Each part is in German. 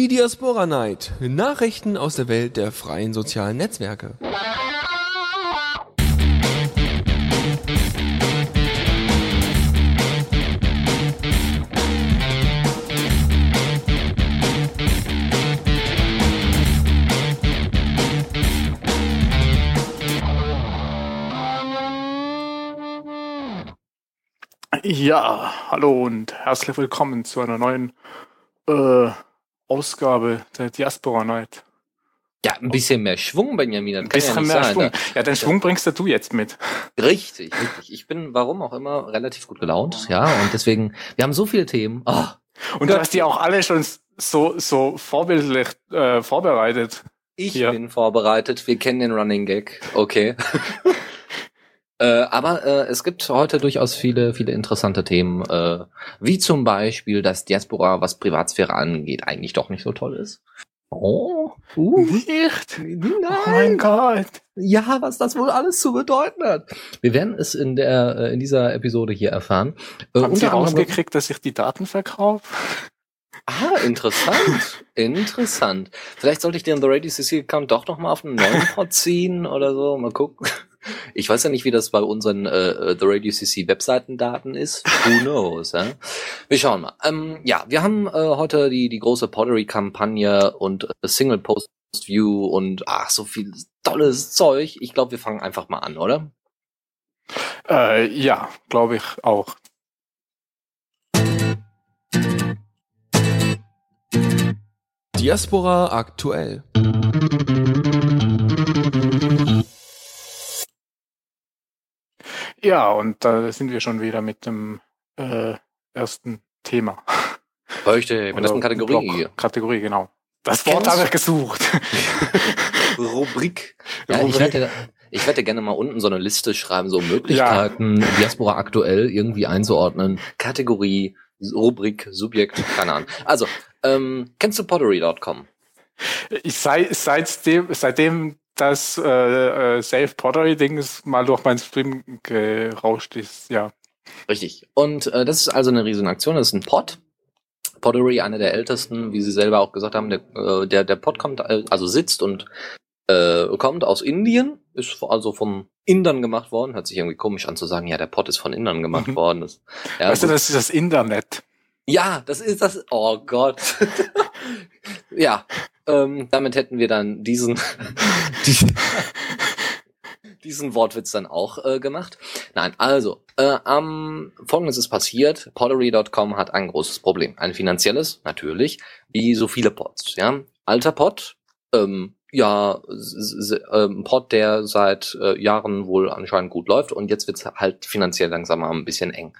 Die Diaspora Night. Nachrichten aus der Welt der freien sozialen Netzwerke. Ja, hallo und herzlich willkommen zu einer neuen äh, Ausgabe der Diaspora Night. Ja, ein bisschen mehr Schwung, Benjamin. Das Ein ja bisschen nicht mehr sein. Schwung. Ja, den Schwung bringst ja du jetzt mit. Richtig, richtig. Ich bin, warum auch immer, relativ gut gelaunt. Ja, und deswegen, wir haben so viele Themen. Oh, Und du hast die auch alle schon so, so vorbildlich äh, vorbereitet. ich Ja. bin vorbereitet. Wir kennen den Running Gag. Okay. Äh, aber äh, es gibt heute durchaus viele, viele interessante Themen, äh, wie zum Beispiel, dass Diaspora, was Privatsphäre angeht, eigentlich doch nicht so toll ist. Oh, uh, Nicht? nein. Oh mein Gott. Ja, was das wohl alles zu bedeuten hat. Wir werden es in der äh, in dieser Episode hier erfahren. Äh, Haben Sie rausgekriegt, dass ich die Daten verkaufe? Ah, interessant. interessant. Vielleicht sollte ich den The Radio CC Account doch noch mal auf einen neuen Pod ziehen oder so. Mal gucken. Ich weiß ja nicht, wie das bei unseren äh, äh, The Radio CC Webseitendaten ist. Who knows? Ja? Wir schauen mal. Ähm, ja, wir haben äh, heute die die große Pottery-Kampagne und äh, Single Post View und ach so viel tolles Zeug. Ich glaube, wir fangen einfach mal an, oder? Äh, ja, glaube ich auch. Diaspora aktuell. Ja, und da sind wir schon wieder mit dem äh, ersten Thema. Richtig, mit der Oder Kategorie. Block. Kategorie, genau. Das Wort habe ich gesucht. Rubrik. Ja, ich Rubrik. werde, ich werde gerne mal unten so eine Liste schreiben, so Möglichkeiten, Diaspora aktuell irgendwie einzuordnen. Kategorie, Rubrik, Subjekt, keine Ahnung. Also, ähm, kennst du pottery.com? Ich sei, seitdem, seitdem das äh, äh, Safe Pottery Ding mal durch meinen Stream gerauscht ist, ja. Richtig. Und äh, das ist also eine riesen Aktion, das ist ein Pod. Pottery, einer der ältesten, wie sie selber auch gesagt haben, der, äh, der, der Pod kommt, äh, also sitzt und äh, kommt aus Indien, ist also von Indern gemacht worden. Hört sich irgendwie komisch an zu sagen, ja, der Pod ist von Indern gemacht Mhm. worden. Das, ja, weißt du, gut. das ist das Internet. Ja, das ist das. Oh Gott. ja, ähm, damit hätten wir dann diesen, diesen, diesen Wortwitz dann auch äh, gemacht. Nein, also, äh, am Folgendes ist passiert. Pottery.com hat ein großes Problem. Ein finanzielles, natürlich, wie so viele Pods. Ja, alter Pod, ähm, ja, s- ähm, Pod, der seit äh, Jahren wohl anscheinend gut läuft und jetzt wird's halt finanziell langsam mal ein bisschen eng.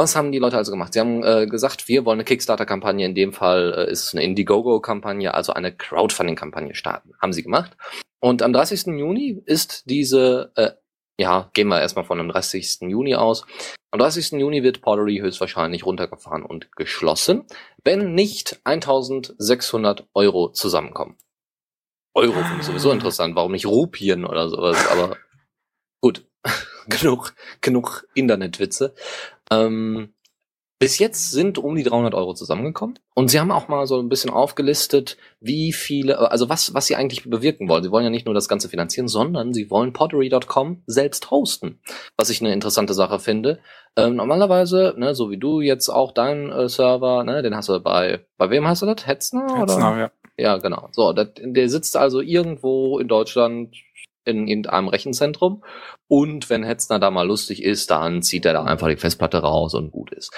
Was haben die Leute also gemacht? Sie haben äh, gesagt, wir wollen eine Kickstarter-Kampagne, in dem Fall äh, ist es eine Indiegogo-Kampagne, also eine Crowdfunding-Kampagne starten. Haben sie gemacht. Und am 30. Juni ist diese, äh, ja, gehen wir erstmal von dem 30. Juni aus. Am 30. Juni wird Pottery höchstwahrscheinlich runtergefahren und geschlossen, wenn nicht 1600 Euro zusammenkommen. Euro finde ich sowieso interessant, warum nicht Rupien oder sowas, aber gut, genug, genug Internetwitze. Ähm, bis jetzt sind um die 300 Euro zusammengekommen. Und sie haben auch mal so ein bisschen aufgelistet, wie viele, also was, was sie eigentlich bewirken wollen. Sie wollen ja nicht nur das Ganze finanzieren, sondern sie wollen pottery.com selbst hosten. Was ich eine interessante Sache finde. Ähm, normalerweise, ne, so wie du jetzt auch deinen äh, Server, ne, den hast du bei, bei wem hast du das? Hetzner? Jetzt oder? ja. Ja, genau. So, der, der sitzt also irgendwo in Deutschland in irgendeinem Rechenzentrum und wenn Hetzner da mal lustig ist, dann zieht er da einfach die Festplatte raus und gut ist.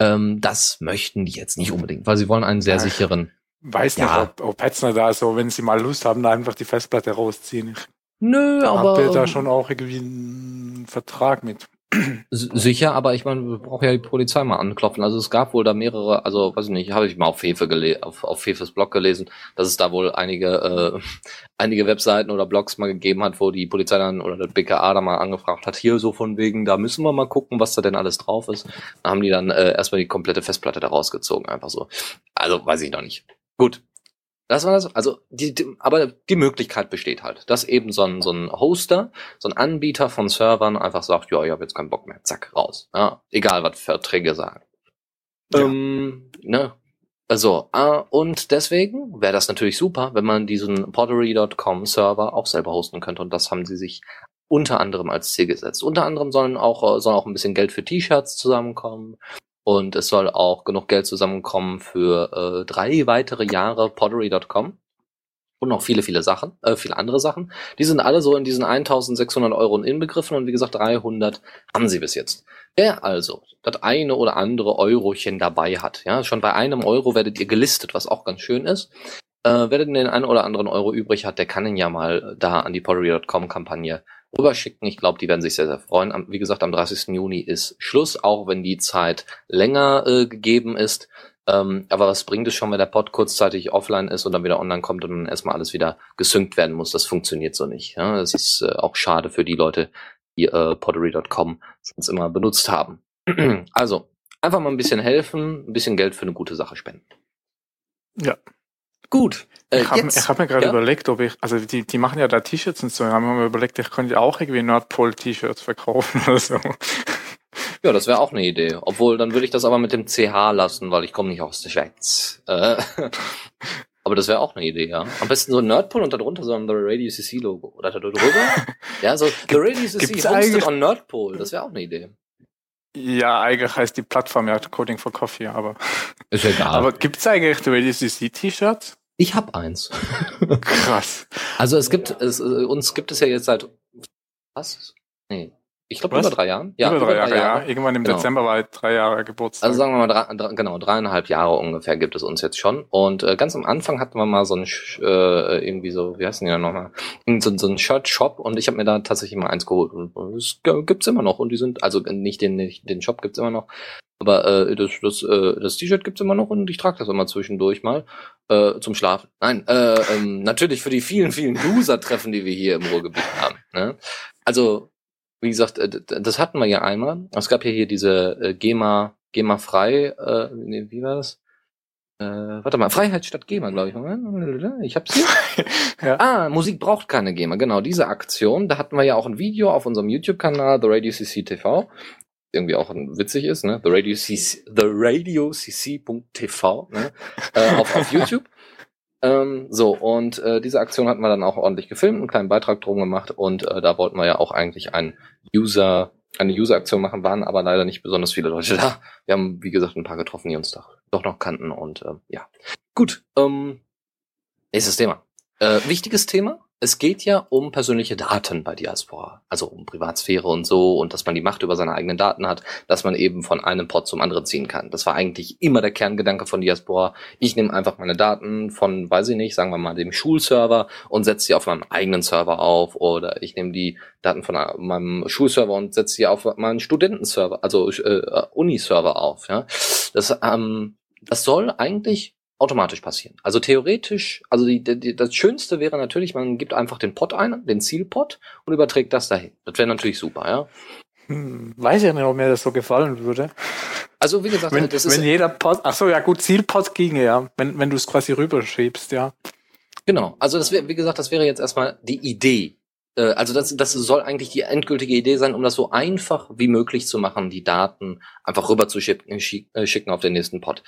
Ähm, das möchten die jetzt nicht unbedingt, weil sie wollen einen sehr sicheren. Weiß nicht, Ja. ob, ob Hetzner da so, wenn sie mal Lust haben, da einfach die Festplatte rausziehen. Nö, aber habe da ähm, schon auch irgendwie einen Vertrag mit. Sicher, aber ich meine, wir brauchen ja die Polizei mal anklopfen. Also es gab wohl da mehrere, also weiß ich nicht, habe ich mal auf Fefe gele auf, auf Fefes Blog gelesen, dass es da wohl einige äh, einige Webseiten oder Blogs mal gegeben hat, wo die Polizei dann oder der BKA da mal angefragt hat, hier so von wegen, da müssen wir mal gucken, was da denn alles drauf ist. Da haben die dann äh, erstmal die komplette Festplatte da rausgezogen, einfach so. Also weiß ich noch nicht. Gut. Das war das. Also, die, die, aber die Möglichkeit besteht halt, dass eben so ein, so ein Hoster, so ein Anbieter von Servern einfach sagt, ja, ich habe jetzt keinen Bock mehr, zack, raus. Ja, egal, was Verträge sagen. Ja. Ähm, ne? So, äh, und deswegen wäre das natürlich super, wenn man diesen pottery.com Server auch selber hosten könnte. Und das haben sie sich unter anderem als Ziel gesetzt. Unter anderem sollen auch, äh, soll auch ein bisschen Geld für T-Shirts zusammenkommen. Und es soll auch genug Geld zusammenkommen für äh, drei weitere Jahre Pottery.com und noch viele, viele Sachen, äh, viele andere Sachen. Die sind alle so in diesen 1600 Euro inbegriffen und wie gesagt 300 haben sie bis jetzt. Wer also das eine oder andere Eurochen dabei hat, ja, schon bei einem Euro werdet ihr gelistet, was auch ganz schön ist. Äh, wer denn den einen oder anderen Euro übrig hat, der kann ihn ja mal da an die pottery.com Kampagne rüberschicken. Ich glaube, die werden sich sehr, sehr freuen. Am, wie gesagt, am 30. Juni ist Schluss, auch wenn die Zeit länger äh, gegeben ist. Ähm, aber was bringt es schon, wenn der Pod kurzzeitig offline ist und dann wieder online kommt und dann erstmal alles wieder gesynkt werden muss? Das funktioniert so nicht. Ja? Das ist äh, auch schade für die Leute, die äh, pottery.com sonst immer benutzt haben. also, einfach mal ein bisschen helfen, ein bisschen Geld für eine gute Sache spenden. Ja. Gut. Äh, ich habe hab mir gerade ja? überlegt, ob ich, also die, die machen ja da T-Shirts und so, ich habe mir überlegt, ich könnte auch irgendwie Nordpol-T-Shirts verkaufen oder so. Ja, das wäre auch eine Idee. Obwohl, dann würde ich das aber mit dem CH lassen, weil ich komme nicht aus der Schweiz. Äh, aber das wäre auch eine Idee, ja. Am besten so ein Nerdpool und darunter so ein The Radio CC Logo. Oder da drüber. ja, so The Radio CC hosted on Nerdpool. Das wäre auch eine Idee. Ja, eigentlich heißt die Plattform ja Coding for Coffee, aber. Ist egal. Aber gibt's eigentlich The Radio CC T-Shirts? Ich hab eins. Krass. Also es gibt, es, uns gibt es ja jetzt seit, was? Nee, ich glaube über drei Jahren. Ja, über, drei, über drei Jahre, Jahre, ja. Irgendwann im genau. Dezember war drei Jahre Geburtstag. Also sagen wir mal, drei, drei, genau, dreieinhalb Jahre ungefähr gibt es uns jetzt schon. Und äh, ganz am Anfang hatten wir mal so ein, äh, irgendwie so, wie heißt denn die da nochmal? So, so ein Shirt-Shop und ich habe mir da tatsächlich mal eins geholt. Und es gibt's immer noch. Und die sind, also nicht den, nicht den Shop gibt's immer noch. Aber äh, das, das, äh, das T-Shirt gibt's immer noch und ich trage das immer zwischendurch mal äh, zum Schlafen. Nein, äh, ähm, natürlich für die vielen, vielen User-Treffen, die wir hier im Ruhrgebiet haben. Ne? Also wie gesagt, äh, das hatten wir ja einmal. Es gab ja hier diese äh, GEMA, GEMA frei, äh, wie war das? Äh, warte mal, Freiheit statt GEMA, glaube ich. Ich hab's hier. ja. Ah, Musik braucht keine GEMA. Genau, diese Aktion. Da hatten wir ja auch ein Video auf unserem YouTube-Kanal, The Radio CC TV. Irgendwie auch witzig ist, ne? The Radio CC, The Radio CC.tv, ne? äh, auf, auf YouTube. Ähm, so, und äh, diese Aktion hatten wir dann auch ordentlich gefilmt, einen kleinen Beitrag drum gemacht und äh, da wollten wir ja auch eigentlich ein User, eine User-Aktion machen, waren aber leider nicht besonders viele Leute da. Wir haben, wie gesagt, ein paar getroffen, die uns doch, doch noch kannten und äh, ja. Gut, ähm, nächstes Thema. Äh, wichtiges Thema, es geht ja um persönliche Daten bei Diaspora, also um Privatsphäre und so und dass man die Macht über seine eigenen Daten hat, dass man eben von einem Pod zum anderen ziehen kann. Das war eigentlich immer der Kerngedanke von Diaspora. Ich nehme einfach meine Daten von, weiß ich nicht, sagen wir mal dem Schulserver und setze sie auf meinem eigenen Server auf oder ich nehme die Daten von meinem Schulserver und setze sie auf meinen Studentenserver, also äh, Uniserver auf. Ja, das ähm, das soll eigentlich automatisch passieren. Also theoretisch, also die, die, das Schönste wäre natürlich, man gibt einfach den Pod ein, den Zielpot und überträgt das dahin. Das wäre natürlich super, ja. Hm, weiß ja nicht, ob mir das so gefallen würde. Also wie gesagt, wenn, das ist wenn jeder Pod, ach so ja gut, Zielpot ginge ja, wenn wenn du es quasi rüberschiebst, ja. Genau, also das wäre, wie gesagt, das wäre jetzt erstmal die Idee. Äh, also das, das soll eigentlich die endgültige Idee sein, um das so einfach wie möglich zu machen, die Daten einfach rüber zu schicken, äh, schicken auf den nächsten Pod.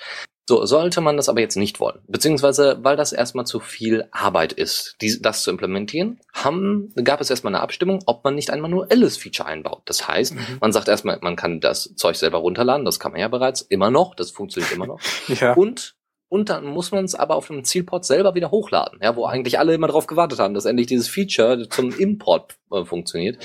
So, sollte man das aber jetzt nicht wollen, beziehungsweise weil das erstmal zu viel Arbeit ist, die, das zu implementieren, haben, gab es erstmal eine Abstimmung, ob man nicht ein manuelles Feature einbaut. Das heißt, mhm. man sagt erstmal, man kann das Zeug selber runterladen, das kann man ja bereits immer noch, das funktioniert immer noch. ja. Und und dann muss man es aber auf dem Zielport selber wieder hochladen, ja, wo eigentlich alle immer drauf gewartet haben, dass endlich dieses Feature zum Import äh, funktioniert.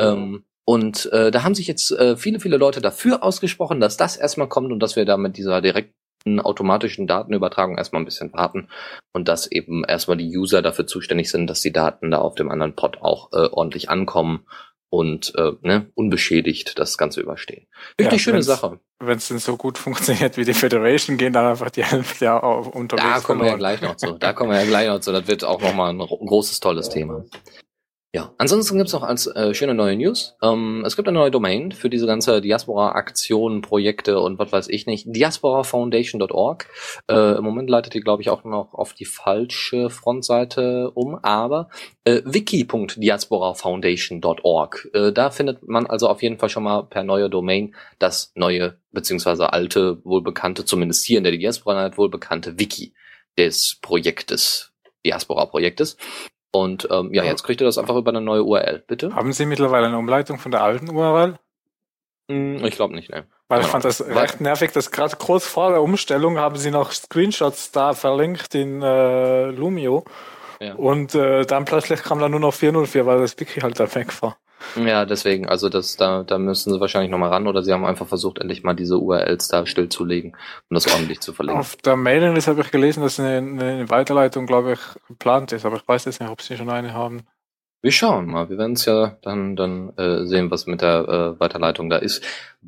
Ähm, und äh, da haben sich jetzt äh, viele, viele Leute dafür ausgesprochen, dass das erstmal kommt und dass wir da mit dieser direkt automatischen Datenübertragung erstmal ein bisschen warten und dass eben erstmal die User dafür zuständig sind, dass die Daten da auf dem anderen Pod auch äh, ordentlich ankommen und äh, ne, unbeschädigt das Ganze überstehen. Wirklich ja, schöne Sache. Wenn es denn so gut funktioniert wie die Federation, gehen dann einfach die Hälfte ja auch unterwegs. Da kommen wir ja gleich noch zu. Da kommen wir ja gleich noch zu. Das wird auch nochmal ein großes, tolles Thema. Ja, ansonsten gibt's noch als äh, schöne neue News. Ähm, es gibt eine neue Domain für diese ganze Diaspora-Aktionen, Projekte und was weiß ich nicht. diasporafoundation.org. Äh, Im Moment leitet ihr, glaube ich, auch noch auf die falsche Frontseite um, aber äh, wiki.diasporafoundation.org. Äh, da findet man also auf jeden Fall schon mal per neue Domain das neue, beziehungsweise alte, wohlbekannte, zumindest hier in der Diaspora wohlbekannte Wiki des Projektes, Diaspora-Projektes. Und ähm, ja, jetzt kriegt ihr das einfach über eine neue URL, bitte. Haben Sie mittlerweile eine Umleitung von der alten URL? Hm, ich glaube nicht, ne. Weil ich fand das recht nervig, dass gerade kurz vor der Umstellung haben sie noch Screenshots da verlinkt in äh, Lumio. Ja. Und äh, dann plötzlich kam da nur noch 404, weil das Wiki halt da weg war. Ja, deswegen, also das, da, da müssen sie wahrscheinlich nochmal ran oder sie haben einfach versucht, endlich mal diese URLs da stillzulegen, um das ordentlich zu verlinken. Auf der Mailinglist habe ich gelesen, dass eine, eine Weiterleitung, glaube ich, geplant ist, aber ich weiß jetzt nicht, ob sie schon eine haben. Wir schauen mal, wir werden es ja dann, dann äh, sehen, was mit der äh, Weiterleitung da ist.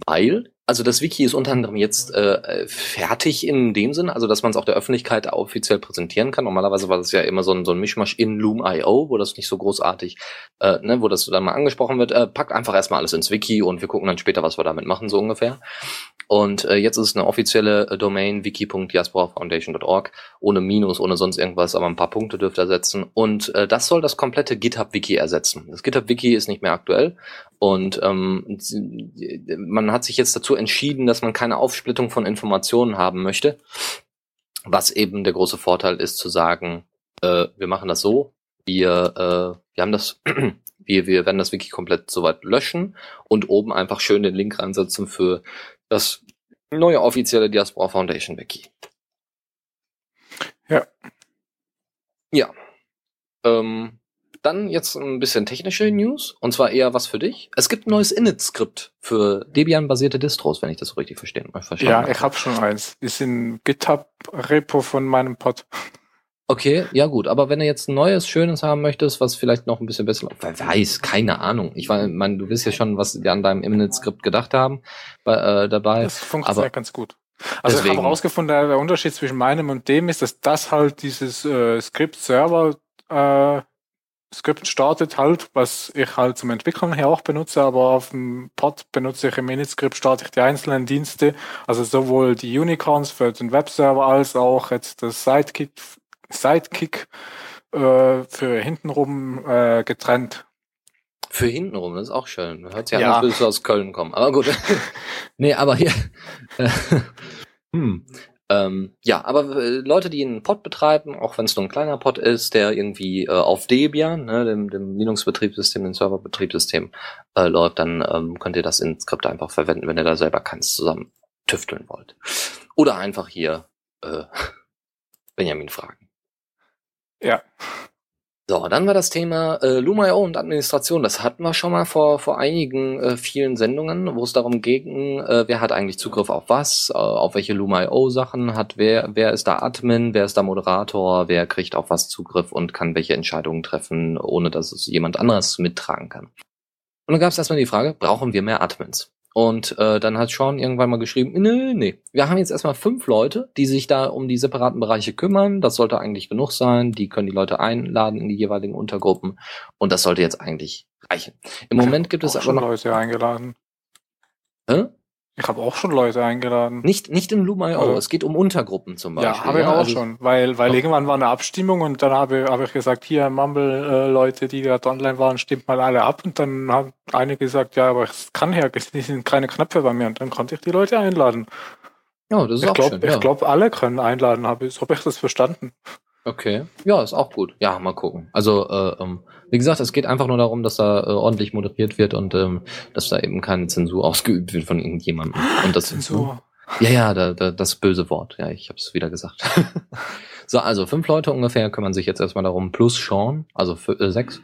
Weil, also das Wiki ist unter anderem jetzt äh, fertig in dem Sinn, also dass man es auch der Öffentlichkeit offiziell präsentieren kann. Normalerweise war das ja immer so ein, so ein Mischmasch in Loom.io, wo das nicht so großartig, äh, ne, wo das dann mal angesprochen wird, äh, packt einfach erstmal alles ins Wiki und wir gucken dann später, was wir damit machen, so ungefähr. Und äh, jetzt ist es eine offizielle äh, Domain, wiki.diasporafoundation.org, ohne Minus, ohne sonst irgendwas, aber ein paar Punkte dürft ihr setzen. Und äh, das soll das komplette GitHub-Wiki ersetzen. Das GitHub-Wiki ist nicht mehr aktuell und ähm, man hat sich jetzt dazu entschieden, dass man keine Aufsplittung von Informationen haben möchte, was eben der große Vorteil ist, zu sagen, äh, wir machen das so, wir, äh, wir haben das wir, wir werden das Wiki komplett soweit löschen und oben einfach schön den Link reinsetzen für das neue offizielle Diaspora Foundation Wiki. Ja. Ja. Ähm, dann jetzt ein bisschen technische News und zwar eher was für dich. Es gibt ein neues Init-Skript für Debian-basierte Distros, wenn ich das so richtig verstehen verstanden Ja, ich habe schon eins. Ist in GitHub-Repo von meinem Pod. Okay, ja gut, aber wenn du jetzt ein neues, schönes haben möchtest, was vielleicht noch ein bisschen besser, wer weiß, keine Ahnung. Ich meine, du wirst ja schon, was wir an deinem Imminent-Skript gedacht haben bei, äh, dabei. Das funktioniert aber ganz gut. Also deswegen, ich habe herausgefunden, der Unterschied zwischen meinem und dem ist, dass das halt dieses äh, Skript-Server äh, Skript startet halt, was ich halt zum Entwickeln her auch benutze, aber auf dem Pod benutze ich im Init-Skript starte ich die einzelnen Dienste, also sowohl die Unicorns für den Webserver als auch jetzt das Sidekick Sidekick äh, für hintenrum äh, getrennt. Für hintenrum, das ist auch schön. Hört sich ja. an, als würdest du aus Köln kommen. Aber gut. nee, aber hier. Äh, hm. Ähm, ja, aber äh, Leute, die einen Pod betreiben, auch wenn es nur ein kleiner Pod ist, der irgendwie äh, auf Debian, ne, dem, dem Linux-Betriebssystem, dem Server-Betriebssystem äh, läuft, dann ähm, könnt ihr das in Skript einfach verwenden, wenn ihr da selber keins zusammen tüfteln wollt. Oder einfach hier äh, Benjamin fragen. Ja. So, dann war das Thema äh, Lumio und Administration. Das hatten wir schon mal vor, vor einigen äh, vielen Sendungen, wo es darum ging, äh, wer hat eigentlich Zugriff auf was, äh, auf welche Lumio-Sachen hat wer, wer ist da Admin, wer ist da Moderator, wer kriegt auf was Zugriff und kann welche Entscheidungen treffen, ohne dass es jemand anderes mittragen kann. Und dann gab es erstmal die Frage, brauchen wir mehr Admins? Und äh, dann hat Sean irgendwann mal geschrieben, nee, nee, wir haben jetzt erstmal fünf Leute, die sich da um die separaten Bereiche kümmern. Das sollte eigentlich genug sein. Die können die Leute einladen in die jeweiligen Untergruppen. Und das sollte jetzt eigentlich reichen. Im Moment gibt es aber noch Leute eingeladen. Hä? Ich habe auch schon Leute eingeladen. Nicht, nicht in Lumio, also, es geht um Untergruppen zum Beispiel. Ja, habe ich ja, auch also schon, weil, weil irgendwann war eine Abstimmung und dann habe hab ich gesagt, hier Mumble-Leute, die gerade online waren, stimmt mal alle ab und dann haben einige gesagt, ja, aber es kann ja, es sind keine Knöpfe bei mir und dann konnte ich die Leute einladen. Ja, das ist ich auch glaub, schön. Ich ja. glaube, alle können einladen, habe ich, so habe ich das verstanden. Okay, ja, ist auch gut. Ja, mal gucken. Also, äh, ähm, wie gesagt, es geht einfach nur darum, dass da äh, ordentlich moderiert wird und ähm, dass da eben keine Zensur ausgeübt wird von irgendjemandem. Und das Zensur. Ja, ja, da, da, das böse Wort. Ja, ich habe es wieder gesagt. so, also fünf Leute ungefähr kümmern sich jetzt erstmal darum, plus Sean, also für, äh, sechs.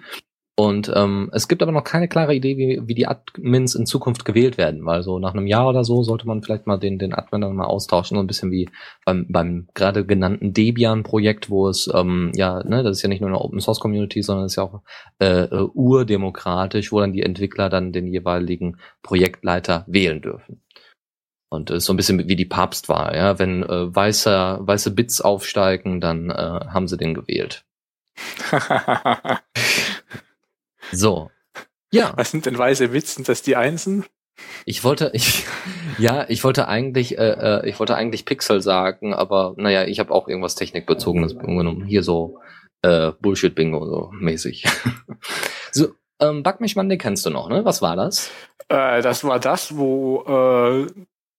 Und ähm, es gibt aber noch keine klare Idee, wie, wie die Admins in Zukunft gewählt werden, weil so nach einem Jahr oder so sollte man vielleicht mal den, den Admin dann mal austauschen, so ein bisschen wie beim, beim gerade genannten Debian-Projekt, wo es ähm, ja, ne, das ist ja nicht nur eine Open Source Community, sondern es ist ja auch äh, äh, urdemokratisch, wo dann die Entwickler dann den jeweiligen Projektleiter wählen dürfen. Und ist so ein bisschen wie die Papstwahl, ja. Wenn äh, weiße, weiße Bits aufsteigen, dann äh, haben sie den gewählt. So. Ja. Was sind denn weiße Witzen, dass die Einsen? Ich wollte, ich, ja, ich wollte eigentlich, äh, äh, ich wollte eigentlich Pixel sagen, aber naja, ich habe auch irgendwas Technikbezogenes genommen. Hier so äh, Bullshit-Bingo so mäßig. so, ähm, Backmischmann, den kennst du noch, ne? Was war das? Äh, das war das, wo äh,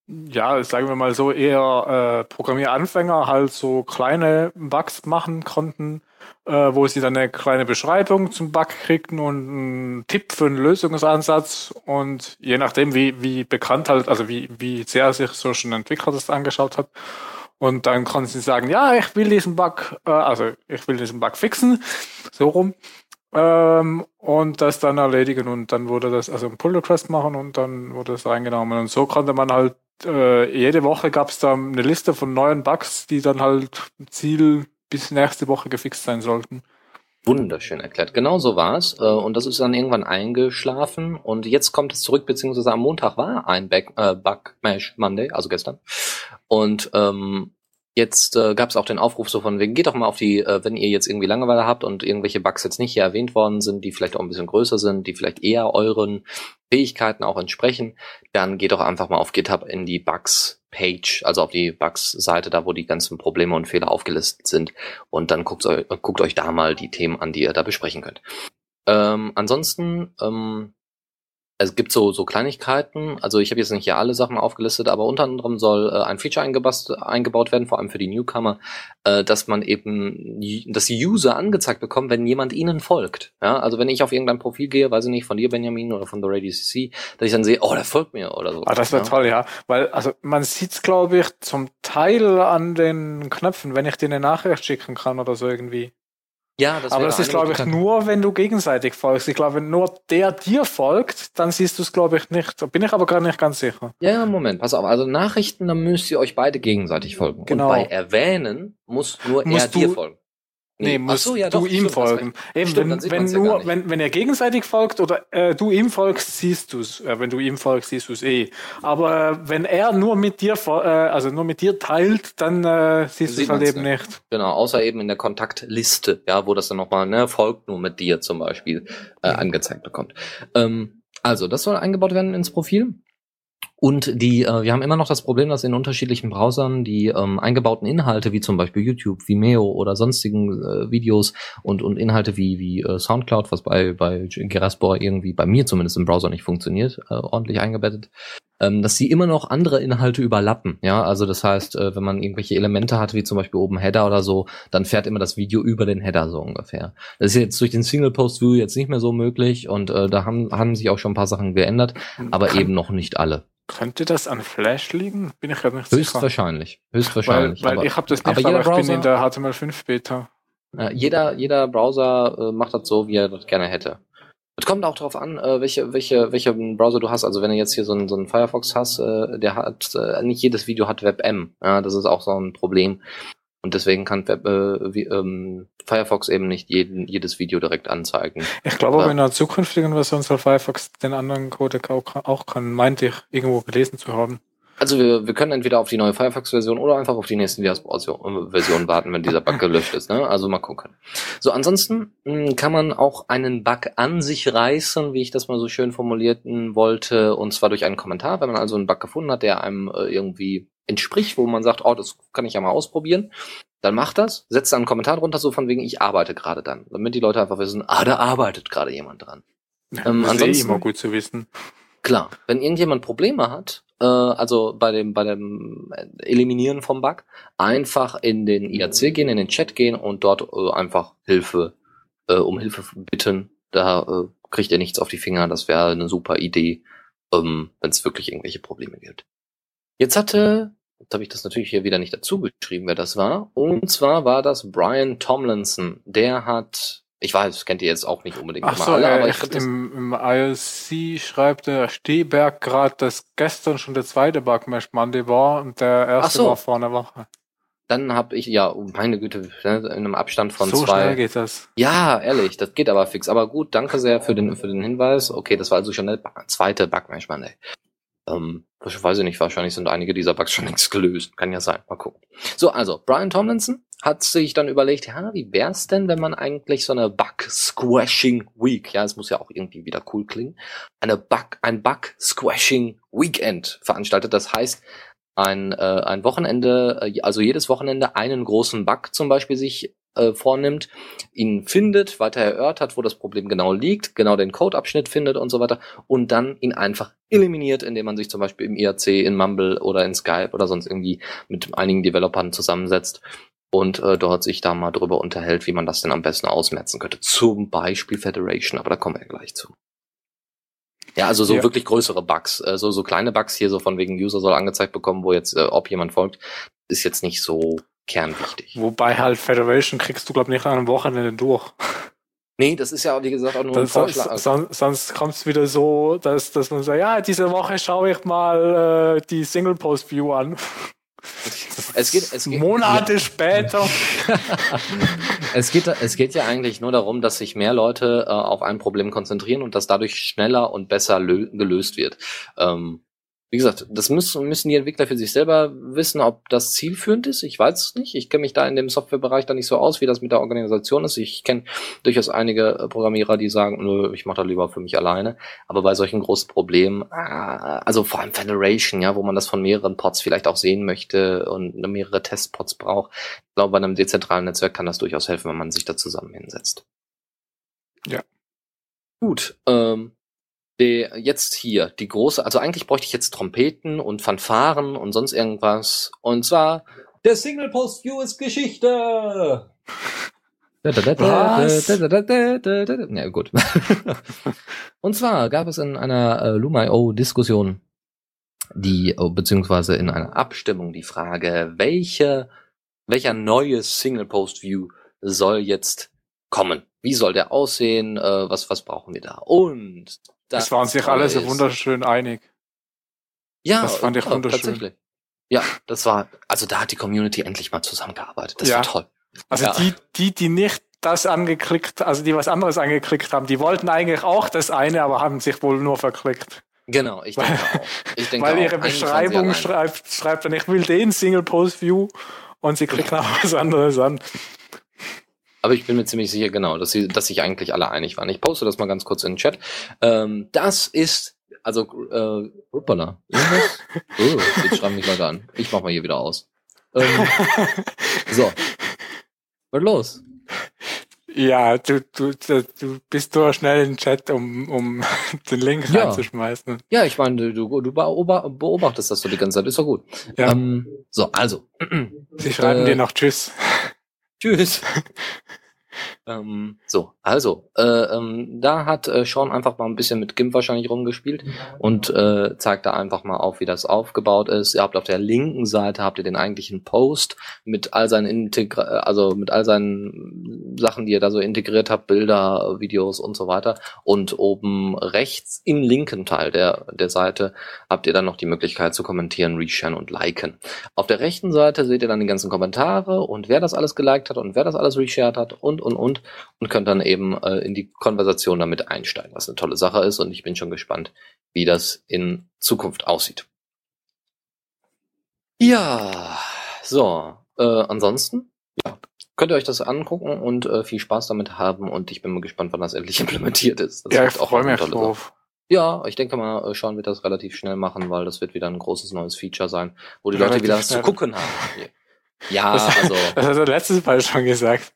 ja, sagen wir mal so, eher äh, Programmieranfänger halt so kleine Bugs machen konnten, äh, wo sie dann eine kleine Beschreibung zum Bug kriegten und einen Tipp für einen Lösungsansatz und je nachdem, wie, wie bekannt halt, also wie, wie sehr sich so ein Entwickler das angeschaut hat. Und dann konnten sie sagen, ja, ich will diesen Bug, äh, also ich will diesen Bug fixen, so rum. Ähm, und das dann erledigen und dann wurde das, also ein Pull Request machen und dann wurde das reingenommen. Und so konnte man halt äh, jede Woche gab es da eine Liste von neuen Bugs, die dann halt Ziel bis nächste Woche gefixt sein sollten. Wunderschön erklärt. Genau so war's. Äh, und das ist dann irgendwann eingeschlafen. Und jetzt kommt es zurück, beziehungsweise am Montag war ein Back, äh, Bug Mash Monday, also gestern. Und ähm, Jetzt äh, gab es auch den Aufruf so von wegen, geht doch mal auf die, äh, wenn ihr jetzt irgendwie Langeweile habt und irgendwelche Bugs jetzt nicht hier erwähnt worden sind, die vielleicht auch ein bisschen größer sind, die vielleicht eher euren Fähigkeiten auch entsprechen, dann geht doch einfach mal auf GitHub in die Bugs-Page, also auf die Bugs-Seite, da wo die ganzen Probleme und Fehler aufgelistet sind. Und dann guckt, euch, guckt euch da mal die Themen an, die ihr da besprechen könnt. Ähm, ansonsten ähm, es gibt so, so Kleinigkeiten, also ich habe jetzt nicht hier alle Sachen aufgelistet, aber unter anderem soll äh, ein Feature eingebaut werden, vor allem für die Newcomer, äh, dass man eben, dass die User angezeigt bekommen, wenn jemand ihnen folgt. Ja, also wenn ich auf irgendein Profil gehe, weiß ich nicht, von dir Benjamin oder von The Radio CC, dass ich dann sehe, oh, der folgt mir oder so. Ah, das wäre ja. toll, ja, weil also man sieht's glaube ich zum Teil an den Knöpfen, wenn ich dir eine Nachricht schicken kann oder so irgendwie. Ja, das Aber das ist, glaube ich, nur, wenn du gegenseitig folgst. Ich glaube, wenn nur der dir folgt, dann siehst du es, glaube ich, nicht. Da bin ich aber gerade nicht ganz sicher. Ja, Moment, pass auf. Also Nachrichten, dann müsst ihr euch beide gegenseitig folgen. Genau. Und bei Erwähnen muss nur musst er dir folgen. Nee, musst so, ja, du doch, ihm stimmt, folgen. Eben, stimmt, wenn, wenn, nur, ja wenn, wenn er gegenseitig folgt oder äh, du ihm folgst, siehst du es. Äh, wenn du ihm folgst, siehst du es eh. Aber äh, wenn er nur mit dir, äh, also nur mit dir teilt, dann äh, siehst du es halt eben nicht. nicht. Genau, außer eben in der Kontaktliste, ja, wo das dann nochmal, ne, folgt nur mit dir zum Beispiel, äh, angezeigt bekommt. Ähm, also, das soll eingebaut werden ins Profil. Und die, äh, wir haben immer noch das Problem, dass in unterschiedlichen Browsern die ähm, eingebauten Inhalte, wie zum Beispiel YouTube, Vimeo oder sonstigen äh, Videos und, und Inhalte wie, wie äh, Soundcloud, was bei, bei Geraspor irgendwie bei mir zumindest im Browser nicht funktioniert, äh, ordentlich eingebettet, ähm, dass sie immer noch andere Inhalte überlappen. Ja, also das heißt, äh, wenn man irgendwelche Elemente hat, wie zum Beispiel oben Header oder so, dann fährt immer das Video über den Header so ungefähr. Das ist jetzt durch den Single Post View jetzt nicht mehr so möglich und äh, da haben, haben sich auch schon ein paar Sachen geändert, aber eben noch nicht alle. Könnte das an Flash liegen? Bin ich gerade nicht Höchstwahrscheinlich. sicher. Höchstwahrscheinlich. Weil, weil aber, ich habe das nicht, aber, aber ich bin in der HTML5 Beta. Äh, jeder, jeder Browser äh, macht das so, wie er das gerne hätte. Es kommt auch darauf an, äh, welche, welche, welche Browser du hast. Also wenn du jetzt hier so einen, so einen Firefox hast, äh, der hat, äh, nicht jedes Video hat WebM. Ja, das ist auch so ein Problem. Und deswegen kann Web, äh, wie, ähm, Firefox eben nicht jeden, jedes Video direkt anzeigen. Ich glaube aber in einer zukünftigen Version soll Firefox den anderen Codec auch, auch kann, meinte ich, irgendwo gelesen zu haben. Also wir, wir können entweder auf die neue Firefox-Version oder einfach auf die nächste Version warten, wenn dieser Bug gelöscht ist. Ne? Also mal gucken. So, ansonsten mh, hm, kann man auch einen Bug an sich reißen, wie ich das mal so schön formulierten wollte, und zwar durch einen Kommentar. Wenn man also einen Bug gefunden hat, der einem äh, irgendwie entspricht, wo man sagt, oh, das kann ich ja mal ausprobieren, dann macht das, setzt da einen Kommentar drunter, so von wegen, ich arbeite gerade dann, damit die Leute einfach wissen, ah, da arbeitet gerade jemand dran. Ähm, das ist eh immer gut zu wissen. Klar, wenn irgendjemand Probleme hat, äh, also bei dem bei dem Eliminieren vom Bug, einfach in den IAC gehen, in den Chat gehen und dort äh, einfach Hilfe äh, um Hilfe bitten. Da äh, kriegt ihr nichts auf die Finger. Das wäre eine super Idee, ähm, wenn es wirklich irgendwelche Probleme gibt. Jetzt hatte Jetzt habe ich das natürlich hier wieder nicht dazu geschrieben, wer das war. Und zwar war das Brian Tomlinson. Der hat, ich weiß, kennt ihr jetzt auch nicht unbedingt Ach so, alle, aber ich finde im, im ILC schreibt der Stehberg gerade, dass gestern schon der zweite Bugmash Monday war und der erste so. war vor einer Woche. Dann habe ich, ja, oh, meine Güte, ne, in einem Abstand von so zwei. So schnell geht das. Ja, ehrlich, das geht aber fix. Aber gut, danke sehr für den, für den Hinweis. Okay, das war also schon der zweite Bugmash Monday. Ähm, weiß ich nicht, wahrscheinlich sind einige dieser Bugs schon längst gelöst. Kann ja sein. Mal gucken. So, also, Brian Tomlinson hat sich dann überlegt, ja, wie wär's denn, wenn man eigentlich so eine Bug-Squashing Week, ja, es muss ja auch irgendwie wieder cool klingen, eine Bug, ein Bug-Squashing Weekend veranstaltet. Das heißt, ein, äh, ein Wochenende, äh, also jedes Wochenende einen großen Bug zum Beispiel sich äh, vornimmt, ihn findet, weiter erörtert, wo das Problem genau liegt, genau den Codeabschnitt findet und so weiter und dann ihn einfach eliminiert, indem man sich zum Beispiel im IRC, in Mumble oder in Skype oder sonst irgendwie mit einigen Developern zusammensetzt und äh, dort sich da mal drüber unterhält, wie man das denn am besten ausmerzen könnte. Zum Beispiel Federation, aber da kommen wir gleich zu. Ja, also so ja. wirklich größere Bugs, äh, so, so kleine Bugs hier, so von wegen User soll angezeigt bekommen, wo jetzt, äh, ob jemand folgt, ist jetzt nicht so kernwichtig. Wobei halt Federation kriegst du, glaube ich, nicht an einem Wochenende durch. Nee, das ist ja, wie gesagt, auch nur das, ein Vorschlag. Sonst, sonst kommt es wieder so, dass, dass man sagt, ja, diese Woche schaue ich mal äh, die Single-Post-View an. Es geht, es geht, Monate ja. später. es geht, es geht ja eigentlich nur darum, dass sich mehr Leute äh, auf ein Problem konzentrieren und das dadurch schneller und besser gelöst wird. Ähm, wie gesagt, das müssen, müssen die Entwickler für sich selber wissen, ob das zielführend ist. Ich weiß es nicht. Ich kenne mich da in dem Softwarebereich da nicht so aus, wie das mit der Organisation ist. Ich kenne durchaus einige äh, Programmierer, die sagen, nö, ich mache das lieber für mich alleine. Aber bei solchen großen Problemen, ah, also vor allem Federation, ja, wo man das von mehreren Pods vielleicht auch sehen möchte und mehrere Testpods braucht. Ich glaube, bei einem dezentralen Netzwerk kann das durchaus helfen, wenn man sich da zusammen hinsetzt. Ja. Gut, ähm, der jetzt hier die große, also eigentlich bräuchte ich jetzt Trompeten und Fanfaren und sonst irgendwas. Und zwar der Single Post View ist Geschichte. Was? Ja, gut. und zwar gab es in einer äh, Lumio Diskussion die, beziehungsweise in einer Abstimmung die Frage, welche, welcher neue Single Post View soll jetzt kommen? Wie soll der aussehen? Äh, was, was brauchen wir da? Und das waren sich alle so wunderschön einig. Ja, das fand ich ja, wunderschön. Tatsächlich. Ja, das war, also da hat die Community endlich mal zusammengearbeitet. Das ja. war toll. Also ja. die, die, die nicht das angeklickt, also die was anderes angeklickt haben, die wollten eigentlich auch das eine, aber haben sich wohl nur verklickt. Genau, ich denke auch. Ich denke Weil ihre Beschreibung schreibt, schreibt dann, ich will den Single Post View und sie klicken auch was anderes an. Aber ich bin mir ziemlich sicher, genau, dass, sie, dass sich eigentlich alle einig waren. Ich poste das mal ganz kurz in den Chat. Ähm, das ist, also, äh, hoppala, oh, jetzt schreiben mich Leute an. Ich mach mal hier wieder aus. Ähm, so. Was los? Ja, du, du, du bist nur schnell in den Chat, um, um den Link ja. reinzuschmeißen. Ja, ich meine, du, du beobachtest das so die ganze Zeit, ist doch gut. Ja. Ähm, so, also. Sie schreiben äh, dir noch Tschüss. Tschüss. ähm, so, also, äh, ähm, da hat äh, Sean einfach mal ein bisschen mit GIMP wahrscheinlich rumgespielt und äh, zeigt da einfach mal auf, wie das aufgebaut ist. Ihr habt auf der linken Seite habt ihr den eigentlichen Post mit all seinen Integra also mit all seinen Sachen, die ihr da so integriert habt, Bilder, Videos und so weiter. Und oben rechts im linken Teil der, der Seite habt ihr dann noch die Möglichkeit zu kommentieren, resharen und liken. Auf der rechten Seite seht ihr dann die ganzen Kommentare und wer das alles geliked hat und wer das alles reshared hat und und und und könnt dann eben äh, in die Konversation damit einsteigen, was eine tolle Sache ist und ich bin schon gespannt, wie das in Zukunft aussieht. Ja, so, äh, ansonsten, ja, könnt ihr euch das angucken und äh, viel Spaß damit haben und ich bin mal gespannt, wann das endlich implementiert ist. Das ja, ich freue mich drauf. Ja, ich denke mal, äh, schauen wir das relativ schnell machen, weil das wird wieder ein großes neues Feature sein, wo die relativ Leute wieder was zu gucken haben. Ja, das, also. Das hat er letztes Mal schon gesagt.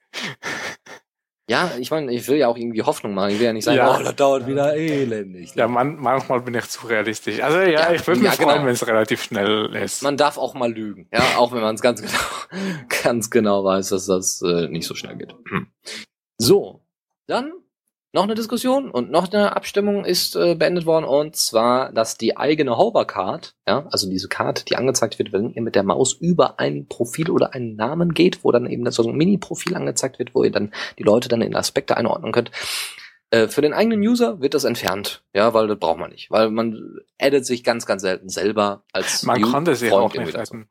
Ja, ich meine, ich will ja auch irgendwie Hoffnung machen. Ich will ja nicht sagen, ja. oh, das dauert wieder elendig. Ja, man, manchmal bin ich zu realistisch. Also ja, ja ich würde mich ja, freuen, genau. wenn es relativ schnell ist. Man darf auch mal lügen, ja, auch wenn man es ganz genau, ganz genau weiß, dass das äh, nicht so schnell geht. Hm. So, dann noch eine Diskussion und noch eine Abstimmung ist äh, beendet worden und zwar, dass die eigene Hovercard, ja, also diese Karte, die angezeigt wird, wenn ihr mit der Maus über ein Profil oder einen Namen geht, wo dann eben so ein Mini-Profil angezeigt wird, wo ihr dann die Leute dann in Aspekte einordnen könnt. Äh, für den eigenen User wird das entfernt, ja, weil das braucht man nicht, weil man addet sich ganz, ganz selten selber als Man View konnte sie auch nicht adden.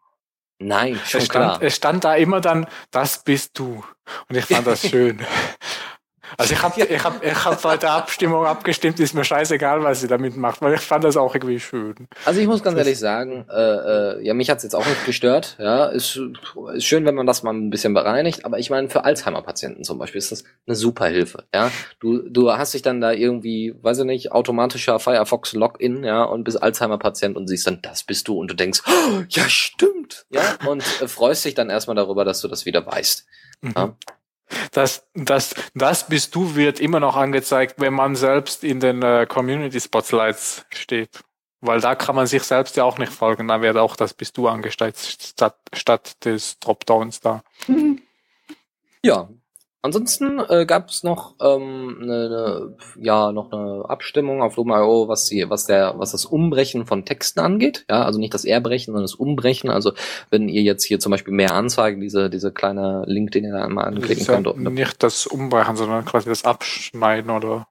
Nein, schon es stand, klar. Es stand da immer dann, das bist du. Und ich fand das schön. Also ich habe ich hab, ich hab bei der Abstimmung abgestimmt, ist mir scheißegal, was sie damit macht, weil ich fand das auch irgendwie schön. Also ich muss ganz ehrlich sagen, äh, äh, ja, mich hat's jetzt auch nicht gestört. Ja, ist, ist schön, wenn man das mal ein bisschen bereinigt, aber ich meine, für Alzheimer-Patienten zum Beispiel ist das eine super Hilfe. Ja, du, du hast dich dann da irgendwie, weiß ich nicht, automatischer Firefox Login, ja, und bist Alzheimer-Patient und siehst dann, das bist du und du denkst, oh, ja, stimmt. Ja, und äh, freust dich dann erstmal darüber, dass du das wieder weißt. Mhm. Ja? Das, das, das bist du wird immer noch angezeigt, wenn man selbst in den äh, Community Spotlights steht. Weil da kann man sich selbst ja auch nicht folgen. Da wird auch das bist du angezeigt statt, statt des Dropdowns da. Ja, Ansonsten äh, gab es noch ähm, ne, ne, ja noch eine Abstimmung auf Loom.io, was die, was der, was das Umbrechen von Texten angeht. Ja, also nicht das Erbrechen, sondern das Umbrechen. Also wenn ihr jetzt hier zum Beispiel mehr Anzeigen, diese diese kleine Link, den ihr da mal anklicken könnt. Ja nicht das Umbrechen, sondern quasi das Abschneiden oder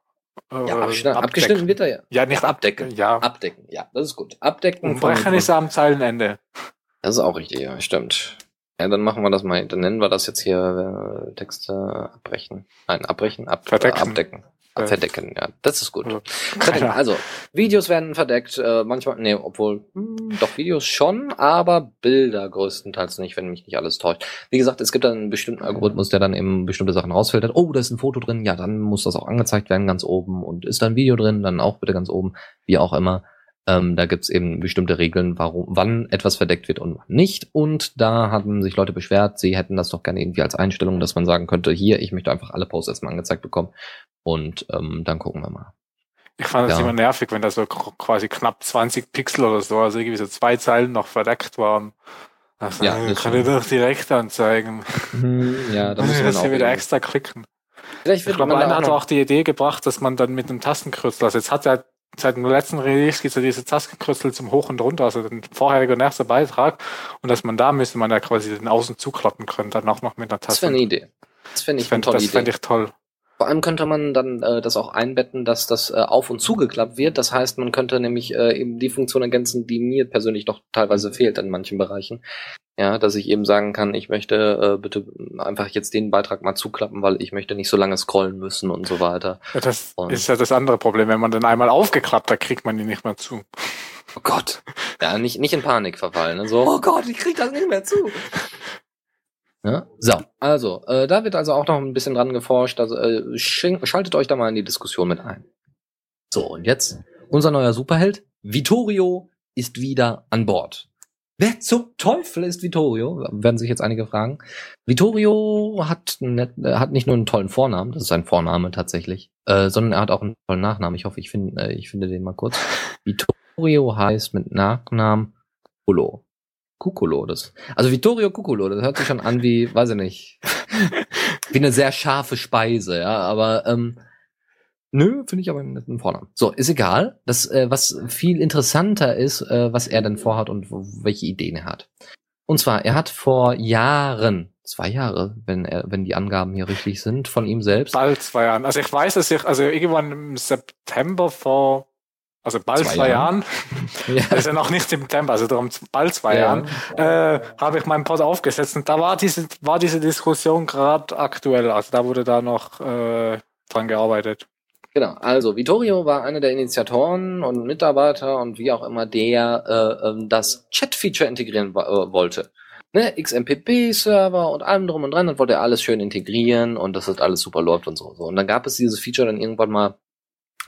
äh, ja, abschneiden. abgeschnitten wird er ja. Ja, nicht abdecken. Ja. Abdecken, ja, das ist gut. Abdecken. Umbrechen von, ist am Zeilenende. Das ist auch richtig, ja, stimmt. Ja, dann machen wir das mal. Dann nennen wir das jetzt hier äh, Texte abbrechen. Nein, abbrechen, ab, verdecken. Äh, abdecken. Ab, verdecken, ja. Das ist gut. Ja. Also, Videos werden verdeckt, äh, manchmal, nee, obwohl, hm, doch Videos schon, aber Bilder größtenteils nicht, wenn mich nicht alles täuscht. Wie gesagt, es gibt dann einen bestimmten Algorithmus, der dann eben bestimmte Sachen rausfiltert. Oh, da ist ein Foto drin, ja, dann muss das auch angezeigt werden, ganz oben. Und ist da ein Video drin, dann auch bitte ganz oben, wie auch immer. Ähm, da gibt's eben bestimmte Regeln, warum, wann etwas verdeckt wird und wann nicht. Und da haben sich Leute beschwert, sie hätten das doch gerne irgendwie als Einstellung, dass man sagen könnte, hier, ich möchte einfach alle Posts erstmal angezeigt bekommen. Und ähm, dann gucken wir mal. Ich fand das ja. immer nervig, wenn da so quasi knapp 20 Pixel oder so, also irgendwie so zwei Zeilen noch verdeckt waren. Also, ja, das kann ich doch direkt anzeigen. Mhm, ja, da muss man auch wieder extra klicken. Vielleicht wird ich glaube, einer hat auch die Idee gebracht, dass man dann mit einem Tastenkürzel, also jetzt hat er seit dem letzten Release gibt es ja diese Tastenkürzel zum Hoch und Runter, also den vorherigen und ersten Beitrag. Und dass man da müsste man ja quasi den Außen zuklappen können, dann auch noch mit einer Taste. Das wäre eine Idee. Das finde ich das fänd, eine tolle Das fände ich toll. Vor allem könnte man dann äh, das auch einbetten, dass das äh, auf und zugeklappt wird. Das heißt, man könnte nämlich äh, eben die Funktion ergänzen, die mir persönlich doch teilweise fehlt in manchen Bereichen. Ja, dass ich eben sagen kann, ich möchte äh, bitte einfach jetzt den Beitrag mal zuklappen, weil ich möchte nicht so lange scrollen müssen und so weiter. Ja, das und ist ja das andere Problem. Wenn man dann einmal aufgeklappt hat, kriegt man die nicht mehr zu. Oh Gott. Ja, nicht, nicht in Panik verfallen. Ne? So, oh Gott, ich krieg das nicht mehr zu. Ja? So, also, äh, da wird also auch noch ein bisschen dran geforscht. Also äh, schaltet euch da mal in die Diskussion mit ein. So, und jetzt unser neuer Superheld, Vittorio, ist wieder an Bord. Wer zum Teufel ist Vittorio? Werden sich jetzt einige fragen. Vittorio hat, net, äh, hat nicht nur einen tollen Vornamen, das ist sein Vorname tatsächlich, äh, sondern er hat auch einen tollen Nachnamen. Ich hoffe, ich, find, äh, ich finde den mal kurz. Vittorio heißt mit Nachnamen Polo. Cuculo. Das, also Vittorio Cuculo, das hört sich schon an wie, weiß ich nicht, wie eine sehr scharfe Speise, ja, aber ähm, nö, finde ich aber einen netten Vornamen. So, ist egal. Das, äh, was viel interessanter ist, äh, was er denn vorhat und welche Ideen er hat. Und zwar, er hat vor Jahren, zwei Jahre, wenn er, wenn die Angaben hier richtig sind, von ihm selbst. Bald zwei Jahren. Also ich weiß, dass ich, also irgendwann im September vor also bald zwei, zwei Jahren, ja. das ist ja noch nicht September, also darum bald zwei ja. Jahren, äh, habe ich meinen Pod aufgesetzt und da war diese, war diese Diskussion gerade aktuell, also da wurde da noch äh, dran gearbeitet. Genau, also Vittorio war einer der Initiatoren und Mitarbeiter und wie auch immer, der äh, ähm, das Chat-Feature integrieren äh, wollte. Ne, XMPP-Server und allem drum und dran, dann wollte er alles schön integrieren und dass das alles super läuft und so. so. Und dann gab es dieses Feature dann irgendwann mal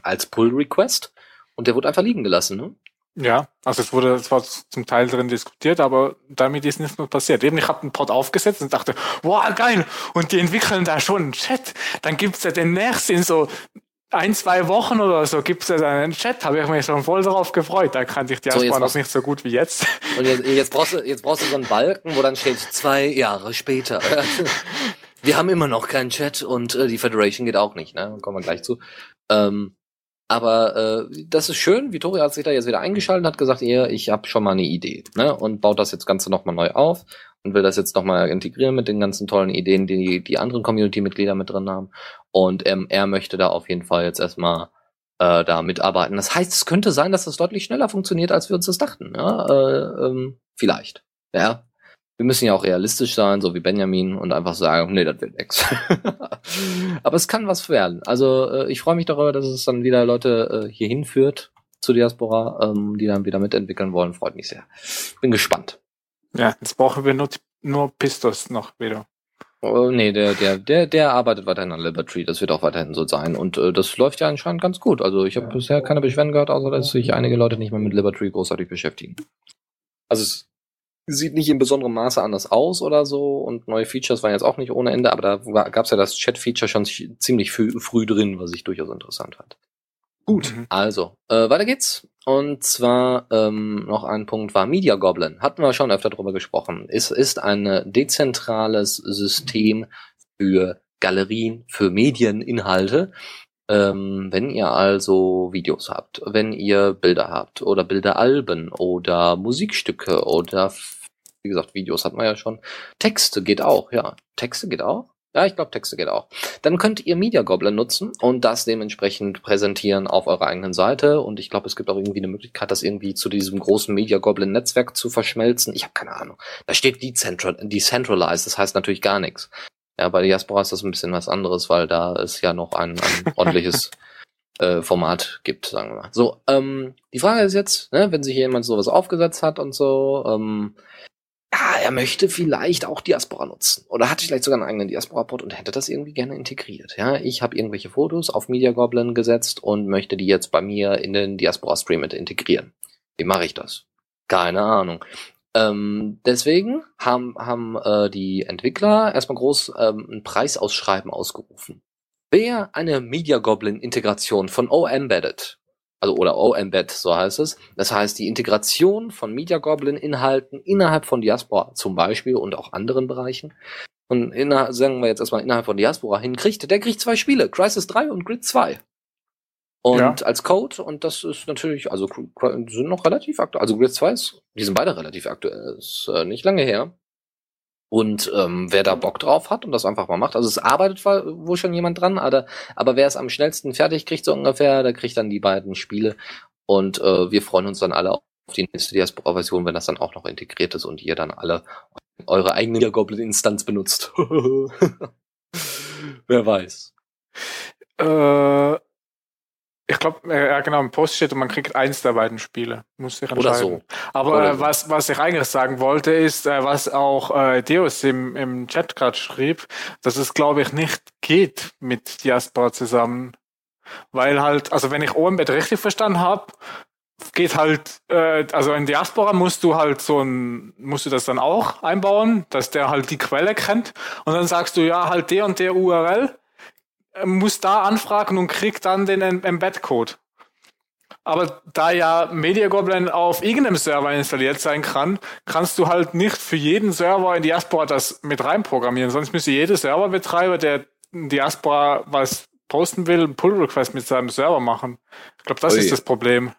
als Pull-Request und der wurde einfach liegen gelassen, ne? Ja, also es wurde zwar zum Teil drin diskutiert, aber damit ist nichts mehr passiert. Eben, ich habe einen Pod aufgesetzt und dachte, wow, geil, und die entwickeln da schon einen Chat. Dann gibt's ja den nächsten so ein, zwei Wochen oder so gibt's ja einen Chat, habe ich mich schon voll darauf gefreut. Da kannte ich die so, erstmal noch nicht so gut wie jetzt. Und jetzt, jetzt, brauchst du, jetzt brauchst du so einen Balken, wo dann steht, zwei Jahre später. wir haben immer noch keinen Chat und äh, die Federation geht auch nicht, ne? Kommen wir gleich zu. Ähm, aber äh, das ist schön. Vittoria hat sich da jetzt wieder eingeschaltet, hat gesagt, ihr, ich habe schon mal eine Idee, ne? Und baut das jetzt Ganze nochmal neu auf und will das jetzt nochmal integrieren mit den ganzen tollen Ideen, die die anderen Community-Mitglieder mit drin haben. Und ähm, er möchte da auf jeden Fall jetzt erstmal äh, da mitarbeiten. Das heißt, es könnte sein, dass das deutlich schneller funktioniert, als wir uns das dachten. Ja? Äh, ähm, vielleicht. Ja. Wir müssen ja auch realistisch sein, so wie Benjamin, und einfach sagen, nee, das wird nix. Aber es kann was werden. Also äh, ich freue mich darüber, dass es dann wieder Leute äh, hier hinführt zu Diaspora, ähm, die dann wieder mitentwickeln wollen. Freut mich sehr. Bin gespannt. Ja, jetzt brauchen wir nur, nur Pistos noch wieder. Oh, nee, der, der, der, der arbeitet weiterhin an Liberty. Das wird auch weiterhin so sein. Und äh, das läuft ja anscheinend ganz gut. Also ich habe bisher keine Beschwerden gehört, außer dass sich einige Leute nicht mehr mit Liberty großartig beschäftigen. Also es sieht nicht in besonderem Maße anders aus oder so und neue Features waren jetzt auch nicht ohne Ende, aber da gab es ja das Chat-Feature schon ziemlich früh, früh drin, was ich durchaus interessant fand. Gut, mhm. also, äh, weiter geht's. Und zwar ähm, noch ein Punkt war Media Goblin. Hatten wir schon öfter drüber gesprochen. Es ist ein dezentrales System für Galerien, für Medieninhalte. Ähm, wenn ihr also Videos habt, wenn ihr Bilder habt oder Bilderalben oder Musikstücke oder wie gesagt, Videos hat man ja schon. Texte geht auch, ja. Texte geht auch. Ja, ich glaube, Texte geht auch. Dann könnt ihr Media Goblin nutzen und das dementsprechend präsentieren auf eurer eigenen Seite. Und ich glaube, es gibt auch irgendwie eine Möglichkeit, das irgendwie zu diesem großen Media Goblin Netzwerk zu verschmelzen. Ich habe keine Ahnung. Da steht Decentral Decentralized, das heißt natürlich gar nichts. Ja, bei Diaspora ist das ein bisschen was anderes, weil da es ja noch ein, ein ordentliches äh, Format gibt, sagen wir mal. So, ähm, die Frage ist jetzt, ne, wenn sich jemand sowas aufgesetzt hat und so, ähm, ja, er möchte vielleicht auch Diaspora nutzen oder hat vielleicht sogar einen eigenen Diaspora-Pod und hätte das irgendwie gerne integriert. Ja, ich habe irgendwelche Fotos auf Media Goblin gesetzt und möchte die jetzt bei mir in den Diaspora-Stream mit integrieren. Wie mache ich das? Keine Ahnung. Ähm, deswegen haben, haben äh, die Entwickler erstmal groß ähm, ein Preisausschreiben ausgerufen. Wer eine Media Goblin Integration von O-Embedded also oder O-Embed, so heißt es. Das heißt, die Integration von Media Goblin Inhalten innerhalb von Diaspora zum Beispiel und auch anderen Bereichen. Und innerhalb, sagen wir jetzt erstmal innerhalb von Diaspora hinkriegt, der kriegt zwei Spiele, Crisis 3 und Grid 2. Und ja. als Code, und das ist natürlich, also sind noch relativ aktuell, also Grid 2 ist, die sind beide relativ aktuell, ist äh, nicht lange her. Und ähm, wer da Bock drauf hat und das einfach mal macht, also es arbeitet wohl schon jemand dran, aber, aber wer es am schnellsten fertig kriegt, so ungefähr, der kriegt dann die beiden Spiele. Und äh, wir freuen uns dann alle auf die nächste Diaspora-Version, wenn das dann auch noch integriert ist und ihr dann alle eure eigene Goblin-Instanz benutzt. wer weiß. Äh, ich glaube, äh, ja genau, im Post steht und man kriegt eins der beiden Spiele. Muss ich entscheiden. Oder so. Aber Oder äh, was, was ich eigentlich sagen wollte, ist, äh, was auch äh, Deus im, im Chat gerade schrieb, dass es, glaube ich, nicht geht mit Diaspora zusammen. Weil halt, also wenn ich OMBet richtig verstanden habe, geht halt, äh, also in Diaspora musst du halt so ein, musst du das dann auch einbauen, dass der halt die Quelle kennt und dann sagst du ja halt der und der URL muss da anfragen und kriegt dann den Embed-Code. Aber da ja Media Goblin auf irgendeinem Server installiert sein kann, kannst du halt nicht für jeden Server in Diaspora das mit reinprogrammieren. Sonst müsste jeder Serverbetreiber, der in Diaspora was posten will, einen Pull-Request mit seinem Server machen. Ich glaube, das Ui. ist das Problem.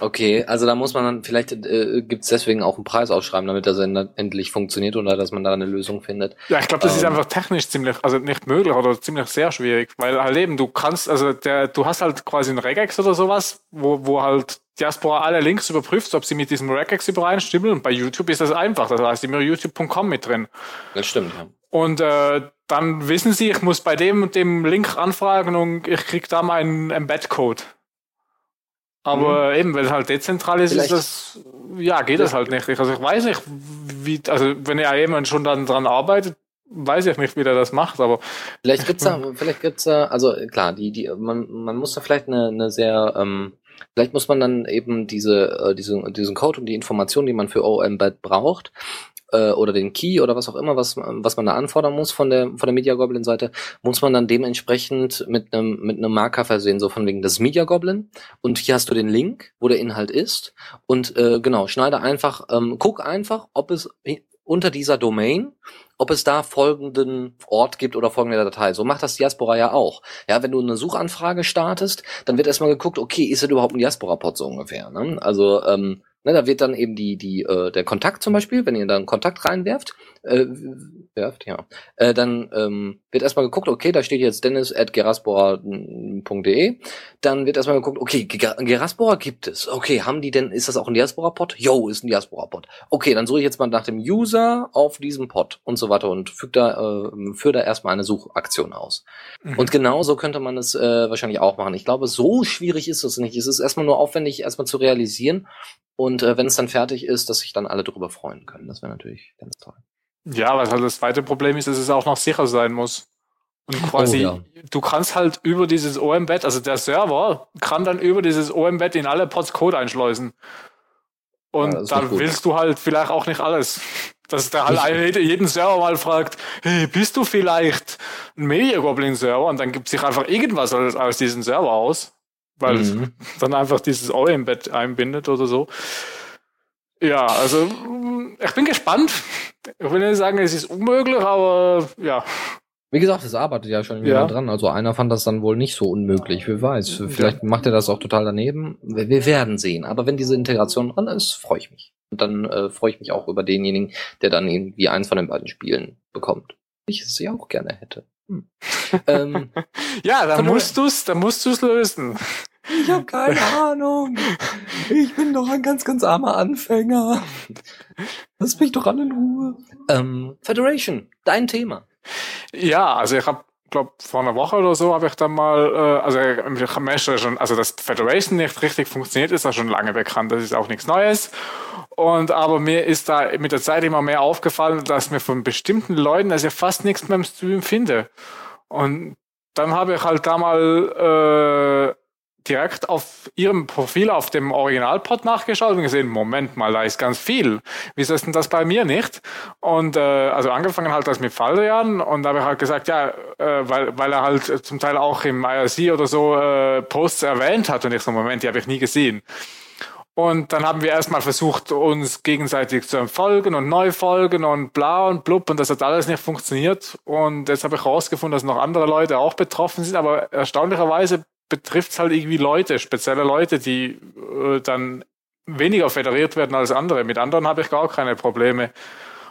Okay, also da muss man dann, vielleicht äh, gibt es deswegen auch einen Preis ausschreiben, damit das endlich funktioniert oder dass man da eine Lösung findet. Ja, ich glaube, das ähm, ist einfach technisch ziemlich, also nicht möglich oder ziemlich sehr schwierig, weil halt eben, du kannst, also der, du hast halt quasi einen Regex oder sowas, wo, wo halt Diaspora alle Links überprüft, ob sie mit diesem Regex übereinstimmen und bei YouTube ist das einfach, das heißt immer youtube.com mit drin. Das stimmt, ja. Und äh, dann wissen sie, ich muss bei dem und dem Link anfragen und ich krieg da meinen Embed-Code. Aber mhm. eben, weil es halt dezentral ist, Vielleicht. ist das, ja, geht das halt nicht. Also ich weiß nicht, wie, also wenn ja jemand schon dann dran arbeitet, weiß ich nicht, wie der das macht, aber. Vielleicht gibt's da, vielleicht gibt's da, also klar, die, die, man, man muss da vielleicht eine, eine sehr, ähm, vielleicht muss man dann eben diese, äh, diesen, diesen Code und die Informationen, die man für OEmbed braucht, äh, oder den Key oder was auch immer, was, was man da anfordern muss von der, von der Media Goblin Seite, muss man dann dementsprechend mit einem, mit einem Marker versehen, so von wegen das Media Goblin. Und hier hast du den Link, wo der Inhalt ist. Und äh, genau, schneide einfach, ähm, guck einfach, ob es unter dieser Domain, ob es da folgenden Ort gibt oder folgende Datei. So macht das Diaspora ja auch. Ja, wenn du eine Suchanfrage startest, dann wird erstmal geguckt, okay, ist das überhaupt ein Diaspora-Pod so ungefähr? Ne? Also ähm, Ne, da wird dann eben die, die, äh, der Kontakt zum Beispiel, wenn ihr da einen Kontakt reinwerft, äh, werft, ja, äh, dann ähm, wird erstmal geguckt, okay, da steht jetzt dennis at geraspora.de, dann wird erstmal geguckt, okay, Geraspora gibt es, okay, haben die denn, ist das auch ein Diaspora-Pod? Yo, ist ein Diaspora-Pod. Okay, dann suche ich jetzt mal nach dem User auf diesem Pod und so weiter und füge da, äh, führe da erstmal eine Suchaktion aus. Mhm. Und genauso könnte man es äh, wahrscheinlich auch machen. Ich glaube, so schwierig ist es nicht. Es ist erstmal nur aufwendig, erstmal zu realisieren und äh, wenn es dann fertig ist, dass sich dann alle darüber freuen können. Das wäre natürlich ganz toll. Ja, was halt das zweite Problem ist, dass es auch noch sicher sein muss. Und quasi, oh, ja. du kannst halt über dieses OM-Bett, also der Server kann dann über dieses OM-Bett in alle Pods Code einschleusen. Und ja, dann willst du halt vielleicht auch nicht alles. Dass der halt jeden Server mal fragt, hey, bist du vielleicht ein Media Goblin Server? Und dann gibt sich einfach irgendwas aus diesem Server aus weil mhm. es dann einfach dieses OEM-Bett einbindet oder so. Ja, also ich bin gespannt. Ich will nicht sagen, es ist unmöglich, aber ja. Wie gesagt, es arbeitet ja schon jemand ja. dran. Also einer fand das dann wohl nicht so unmöglich. Wer weiß. Vielleicht ja. macht er das auch total daneben. Wir, wir, werden sehen. Aber wenn diese Integration dran ist, freue ich mich. Und dann äh, freue ich mich auch über denjenigen, der dann irgendwie eins von den beiden Spielen bekommt. Ich es ja auch gerne hätte. Hm. ähm, ja, dann musst du's, dann musst du's lösen. Ich habe keine Ahnung. Ich bin doch ein ganz, ganz armer Anfänger. Lass mich doch alle in Ruhe. Ähm, Federation, dein Thema. Ja, also ich habe glaube vor einer Woche oder so habe ich dann mal, äh, also ich habe schon, also dass Federation nicht richtig funktioniert, ist ja schon lange bekannt. Das ist auch nichts Neues. Und aber mir ist da mit der Zeit immer mehr aufgefallen, dass mir von bestimmten Leuten, also ich fast nichts mehr im Stream finde. Und dann habe ich halt da mal äh, direkt auf ihrem Profil auf dem Originalpod nachgeschaut und gesehen, Moment mal, da ist ganz viel. Wieso ist denn das bei mir nicht? Und äh, also angefangen halt das mit Faldrian und da habe ich halt gesagt, ja, äh, weil, weil er halt zum Teil auch im IRC oder so äh, Posts erwähnt hat und ich so, Moment, die habe ich nie gesehen. Und dann haben wir erstmal versucht, uns gegenseitig zu entfolgen und neu folgen und bla und blub und das hat alles nicht funktioniert. Und jetzt habe ich herausgefunden, dass noch andere Leute auch betroffen sind, aber erstaunlicherweise betrifft es halt irgendwie Leute, spezielle Leute, die äh, dann weniger federiert werden als andere. Mit anderen habe ich gar keine Probleme.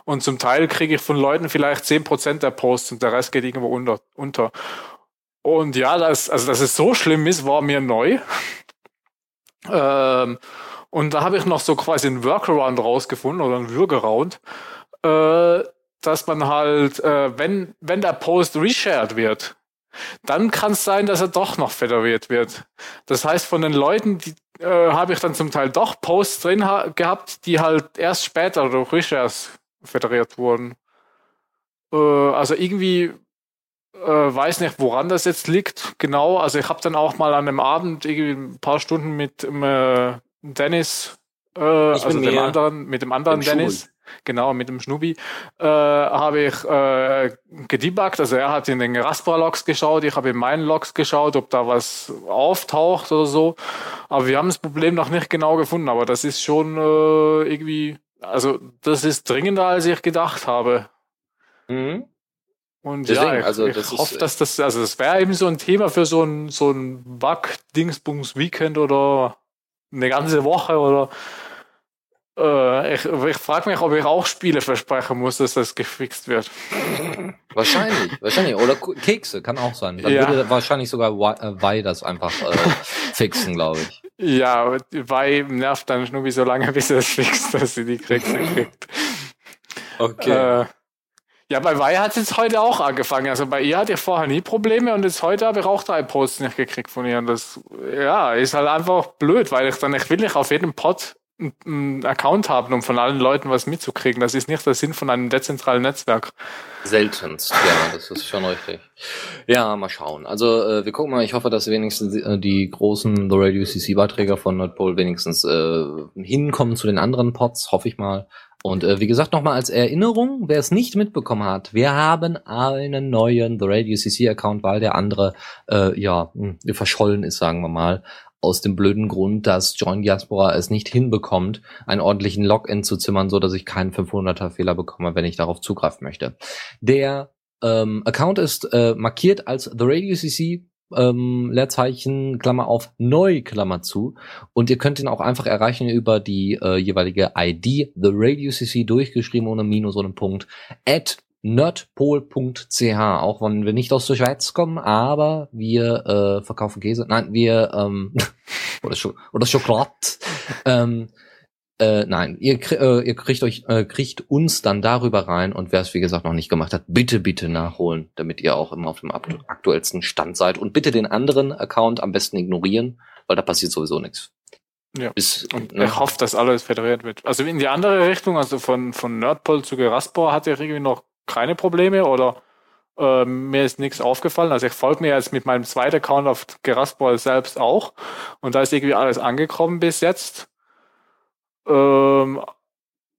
Und zum Teil kriege ich von Leuten vielleicht zehn Prozent der Posts und der Rest geht irgendwo unter. unter. Und ja, das, also dass es so schlimm ist, war mir neu. ähm, und da habe ich noch so quasi einen Workaround rausgefunden oder einen Workaround, äh, dass man halt, äh, wenn, wenn der Post reshared wird, dann kann es sein, dass er doch noch federiert wird. Das heißt, von den Leuten, die äh, habe ich dann zum Teil doch Posts drin gehabt, die halt erst später durch Reshares federiert wurden. Äh, also irgendwie äh, weiß nicht, woran das jetzt liegt. Genau, also ich habe dann auch mal an einem Abend irgendwie ein paar Stunden mit äh, Dennis, äh, also dem anderen, mit dem anderen Dennis. Schul genau, mit dem Schnubi, äh, habe ich äh, gedebuggt. Also er hat in den Raspa-Logs geschaut, ich habe in meinen Logs geschaut, ob da was auftaucht oder so. Aber wir haben das Problem noch nicht genau gefunden. Aber das ist schon äh, irgendwie, also das ist dringender, als ich gedacht habe. Mhm. Und Deswegen, ja, ich, also das ich hoffe, dass das, also das wäre eben so ein Thema für so ein, so ein Bug-Dingsbums-Weekend oder eine ganze Woche oder äh, ich, ich frage mich, ob ich auch Spiele versprechen muss, dass das gefixt wird. Wahrscheinlich, wahrscheinlich. Oder Kekse, kann auch sein. Dann ja. würde wahrscheinlich sogar Wei äh, das einfach äh, fixen, glaube ich. Ja, Wei nervt dann Schnubi so lange, bis er es fixt, dass sie die Kekse kriegt. Okay. Äh, ja, bei Wei hat es jetzt heute auch angefangen. Also bei ihr hatte ich vorher nie Probleme und jetzt heute habe ich auch drei Posts nicht gekriegt von ihr. Und das, ja, ist halt einfach blöd, weil ich dann, ich will nicht auf jedem Pod einen Account haben, um von allen Leuten was mitzukriegen. Das ist nicht der Sinn von einem dezentralen Netzwerk. Seltenst, ja, das ist schon richtig. Ja, mal schauen. Also äh, wir gucken mal, ich hoffe, dass wenigstens äh, die großen The Radio CC Beiträger von Nordpol wenigstens äh, hinkommen zu den anderen Pods, hoffe ich mal. Und äh, wie gesagt, nochmal als Erinnerung, wer es nicht mitbekommen hat, wir haben einen neuen The Radio CC Account, weil der andere äh, ja hm, verschollen ist, sagen wir mal aus dem blöden Grund, dass Join Diaspora es nicht hinbekommt, einen ordentlichen Login zu zimmern, so dass ich keinen 500er Fehler bekomme, wenn ich darauf zugreifen möchte. Der ähm, Account ist äh, markiert als The Radio CC ähm, Leerzeichen, Klammer auf, neu, Klammer zu. Und ihr könnt ihn auch einfach erreichen über die äh, jeweilige ID, The Radio CC, durchgeschrieben ohne Minus ohne Punkt, at nerdpol.ch, auch wenn wir nicht aus der Schweiz kommen, aber wir äh, verkaufen Käse. Nein, wir ähm, oder, Sch oder Schokolade. ähm, äh, nein, ihr, äh, ihr kriegt euch äh, kriegt uns dann darüber rein und wer es wie gesagt noch nicht gemacht hat, bitte bitte nachholen, damit ihr auch immer auf dem aktuellsten Stand seid und bitte den anderen Account am besten ignorieren, weil da passiert sowieso nichts. Ja. Bis, und ne? ich hoffe, dass alles federiert wird. Also in die andere Richtung, also von von Nerdpol zu Geraspor hat er irgendwie noch keine Probleme oder äh, mir ist nichts aufgefallen. Also ich folge mir jetzt mit meinem zweiten Account auf Geraspor selbst auch und da ist irgendwie alles angekommen bis jetzt. Ähm,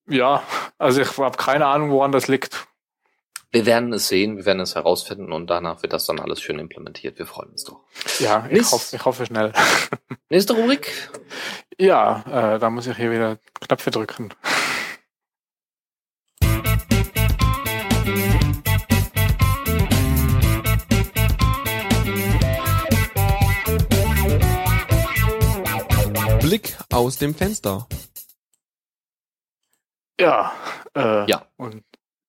ja, also ich habe keine Ahnung, woran das liegt. Wir werden es sehen, wir werden es herausfinden und danach wird das dann alles schön implementiert. Wir freuen uns doch. Ja, ich, Nächst, hoffe, ich hoffe schnell. Nächste Rubrik? Ja, äh, da muss ich hier wieder Knöpfe drücken. Blick aus dem Fenster. Ja, äh, ja. Und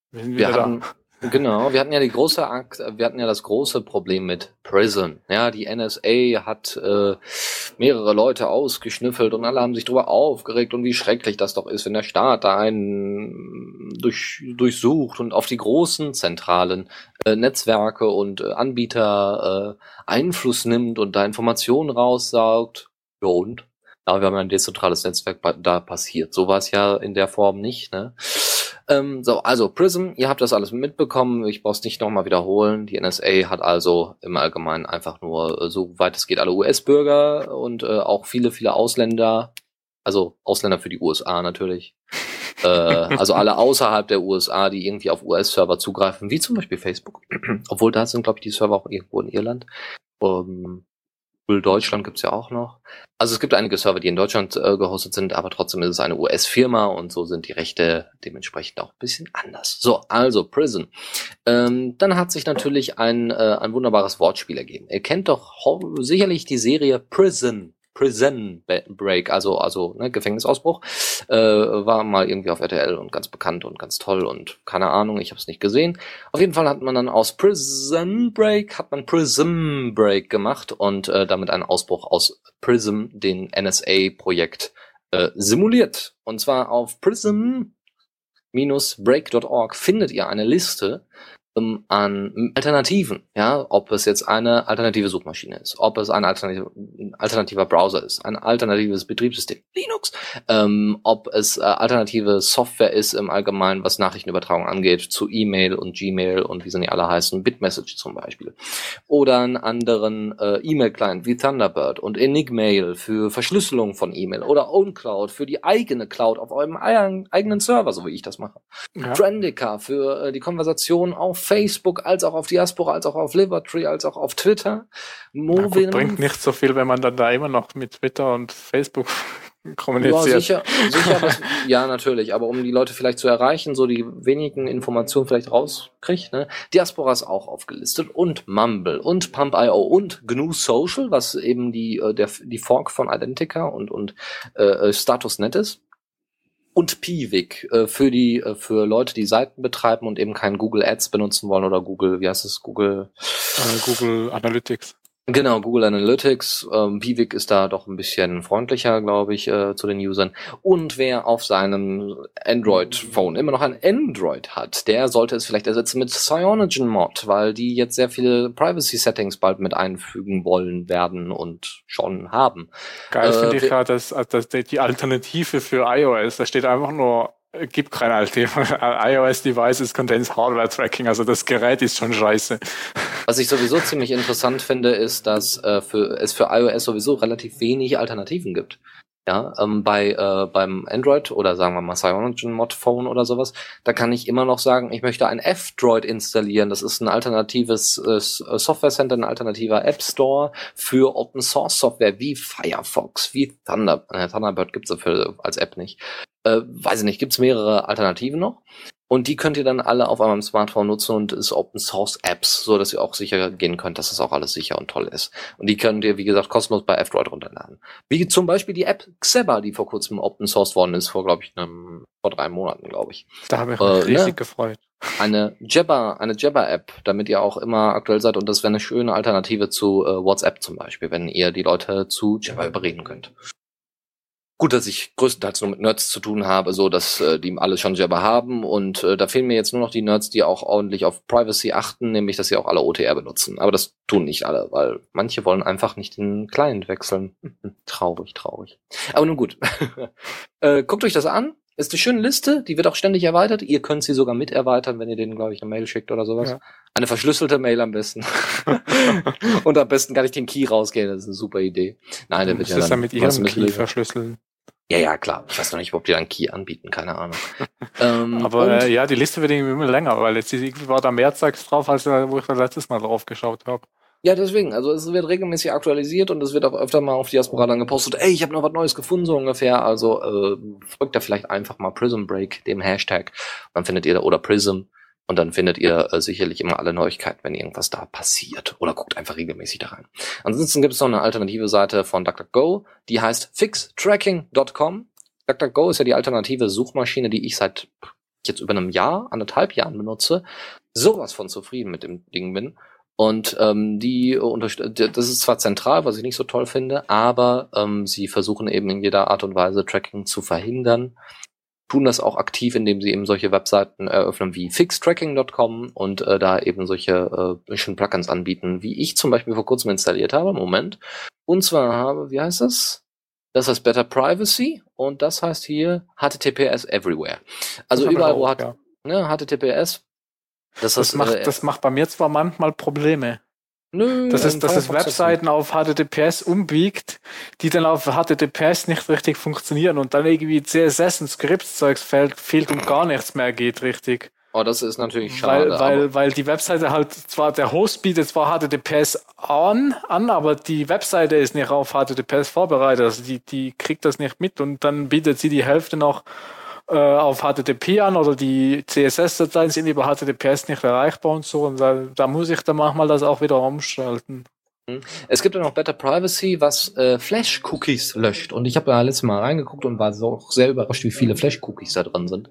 wir, sind wir hatten, da. genau, wir hatten ja die große, wir hatten ja das große Problem mit Prison. Ja, die NSA hat äh, mehrere Leute ausgeschnüffelt und alle haben sich darüber aufgeregt und wie schrecklich das doch ist, wenn der Staat da einen durch, durchsucht und auf die großen zentralen äh, Netzwerke und äh, Anbieter äh, Einfluss nimmt und da Informationen raussaugt. Ja und? Aber wir haben ein dezentrales Netzwerk, da passiert sowas ja in der Form nicht. Ne? Ähm, so, also Prism, ihr habt das alles mitbekommen. Ich brauch's nicht nochmal wiederholen. Die NSA hat also im Allgemeinen einfach nur, äh, so weit es geht, alle US-Bürger und äh, auch viele, viele Ausländer, also Ausländer für die USA natürlich. äh, also alle außerhalb der USA, die irgendwie auf US-Server zugreifen, wie zum Beispiel Facebook. Obwohl da sind, glaube ich, die Server auch irgendwo in Irland. Um, Deutschland gibt's ja auch noch. Also es gibt einige Server, die in Deutschland äh, gehostet sind, aber trotzdem ist es eine US-Firma und so sind die Rechte dementsprechend auch ein bisschen anders. So, also Prison. Ähm, dann hat sich natürlich ein, äh, ein wunderbares Wortspiel ergeben. Ihr kennt doch sicherlich die Serie Prison. Prison Break, also also ne, Gefängnisausbruch, äh, war mal irgendwie auf RTL und ganz bekannt und ganz toll und keine Ahnung, ich habe es nicht gesehen. Auf jeden Fall hat man dann aus Prison Break hat man Prism Break gemacht und äh, damit einen Ausbruch aus Prism, den NSA-Projekt, äh, simuliert. Und zwar auf prism-break.org findet ihr eine Liste an Alternativen, ja, ob es jetzt eine alternative Suchmaschine ist, ob es ein, alternative, ein alternativer Browser ist, ein alternatives Betriebssystem, Linux, ähm, ob es äh, alternative Software ist im Allgemeinen, was Nachrichtenübertragung angeht, zu E-Mail und Gmail und wie sie nicht alle heißen, Bitmessage zum Beispiel, oder einen anderen äh, E-Mail-Client wie Thunderbird und Enigmail für Verschlüsselung von E-Mail oder OwnCloud für die eigene Cloud auf eurem eigenen Server, so wie ich das mache, ja. Trendica für äh, die Konversation auf Facebook, als auch auf Diaspora, als auch auf Livertree, als auch auf Twitter. Movin bringt nicht so viel, wenn man dann da immer noch mit Twitter und Facebook kommuniziert. Ja, sicher, sicher was, ja, natürlich, aber um die Leute vielleicht zu erreichen, so die wenigen Informationen vielleicht rauskriegt, ne? Diaspora ist auch aufgelistet und Mumble und Pump.io und GNU Social, was eben die, äh, der, die Fork von Identica und, und äh, äh Statusnet ist und Piwik äh, für die äh, für Leute, die Seiten betreiben und eben kein Google Ads benutzen wollen oder Google, wie heißt es, Google äh, Google Analytics. Genau, Google Analytics. Ähm, Vivik ist da doch ein bisschen freundlicher, glaube ich, äh, zu den Usern. Und wer auf seinem Android-Phone immer noch ein Android hat, der sollte es vielleicht ersetzen mit CyanogenMod, weil die jetzt sehr viele Privacy-Settings bald mit einfügen wollen werden und schon haben. Geil äh, finde ich ja, dass, dass die Alternative für iOS, da steht einfach nur gibt kein iOS-Devices contains Hardware Tracking, also das Gerät ist schon scheiße. Was ich sowieso ziemlich interessant finde, ist, dass äh, für, es für iOS sowieso relativ wenig Alternativen gibt. Ja, ähm, bei äh, beim Android oder sagen wir mal Cyanogen Mod Phone oder sowas, da kann ich immer noch sagen, ich möchte ein F-Droid installieren. Das ist ein alternatives äh, äh, Software Center, ein alternativer App Store für Open Source Software wie Firefox, wie Thunder, äh, Thunderbird gibt's dafür als App nicht. Äh, weiß ich nicht, gibt's mehrere Alternativen noch. Und die könnt ihr dann alle auf eurem Smartphone nutzen und ist Open Source Apps, so dass ihr auch sicher gehen könnt, dass das auch alles sicher und toll ist. Und die könnt ihr, wie gesagt, kostenlos bei F-Droid runterladen. Wie zum Beispiel die App Xeba, die vor kurzem Open Source worden ist, vor, glaube ich, einem, vor drei Monaten, glaube ich. Da habe ich mich äh, riesig ne? gefreut. Eine Jabber, eine Jabber-App, damit ihr auch immer aktuell seid und das wäre eine schöne Alternative zu äh, WhatsApp zum Beispiel, wenn ihr die Leute zu Jabber überreden könnt. Gut, dass ich größtenteils nur mit Nerds zu tun habe, so dass äh, die alle schon Jabber haben und äh, da fehlen mir jetzt nur noch die Nerds, die auch ordentlich auf Privacy achten, nämlich dass sie auch alle OTR benutzen. Aber das tun nicht alle, weil manche wollen einfach nicht den Client wechseln. traurig, traurig. Aber nun gut. äh, guckt euch das an. Ist eine schöne Liste, die wird auch ständig erweitert. Ihr könnt sie sogar mit erweitern, wenn ihr denen, glaube ich, eine Mail schickt oder sowas. Ja. Eine verschlüsselte Mail am besten. und am besten kann ich den Key rausgehen, das ist eine super Idee. Nein, der wird ja dann, dann mit ihrem Key verschlüsseln. Ja, ja, klar. Ich weiß noch nicht, ob die dann Key anbieten, keine Ahnung. ähm, Aber äh, ja, die Liste wird irgendwie immer länger, weil jetzt irgendwie war da mehr Zeugs drauf, als äh, wo ich das letztes Mal drauf geschaut habe. Ja, deswegen, also es wird regelmäßig aktualisiert und es wird auch öfter mal auf Diaspora dann gepostet, ey, ich habe noch was Neues gefunden, so ungefähr. Also äh, folgt da vielleicht einfach mal Prism Break, dem Hashtag. Dann findet ihr da, oder Prism, und dann findet ihr äh, sicherlich immer alle Neuigkeiten, wenn irgendwas da passiert. Oder guckt einfach regelmäßig da rein. Ansonsten gibt es noch eine alternative Seite von DuckDuckGo, die heißt fixtracking.com. DuckDuckGo ist ja die alternative Suchmaschine, die ich seit jetzt über einem Jahr, anderthalb Jahren benutze. Sowas von zufrieden mit dem Ding bin. Und ähm, die das ist zwar zentral, was ich nicht so toll finde, aber ähm, sie versuchen eben in jeder Art und Weise Tracking zu verhindern tun das auch aktiv, indem sie eben solche Webseiten eröffnen wie fixtracking.com und äh, da eben solche äh, schönen Plugins anbieten, wie ich zum Beispiel vor kurzem installiert habe. Moment. Und zwar habe, wie heißt das? Das heißt Better Privacy und das heißt hier HTTPS Everywhere. Also überall, wo hat, ja. ne, HTTPS. Das, das, heißt, macht, äh, das macht bei mir zwar manchmal Probleme. Nö, dass es, dass es Webseiten auf HTTPS umbiegt, die dann auf HTTPS nicht richtig funktionieren und dann irgendwie CSS und Scripts-Zeugs fehlt, fehlt und gar nichts mehr geht richtig. Oh, das ist natürlich schade. Weil, weil, weil die Webseite halt zwar, der Host bietet zwar HTTPS an, an, aber die Webseite ist nicht auf HTTPS vorbereitet. Also die, die kriegt das nicht mit und dann bietet sie die Hälfte noch äh, auf HTTP an oder die CSS-Dateien sind über HTTPS nicht erreichbar und so. Und da, da muss ich dann manchmal das auch wieder umschalten. Hm. Es gibt ja noch Better Privacy, was äh, Flash-Cookies löscht. Und ich habe da letztes Mal reingeguckt und war so sehr überrascht, wie viele Flash-Cookies da drin sind.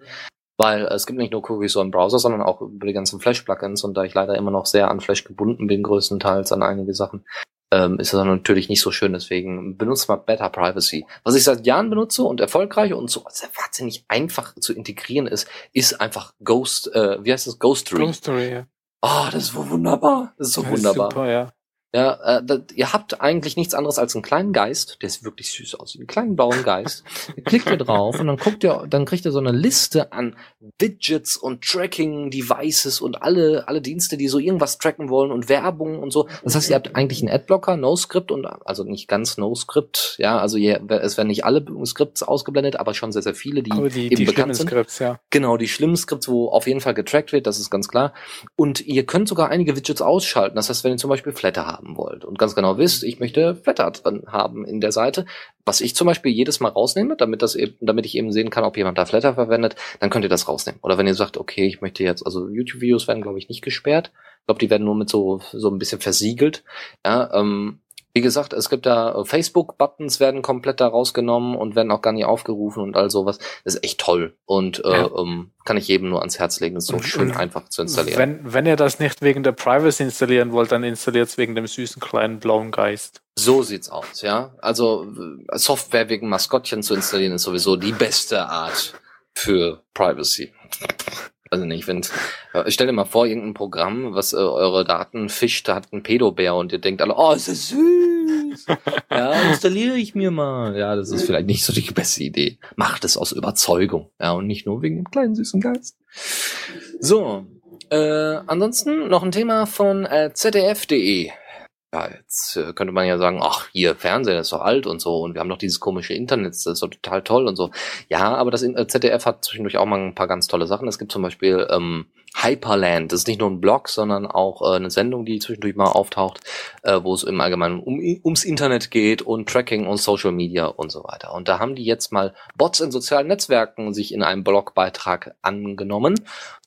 Weil äh, es gibt nicht nur Cookies so im Browser, sondern auch über die ganzen Flash-Plugins. Und da ich leider immer noch sehr an Flash gebunden bin, größtenteils an einige Sachen, ähm, ist das natürlich nicht so schön. Deswegen benutzt mal Better Privacy. Was ich seit Jahren benutze und erfolgreich und so wahnsinnig einfach zu integrieren ist, ist einfach Ghost, äh, wie heißt das? Ghostory. Ghostory, ja. Oh, das ist so wunderbar. Das ist so das wunderbar. Ist super, ja. Ja, äh, da, ihr habt eigentlich nichts anderes als einen kleinen Geist, der ist wirklich süß aus, einen kleinen blauen Geist. klickt ihr drauf und dann guckt ihr, dann kriegt ihr so eine Liste an Widgets und Tracking-Devices und alle, alle Dienste, die so irgendwas tracken wollen und Werbung und so. Das heißt, ihr habt eigentlich einen Adblocker, No-Script und also nicht ganz No-Script, ja, also ihr, es werden nicht alle Skripts ausgeblendet, aber schon sehr, sehr viele, die, die eben die bekannt sind. Skripts, ja. Genau, die schlimmen Skripts, wo auf jeden Fall getrackt wird, das ist ganz klar. Und ihr könnt sogar einige Widgets ausschalten. Das heißt, wenn ihr zum Beispiel Flatter habt, haben wollt und ganz genau wisst, ich möchte Flatter drin haben in der Seite, was ich zum Beispiel jedes Mal rausnehme, damit das eben, damit ich eben sehen kann, ob jemand da Flatter verwendet, dann könnt ihr das rausnehmen. Oder wenn ihr sagt, okay, ich möchte jetzt, also YouTube-Videos werden, glaube ich, nicht gesperrt. Ich glaube, die werden nur mit so, so ein bisschen versiegelt. Ja, ähm, wie gesagt, es gibt da äh, Facebook-Buttons werden komplett da rausgenommen und werden auch gar nicht aufgerufen und all sowas. Das ist echt toll und äh, ja. ähm, kann ich jedem nur ans Herz legen. Ist so und, schön einfach zu installieren. Wenn, wenn ihr das nicht wegen der Privacy installieren wollt, dann installiert es wegen dem süßen kleinen blauen Geist. So sieht's aus, ja. Also Software wegen Maskottchen zu installieren ist sowieso die beste Art für Privacy also nicht, wenn äh, stell dir mal vor, irgendein Programm, was äh, eure Daten fischt, hat einen Pedobär und ihr denkt alle, oh, ist das süß. ja, installiere ich mir mal. Ja, das ist vielleicht nicht so die beste Idee. Macht es aus Überzeugung. Ja, und nicht nur wegen dem kleinen süßen Geist. So, äh, ansonsten noch ein Thema von äh, zdf.de. ja, jetzt äh, könnte man ja sagen, ach, hier, Fernsehen ist doch alt und so und wir haben doch dieses komische Internet, das ist doch total toll und so. Ja, aber das äh, ZDF hat zwischendurch auch mal ein paar ganz tolle Sachen. Es gibt zum Beispiel ähm, Hyperland, das ist nicht nur ein Blog, sondern auch äh, eine Sendung, die zwischendurch mal auftaucht, äh, wo es im Allgemeinen um, ums Internet geht und Tracking und Social Media und so weiter. Und da haben die jetzt mal Bots in sozialen Netzwerken sich in einem Blogbeitrag angenommen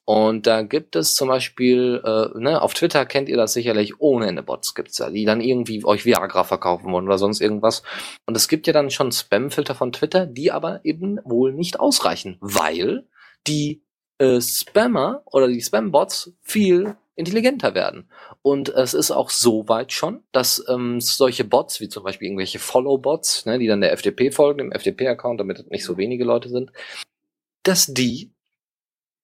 und da gibt es zum Beispiel, äh, ne, auf Twitter kennt ihr das sicherlich, ohne Ende Bots gibt's da, die dann irgendwie euch Viagra verkaufen wollen oder sonst irgendwas. Und es gibt ja dann schon Spamfilter von Twitter, die aber eben wohl nicht ausreichen, weil die äh, Spammer oder die Spam-Bots viel intelligenter werden. Und es ist auch so weit schon, dass ähm, solche Bots, wie zum Beispiel irgendwelche Follow-Bots, ne, die dann der FDP folgen, dem FDP-Account, damit nicht so wenige Leute sind, dass die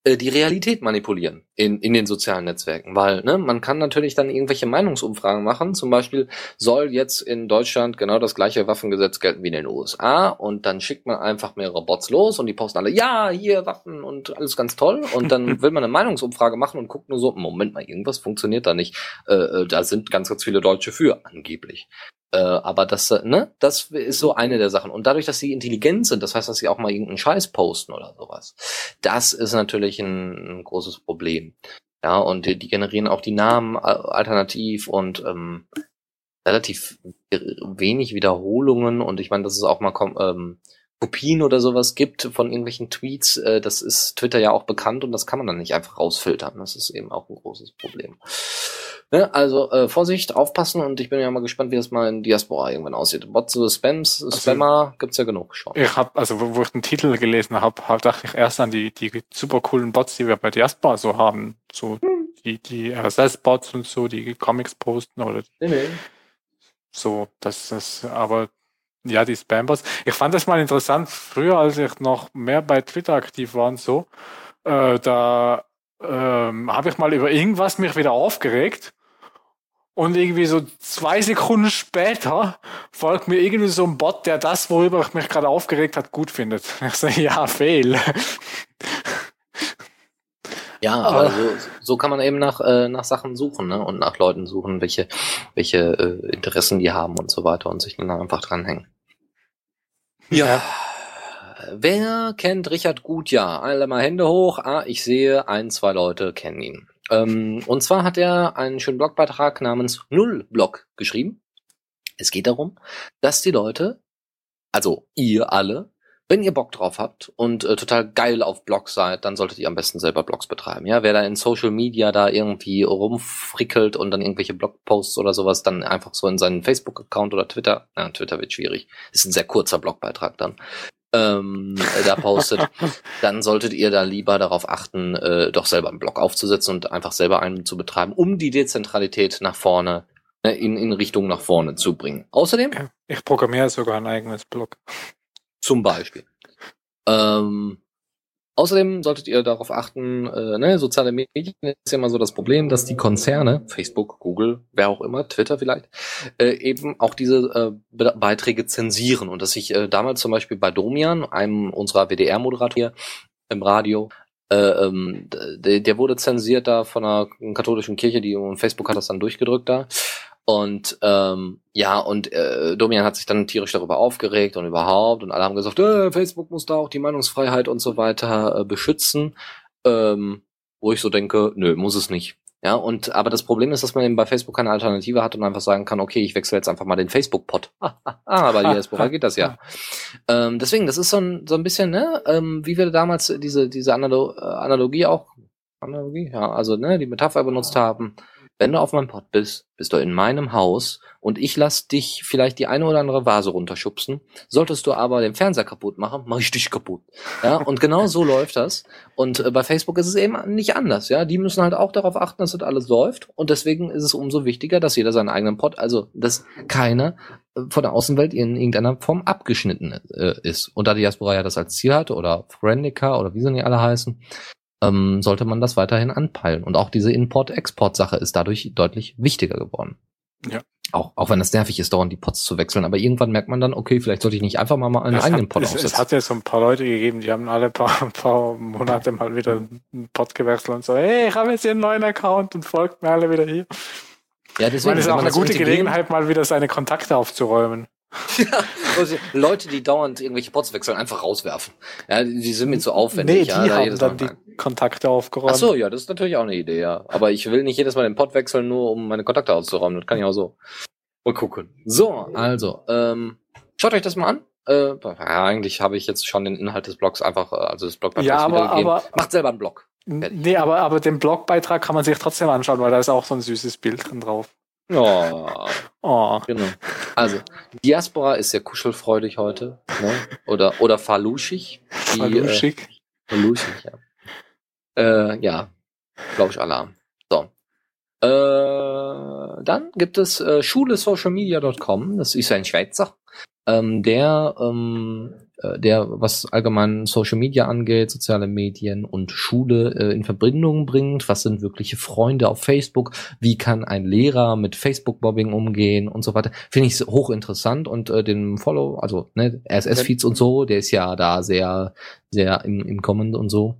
die Realität manipulieren in, in den sozialen Netzwerken, weil ne, man kann natürlich dann irgendwelche Meinungsumfragen machen, zum Beispiel soll jetzt in Deutschland genau das gleiche Waffengesetz gelten wie in den USA und dann schickt man einfach mehrere Bots los und die posten alle, ja, hier Waffen und alles ganz toll. Und dann will man eine Meinungsumfrage machen und guckt nur so, Moment mal, irgendwas funktioniert da nicht, äh, äh da sind ganz, ganz viele Deutsche für, angeblich. Äh, aber das, äh, ne, das ist so eine der Sachen. Und dadurch, dass sie intelligent sind, das heißt, dass sie auch mal irgendeinen Scheiß posten oder sowas, das ist natürlich ein, ein großes Problem. Ja, und die, die, generieren auch die Namen alternativ und ähm, relativ wenig Wiederholungen. Und ich meine, dass es auch mal ähm, Kopien oder sowas gibt von irgendwelchen Tweets, äh, das ist Twitter ja auch bekannt und das kann man dann nicht einfach rausfiltern. Das ist eben auch ein großes Problem. Ne? Also äh, Vorsicht, aufpassen und ich bin ja mal gespannt, wie das mal in Diaspora irgendwann aussieht. Bots, so Spams, also, Spammer gibt's ja genug schon. Ich habe, also wo, wo ich den Titel gelesen habe, hab, dachte ich erst an die, die super coolen Bots, die wir bei Diaspora so haben. So hm. die, die RSS-Bots und so, die Comics posten oder nee, nee. so, das ist aber ja, die Spambots. Ich fand das mal interessant, früher, als ich noch mehr bei Twitter aktiv war und so, äh, da ähm, habe ich mal über irgendwas mich wieder aufgeregt und irgendwie so zwei Sekunden später folgt mir irgendwie so ein Bot, der das, worüber ich mich gerade aufgeregt hat, gut findet. Ich sage, ja, fail. Ja, aber so, so kann man eben nach, äh, nach Sachen suchen ne? und nach Leuten suchen, welche, welche äh, Interessen die haben und so weiter und sich dann einfach dranhängen. Ja. Wer kennt Richard Gutjahr? Alle mal Hände hoch. Ah, ich sehe, ein, zwei Leute kennen ihn. Ähm, und zwar hat er einen schönen Blogbeitrag namens Nullblog geschrieben. Es geht darum, dass die Leute, also ihr alle, wenn ihr Bock drauf habt und äh, total geil auf Blogs seid, dann solltet ihr am besten selber Blogs betreiben. Ja, wer da in Social Media da irgendwie rumfrickelt und dann irgendwelche Blogposts oder sowas dann einfach so in seinen Facebook-Account oder Twitter, na, Twitter wird schwierig, ist ein sehr kurzer Blogbeitrag dann, ähm, äh, da postet, dann solltet ihr da lieber darauf achten, äh, doch selber einen Blog aufzusetzen und einfach selber einen zu betreiben, um die Dezentralität nach vorne, äh, in, in Richtung nach vorne zu bringen. Außerdem. Ich programmiere sogar ein eigenes Blog. Zum Beispiel. Ähm, Außerdem solltet ihr darauf achten, äh, ne, soziale Medien ist ja immer so das Problem, dass die Konzerne, Facebook, Google, wer auch immer, Twitter vielleicht, äh, eben auch diese äh, Beiträge zensieren und dass ich äh, damals zum Beispiel bei Domian, einem unserer WDR-Moderator im Radio, äh, ähm, der, der wurde zensiert da von einer katholischen Kirche, die und Facebook hat das dann durchgedrückt da. Und ähm, ja, und äh, Domian hat sich dann tierisch darüber aufgeregt und überhaupt und alle haben gesagt, äh, Facebook muss da auch die Meinungsfreiheit und so weiter äh, beschützen. Ähm, wo ich so denke, nö, muss es nicht. Ja, und aber das Problem ist, dass man eben bei Facebook keine Alternative hat und einfach sagen kann, okay, ich wechsle jetzt einfach mal den Facebook-Pod. ah, bei Diaspora geht das ja. ähm, deswegen, das ist so ein, so ein bisschen, ne, ähm, wie wir damals diese, diese Analo äh, Analogie auch, Analogie, ja, also ne, die Metapher benutzt haben. Wenn du auf meinem Pod bist, bist du in meinem Haus und ich lass dich vielleicht die eine oder andere Vase runterschubsen. Solltest du aber den Fernseher kaputt machen, mach ich dich kaputt. Ja, und genau so läuft das. Und äh, bei Facebook ist es eben nicht anders. Ja, die müssen halt auch darauf achten, dass das alles läuft. Und deswegen ist es umso wichtiger, dass jeder seinen eigenen Pod, also dass keiner äh, von der Außenwelt in irgendeiner Form abgeschnitten äh, ist. Und da Diaspora ja das als Ziel hatte oder Friendica oder wie sie nicht alle heißen, ähm, sollte man das weiterhin anpeilen. Und auch diese Import-Export-Sache ist dadurch deutlich wichtiger geworden. Ja. Auch, auch wenn es nervig ist, dauernd die Pots zu wechseln. Aber irgendwann merkt man dann, okay, vielleicht sollte ich nicht einfach mal, mal einen es eigenen Pot aufsetzen. Es hat ja so ein paar Leute gegeben, die haben alle paar, paar Monate mal wieder einen Pot gewechselt und so, hey, ich habe jetzt hier einen neuen Account und folgt mir alle wieder hier. Ja, deswegen ist auch eine gute Gelegenheit, mal wieder seine Kontakte aufzuräumen. Ja, Leute, die dauernd irgendwelche Pots wechseln, einfach rauswerfen. Ja, die sind mir zu aufwendig. Nee, die ja, haben dann die Kontakte aufgeräumt. Ach so, ja, das ist natürlich auch eine Idee, ja. Aber ich will nicht jedes Mal den Pot wechseln, nur um meine Kontakte auszuräumen. Das kann ich auch so. Mal gucken. So, also, ähm, schaut euch das mal an. Äh, ja, eigentlich habe ich jetzt schon den Inhalt des Blogs einfach, äh, also das Blogbeitrag ja, aber, aber Macht selber einen Blog. Nee, aber, aber den Blogbeitrag kann man sich trotzdem anschauen, weil da ist auch so ein süßes Bild drin drauf. Oh. oh. Genau. Also, Diaspora ist sehr kuschelfreudig heute. Ne? Oder, oder faluschig. Faluschig. Äh, faluschig, ja. Äh, ja. Glaube ich, Alarm. So. Äh, dann gibt es äh, schulesocialmedia.com. Das ist ein Schweizer ähm, der, ähm, äh, der, was allgemein Social Media angeht, soziale Medien und Schule äh, in Verbindung bringt. Was sind wirkliche Freunde auf Facebook? Wie kann ein Lehrer mit Facebook-Bobbing umgehen und so weiter? Finde ich hochinteressant und äh, den Follow, also ne, RSS-Feeds und so, der ist ja da sehr, sehr im, im Kommen und so.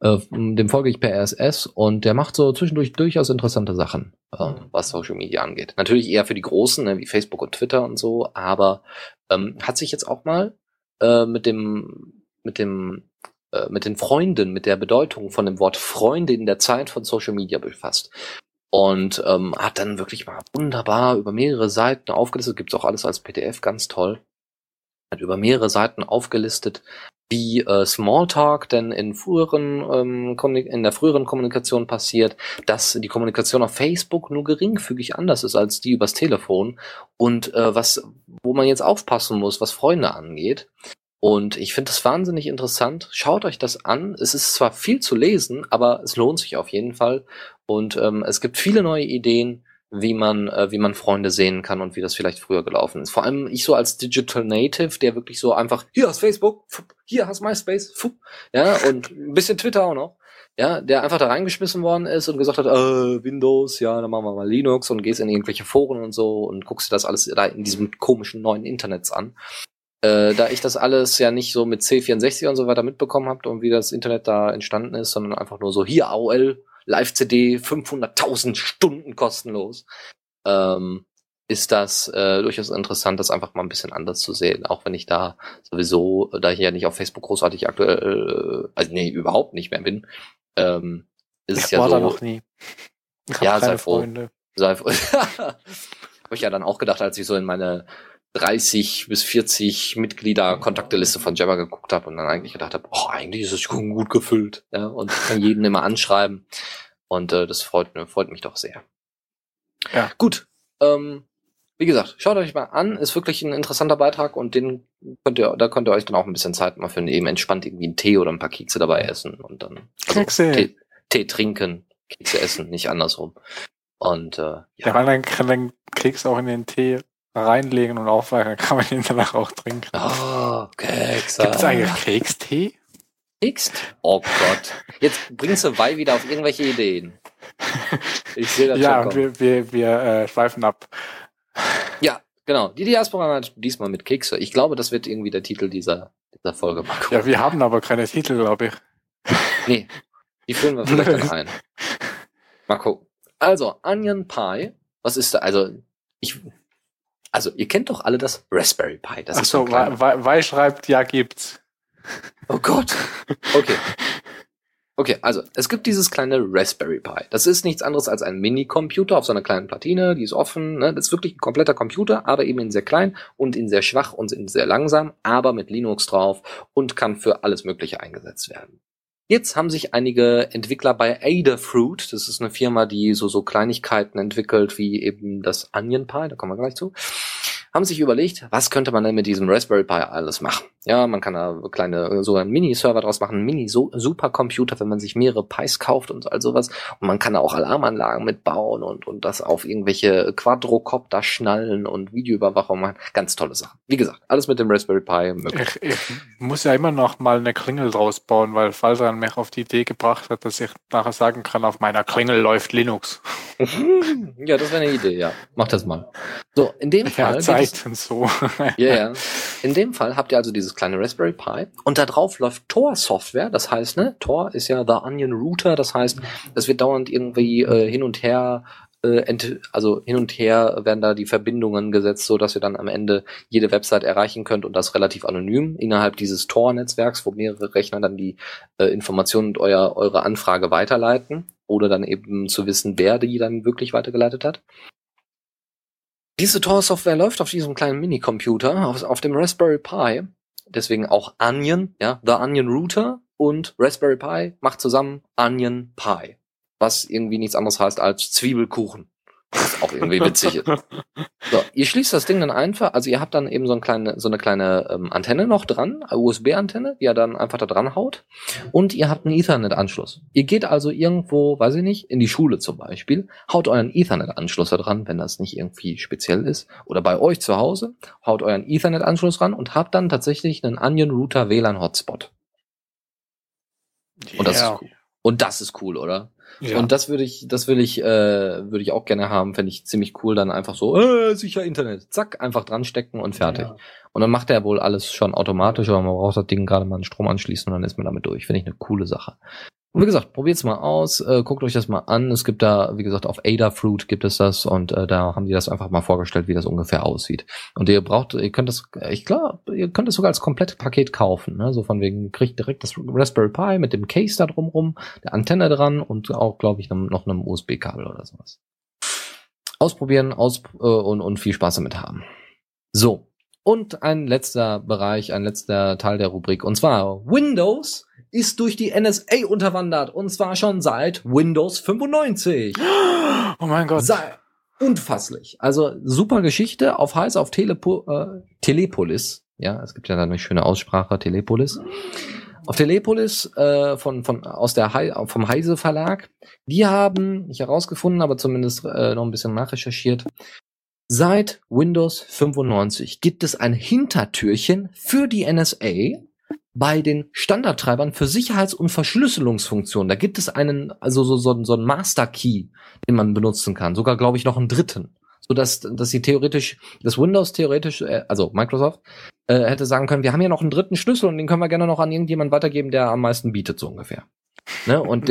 Äh, dem folge ich per RSS und der macht so zwischendurch durchaus interessante Sachen, äh, was Social Media angeht. Natürlich eher für die Großen, ne, wie Facebook und Twitter und so, aber ähm, hat sich jetzt auch mal äh, mit dem, mit dem, äh, mit den Freunden, mit der Bedeutung von dem Wort Freunde in der Zeit von Social Media befasst. Und ähm, hat dann wirklich mal wunderbar über mehrere Seiten aufgelistet, gibt's auch alles als PDF, ganz toll. Hat über mehrere Seiten aufgelistet, wie äh, Smalltalk denn in früheren ähm, in der früheren Kommunikation passiert, dass die Kommunikation auf Facebook nur geringfügig anders ist als die übers Telefon und äh, was wo man jetzt aufpassen muss, was Freunde angeht. Und ich finde das wahnsinnig interessant. Schaut euch das an. Es ist zwar viel zu lesen, aber es lohnt sich auf jeden Fall. Und ähm, es gibt viele neue Ideen wie man, äh, wie man Freunde sehen kann und wie das vielleicht früher gelaufen ist. Vor allem ich so als Digital Native, der wirklich so einfach, hier hast Facebook, hier hast MySpace, ja, und ein bisschen Twitter auch noch, ja, der einfach da reingeschmissen worden ist und gesagt hat, äh, Windows, ja, dann machen wir mal Linux und gehst in irgendwelche Foren und so und guckst dir das alles da in diesem komischen neuen Internets an. Äh, da ich das alles ja nicht so mit C64 und so weiter mitbekommen habe und wie das Internet da entstanden ist, sondern einfach nur so, hier AOL, Live-CD 500.000 Stunden kostenlos, ähm, ist das äh, durchaus interessant, das einfach mal ein bisschen anders zu sehen. Auch wenn ich da sowieso, da ich ja nicht auf Facebook großartig aktuell, äh, also nee, überhaupt nicht mehr bin, ähm, ist ich es ja war so. Da noch nie. Ich ja, sei froh. Freunde. Sei froh. Habe ich ja dann auch gedacht, als ich so in meine 30 bis 40 Mitglieder Kontakteliste von Jabber geguckt habe und dann eigentlich gedacht habe, oh, eigentlich ist es schon gut gefüllt. Ja, und kann jeden immer anschreiben. Und äh, das freut, freut mich doch sehr. Ja. Gut. Ähm, wie gesagt, schaut euch mal an, ist wirklich ein interessanter Beitrag und den könnt ihr, da könnt ihr euch dann auch ein bisschen Zeit mal für eben entspannt irgendwie einen Tee oder ein paar Kekse dabei essen und dann also Kekse. Tee, Tee trinken, Kekse essen, nicht andersrum. Und äh, ja. ja, man dann kann den Keks auch in den Tee reinlegen und aufweichen, dann kann man ihn danach auch trinken. Oh, Kekse. Gibt's eigentlich Kekstee? Kekst? Oh Gott. Jetzt bringst du Wei wieder auf irgendwelche Ideen. Ich sehe das Ja, und wir, wir, wir äh, schweifen ab. Ja, genau. Die Diaspora hat diesmal mit Kekse. Ich glaube, das wird irgendwie der Titel dieser, dieser Folge. Marco. Ja, wir haben aber keine Titel, glaube ich. Nee, die führen wir vielleicht dann ein. Marco. Also, Onion Pie. Was ist da? Also, ich, also, ihr kennt doch alle das Raspberry Pi. Das Ach so, Wei schreibt, ja, gibt's. Oh Gott. Okay. Okay, also es gibt dieses kleine Raspberry Pi. Das ist nichts anderes als ein Mini-Computer auf so einer kleinen Platine, die ist offen. Ne? Das ist wirklich ein kompletter Computer, aber eben in sehr klein und in sehr schwach und in sehr langsam, aber mit Linux drauf und kann für alles Mögliche eingesetzt werden. Jetzt haben sich einige Entwickler bei Adafruit, das ist eine Firma, die so, so Kleinigkeiten entwickelt, wie eben das Onion Pi, da kommen wir gleich zu, haben sich überlegt, was könnte man denn mit diesem Raspberry Pi alles machen? Ja, man kann da kleine, so einen Mini-Server draus machen, einen Mini-Supercomputer, wenn man sich mehrere Pis kauft und all sowas. Und man kann da auch Alarmanlagen mitbauen und, und das auf irgendwelche Quadrocopter schnallen und Videoüberwachung machen. Ganz tolle Sachen. Wie gesagt, alles mit dem Raspberry Pi möglich. Ich, ich muss ja immer noch mal eine Klingel draus bauen, weil Faltran mich auf die Idee gebracht hat, dass ich nachher sagen kann, auf meiner Klingel läuft Linux. ja, das wäre eine Idee, ja. Mach das mal. So, in dem Fall. Ja, Zeit und so. Ja, yeah. In dem Fall habt ihr also dieses kleine Raspberry Pi und da drauf läuft Tor-Software. Das heißt, ne, Tor ist ja The Onion Router. Das heißt, es wird dauernd irgendwie äh, hin und her äh, also hin und her werden da die Verbindungen gesetzt, so dass ihr dann am Ende jede Website erreichen könnt und das relativ anonym innerhalb dieses Tor-Netzwerks, wo mehrere Rechner dann die äh, Informationen und euer, eure Anfrage weiterleiten oder dann eben zu wissen, wer die dann wirklich weitergeleitet hat. Diese Tor-Software läuft auf diesem kleinen Minicomputer, auf, auf dem Raspberry Pi, deswegen auch Onion, ja, The Onion Router und Raspberry Pi macht zusammen Onion Pi was irgendwie nichts anderes heißt als Zwiebelkuchen. Was auch irgendwie witzig ist. So, ihr schließt das Ding dann einfach, also ihr habt dann eben so eine kleine, so eine kleine ähm, Antenne noch dran, USB-Antenne, die ihr dann einfach da dran haut. Und ihr habt einen Ethernet-Anschluss. Ihr geht also irgendwo, weiß ich nicht, in die Schule zum Beispiel, haut euren Ethernet-Anschluss da dran, wenn das nicht irgendwie speziell ist. Oder bei euch zu Hause, haut euren Ethernet-Anschluss ran und habt dann tatsächlich einen Onion Router WLAN Hotspot. Yeah. Und das ist cool. Und das ist cool, oder? Ja. Und das würde ich, das würde ich, äh, würde ich auch gerne haben, fände ich ziemlich cool, dann einfach so, äh, sicher Internet, zack, einfach dran stecken und fertig. Ja. Und dann macht er wohl alles schon automatisch, aber man braucht das Ding gerade mal einen Strom anschließen und dann ist man damit durch. Finde ich eine coole Sache. Und wie gesagt, probiert's mal aus, äh, guckt euch das mal an. Es gibt da, wie gesagt, auf Adafruit gibt es das und äh, da haben die das einfach mal vorgestellt, wie das ungefähr aussieht. Und ihr braucht, ihr könnt das, ich glaube, ihr könnt es sogar als komplette Paket kaufen. Ne? So von wegen, kriegt direkt das Raspberry Pi mit dem Case da drumrum, der Antenne dran und auch, glaube ich, noch einem USB-Kabel oder sowas. Ausprobieren aus äh, und, und viel Spaß damit haben. So. Und ein letzter Bereich, ein letzter Teil der Rubrik, und zwar Windows ist durch die NSA unterwandert und zwar schon seit Windows 95. Oh mein Gott. Sei unfasslich. Also super Geschichte auf heiß auf Telepo äh, Telepolis. Ja, es gibt ja da eine schöne Aussprache Telepolis. Auf Telepolis äh, von von aus der He vom Heise Verlag. Die haben nicht herausgefunden, aber zumindest äh, noch ein bisschen nachrecherchiert. Seit Windows 95 gibt es ein Hintertürchen für die NSA, bei den Standardtreibern für Sicherheits- und Verschlüsselungsfunktionen. Da gibt es einen, also so, so, so einen Master Key, den man benutzen kann. Sogar, glaube ich, noch einen dritten. So dass, dass sie theoretisch, das Windows theoretisch, äh, also Microsoft, äh, hätte sagen können, wir haben ja noch einen dritten Schlüssel und den können wir gerne noch an irgendjemand weitergeben, der am meisten bietet, so ungefähr. Ne? Und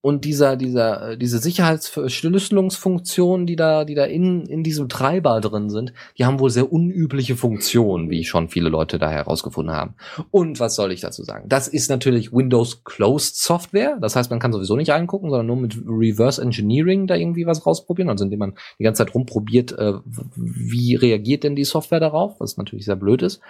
und dieser, dieser, äh, diese Sicherheitsverschlüsselungsfunktionen, die da, die da in, in diesem Treiber drin sind, die haben wohl sehr unübliche Funktionen, wie schon viele Leute da herausgefunden haben. Und was soll ich dazu sagen? Das ist natürlich Windows Closed Software. Das heißt, man kann sowieso nicht reingucken, sondern nur mit Reverse Engineering da irgendwie was rausprobieren. Also indem man die ganze Zeit rumprobiert, äh, wie reagiert denn die Software darauf, was natürlich sehr blöd ist.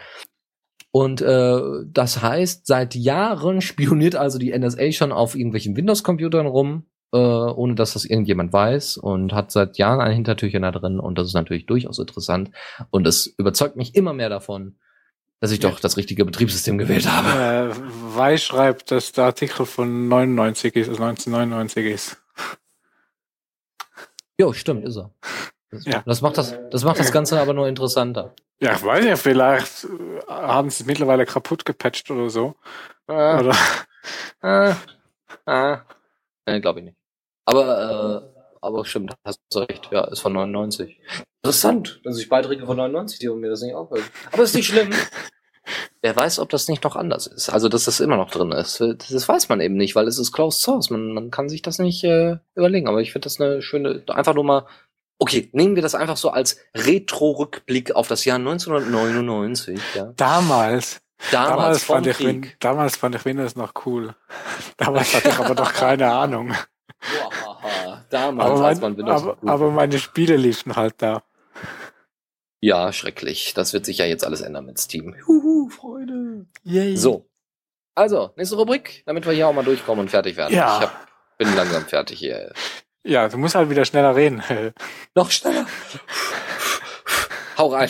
Und äh, das heißt, seit Jahren spioniert also die NSA schon auf irgendwelchen Windows-Computern rum, äh, ohne dass das irgendjemand weiß und hat seit Jahren ein Hintertürchen da drin und das ist natürlich durchaus interessant und es überzeugt mich immer mehr davon, dass ich doch das richtige Betriebssystem gewählt habe. Äh, Weiß schreibt, dass der Artikel von 99 ist, also 1999 ist. Jo, stimmt, ist er. Das, ja. das macht das, das macht das Ganze aber nur interessanter. Ja, ich weiß ja, vielleicht äh, haben sie es mittlerweile kaputt gepatcht oder so. Äh, oder? Äh, äh, nee, glaube ich nicht. Aber, äh, aber stimmt, hast du recht, ja, ist von 99. Interessant, dass ich Beiträge von 99, die mir das nicht auffällt. Aber ist nicht schlimm. Wer weiß, ob das nicht noch anders ist. Also, dass das immer noch drin ist. Das weiß man eben nicht, weil es ist Closed Source. Man, man kann sich das nicht äh, überlegen. Aber ich finde das eine schöne, einfach nur mal Okay, nehmen wir das einfach so als Retro-Rückblick auf das Jahr 1999. Ja. Damals. Damals, damals fand ich Win damals fand ich Windows noch cool. Damals hatte ich aber noch keine Ahnung. Boah, damals aber, mein, man Windows aber, cool. aber meine Spiele liefen halt da. Ja, schrecklich. Das wird sich ja jetzt alles ändern mit Steam. Juhu, Freude. Yay. So. Also, nächste Rubrik, damit wir hier auch mal durchkommen und fertig werden. Ja. Ich hab, bin langsam fertig hier. Ja, du musst halt wieder schneller reden. Noch schneller. Hau rein.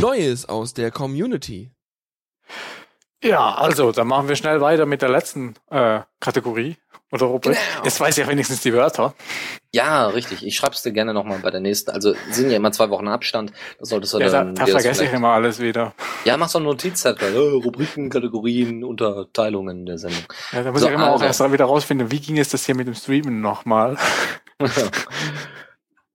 Neues aus der Community. Ja, also, dann machen wir schnell weiter mit der letzten äh, Kategorie oder Rubrik. Genau. Jetzt weiß ich ja wenigstens die Wörter. Ja, richtig. Ich schreib's dir gerne nochmal bei der nächsten. Also sind ja immer zwei Wochen Abstand. Das solltest du ja, dann. Da, da vergesse ich immer alles wieder. Ja, mach so eine Notizzettel. Oh, Rubriken, Kategorien, Unterteilungen der Sendung. Ja, da muss so, ich immer also. auch erst wieder rausfinden, wie ging es das hier mit dem Streamen nochmal.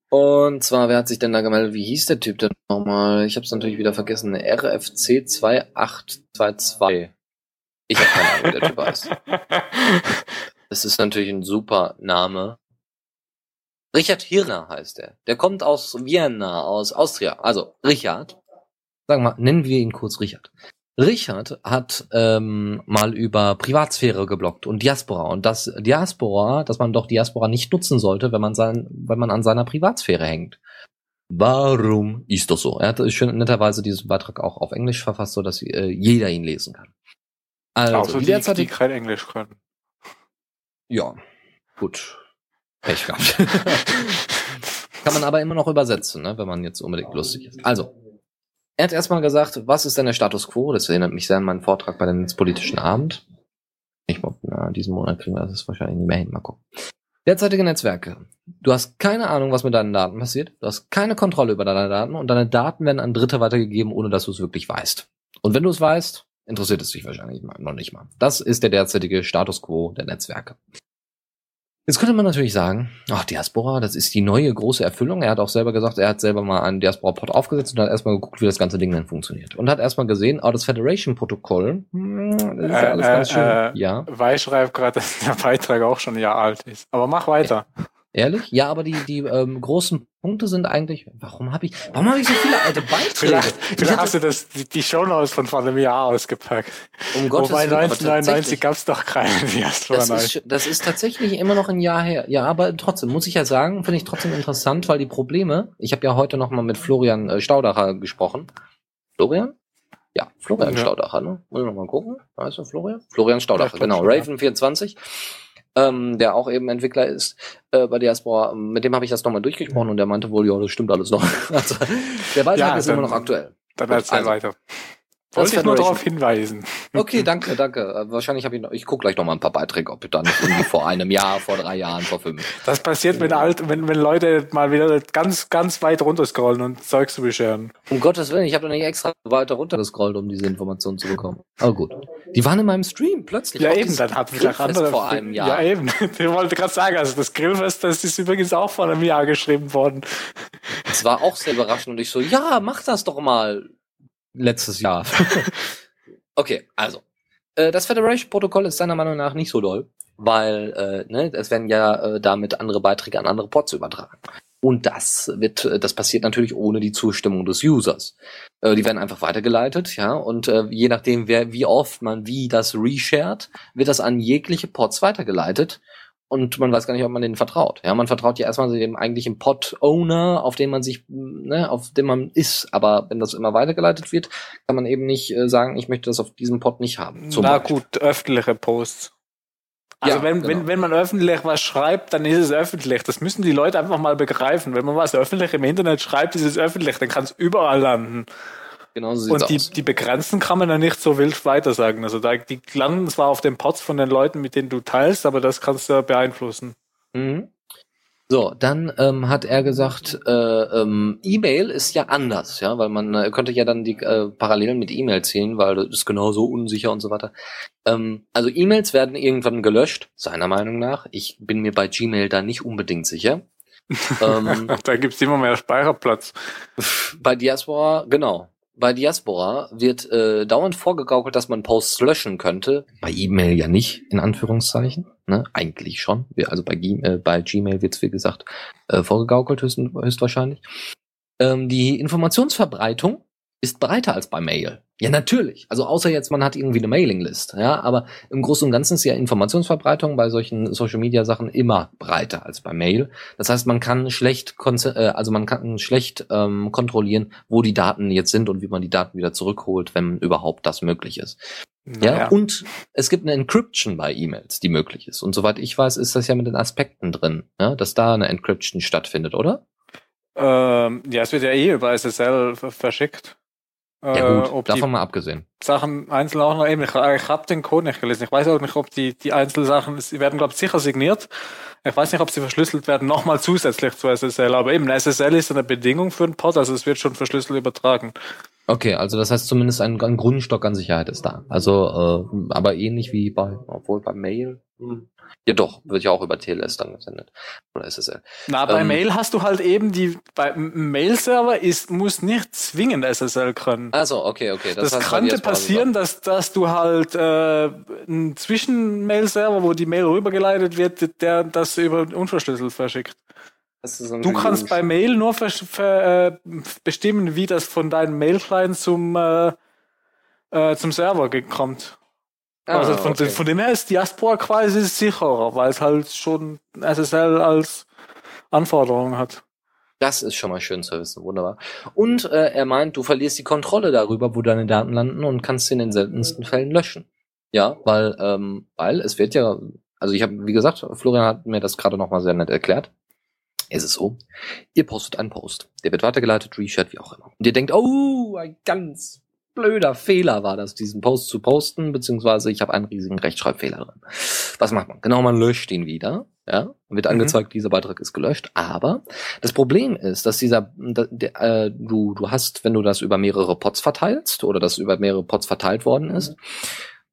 Und zwar, wer hat sich denn da gemeldet? Wie hieß der Typ denn nochmal? Ich habe es natürlich wieder vergessen. RFC 2822. Ich habe keine Ahnung, wie der Typ heißt. Das ist natürlich ein super Name. Richard Hirner heißt er. Der kommt aus Vienna, aus Austria. Also Richard. Sagen wir mal, nennen wir ihn kurz Richard. Richard hat ähm, mal über Privatsphäre geblockt und Diaspora und das Diaspora, dass man doch Diaspora nicht nutzen sollte, wenn man sein, wenn man an seiner Privatsphäre hängt. Warum ist das so? Er hat schön netterweise diesen Beitrag auch auf Englisch verfasst, so dass äh, jeder ihn lesen kann. Also Außer die, die, die kein Englisch können. Ja, gut. Pech gehabt. kann man aber immer noch übersetzen, ne, wenn man jetzt unbedingt lustig ist. Also, er hat erstmal gesagt, was ist denn der Status quo? Das erinnert mich sehr an meinen Vortrag bei dem Netzpolitischen Abend. Ich glaube, diesen Monat kriegen wir das wahrscheinlich nicht mehr hin. Mal gucken. Derzeitige Netzwerke. Du hast keine Ahnung, was mit deinen Daten passiert. Du hast keine Kontrolle über deine Daten und deine Daten werden an Dritte weitergegeben, ohne dass du es wirklich weißt. Und wenn du es weißt, interessiert es dich wahrscheinlich noch nicht mal. Das ist der derzeitige Status quo der Netzwerke. Jetzt könnte man natürlich sagen, ach, Diaspora, das ist die neue große Erfüllung. Er hat auch selber gesagt, er hat selber mal einen Diaspora-Pod aufgesetzt und hat erstmal geguckt, wie das ganze Ding dann funktioniert. Und hat erstmal gesehen, oh, das Federation-Protokoll, hm, das ist ja alles äh, ganz schön. Äh, ja. Weiß schreibt gerade, dass der Beitrag auch schon ein Jahr alt ist. Aber mach weiter. Ehrlich? Ja, aber die, die ähm, großen Punkte sind eigentlich. Warum habe ich. Warum habe ich so viele alte Beiträge? Vielleicht, vielleicht hast du das, die, die Shownotes von vor einem Jahr ausgepackt. Um Gottes Wobei 1999 gab es doch keine Diaspora das ist, das ist tatsächlich immer noch ein Jahr her. Ja, aber trotzdem, muss ich ja sagen, finde ich trotzdem interessant, weil die Probleme. Ich habe ja heute noch mal mit Florian äh, Staudacher gesprochen. Florian? Ja, Florian ja. Staudacher, ne? Muss ich noch mal gucken. Weißt du, Florian? Florian Staudacher, ja, genau. Raven24 ähm, der auch eben Entwickler ist äh, bei Diaspora. Mit dem habe ich das nochmal durchgesprochen und der meinte wohl, ja, das stimmt alles noch. also, der Beitrag ja, ist dann, immer noch aktuell. Dann erzähl also, weiter. Wollte ich nur darauf hinweisen. Okay, danke, danke. Äh, wahrscheinlich habe ich noch, ich gucke gleich noch mal ein paar Beiträge, ob dann irgendwie vor einem Jahr, vor drei Jahren, vor fünf. Das passiert, wenn alt, wenn, wenn Leute mal wieder ganz, ganz weit runter scrollen und Zeugs zu bescheren. Um Gottes Willen, ich habe doch nicht extra weiter runter gescrollt, um diese Informationen zu bekommen. Aber gut. Die waren in meinem Stream plötzlich. Ja, eben, dann hatten wir andere. Vor einem Jahr. Ja, eben. Ich wollte gerade sagen, also das Grillfest, das ist übrigens auch vor einem Jahr geschrieben worden. Es war auch sehr überraschend und ich so, ja, mach das doch mal. Letztes Jahr. Okay, also. Äh, das Federation-Protokoll ist seiner Meinung nach nicht so doll, weil äh, ne, es werden ja äh, damit andere Beiträge an andere Pods übertragen. Und das wird, äh, das passiert natürlich ohne die Zustimmung des Users. Äh, die werden einfach weitergeleitet, ja, und äh, je nachdem, wer, wie oft man wie das reshared, wird das an jegliche Pods weitergeleitet und man weiß gar nicht, ob man denen vertraut. Ja, man vertraut ja erstmal dem eigentlichen Pod-Owner, auf den man sich, ne, auf dem man ist. Aber wenn das immer weitergeleitet wird, kann man eben nicht äh, sagen, ich möchte das auf diesem Pod nicht haben. Na Beispiel. gut, öffentliche Posts. Also ja, wenn, genau. wenn, wenn man öffentlich was schreibt, dann ist es öffentlich. Das müssen die Leute einfach mal begreifen. Wenn man was öffentlich im Internet schreibt, ist es öffentlich. Dann kann es überall landen. Genau so Und die, aus. die Begrenzten kann man ja nicht so wild weitersagen. Also da, die landen zwar auf den Pots von den Leuten, mit denen du teilst, aber das kannst du beeinflussen. Mhm. So, dann ähm, hat er gesagt, äh, ähm, E-Mail ist ja anders, ja, weil man äh, könnte ja dann die äh, Parallelen mit E-Mail ziehen, weil das ist genauso unsicher und so weiter. Ähm, also E-Mails werden irgendwann gelöscht, seiner Meinung nach. Ich bin mir bei Gmail da nicht unbedingt sicher. ähm, da gibt's immer mehr Speicherplatz. Bei Diaspora, genau. Bei Diaspora wird äh, dauernd vorgegaukelt, dass man Posts löschen könnte. Bei E-Mail ja nicht, in Anführungszeichen. Ne? Eigentlich schon. Also bei, äh, bei Gmail wird es, wie gesagt, äh, vorgegaukelt höchst, höchstwahrscheinlich. Ähm, die Informationsverbreitung ist breiter als bei Mail. Ja, natürlich. Also außer jetzt, man hat irgendwie eine Mailinglist. Ja, aber im Großen und Ganzen ist ja Informationsverbreitung bei solchen Social Media Sachen immer breiter als bei Mail. Das heißt, man kann schlecht, äh, also man kann schlecht ähm, kontrollieren, wo die Daten jetzt sind und wie man die Daten wieder zurückholt, wenn überhaupt das möglich ist. Naja. Ja, und es gibt eine Encryption bei E-Mails, die möglich ist. Und soweit ich weiß, ist das ja mit den Aspekten drin, ja, dass da eine Encryption stattfindet, oder? Ähm, ja, es wird ja eh über SSL verschickt. Ja gut, äh, davon mal abgesehen. Sachen einzeln auch noch eben. Ich, ich habe den Code nicht gelesen. Ich weiß auch nicht, ob die, die Einzelsachen, sie werden glaube ich sicher signiert. Ich weiß nicht, ob sie verschlüsselt werden, nochmal zusätzlich zu SSL. Aber eben, SSL ist eine Bedingung für einen Pod, also es wird schon verschlüsselt übertragen. Okay, also das heißt zumindest ein, ein Grundstock an Sicherheit ist da. Also, äh, aber ähnlich wie bei, obwohl bei Mail, Hm. Ja doch, wird ja auch über TLS dann gesendet. Oder SSL. Na, bei ähm, Mail hast du halt eben die, bei Mail-Server ist, muss nicht zwingend SSL können. Also okay, okay. Das, das könnte passieren, dass, dass du halt äh, einen Zwischen-Mail-Server, wo die Mail rübergeleitet wird, der das über unverschlüsselt verschickt. Du kannst bei Mail nur ver, ver, äh, bestimmen, wie das von deinem Mail-Client zum, äh, äh, zum Server kommt. Ah, also von, okay. von dem her ist Diaspora quasi sicherer, weil es halt schon SSL als Anforderung hat. Das ist schon mal schön zu wissen, wunderbar. Und äh, er meint, du verlierst die Kontrolle darüber, wo deine Daten landen und kannst sie in den seltensten Fällen löschen. Ja, weil, ähm, weil es wird ja, also ich habe, wie gesagt, Florian hat mir das gerade nochmal sehr nett erklärt ist es so, ihr postet einen Post. Der wird weitergeleitet, reshared, wie auch immer. Und ihr denkt, oh, ein ganz blöder Fehler war das, diesen Post zu posten, beziehungsweise ich habe einen riesigen Rechtschreibfehler drin. Was macht man? Genau, man löscht ihn wieder. Ja, wird mhm. angezeigt, mhm. dieser Beitrag ist gelöscht. Aber das Problem ist, dass dieser, der, äh, du, du hast, wenn du das über mehrere Pots verteilst oder das über mehrere Pots verteilt worden ist,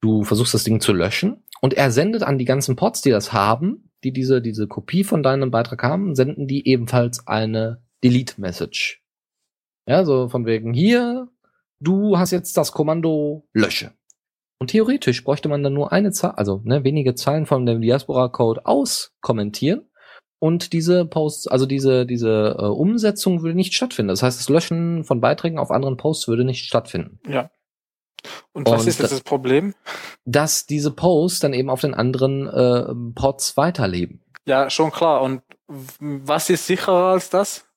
du versuchst das Ding zu löschen und er sendet an die ganzen Pots, die das haben, die diese, diese Kopie von deinem Beitrag haben, senden die ebenfalls eine Delete-Message. Ja, so von wegen hier, du hast jetzt das Kommando lösche. Und theoretisch bräuchte man dann nur eine Zahl, also ne, wenige Zeilen von dem Diaspora-Code auskommentieren und diese Posts, also diese, diese äh, Umsetzung würde nicht stattfinden. Das heißt, das Löschen von Beiträgen auf anderen Posts würde nicht stattfinden. Ja. Und was und ist jetzt das Problem? Dass diese Posts dann eben auf den anderen äh, Pods weiterleben. Ja, schon klar. Und was ist sicherer als das?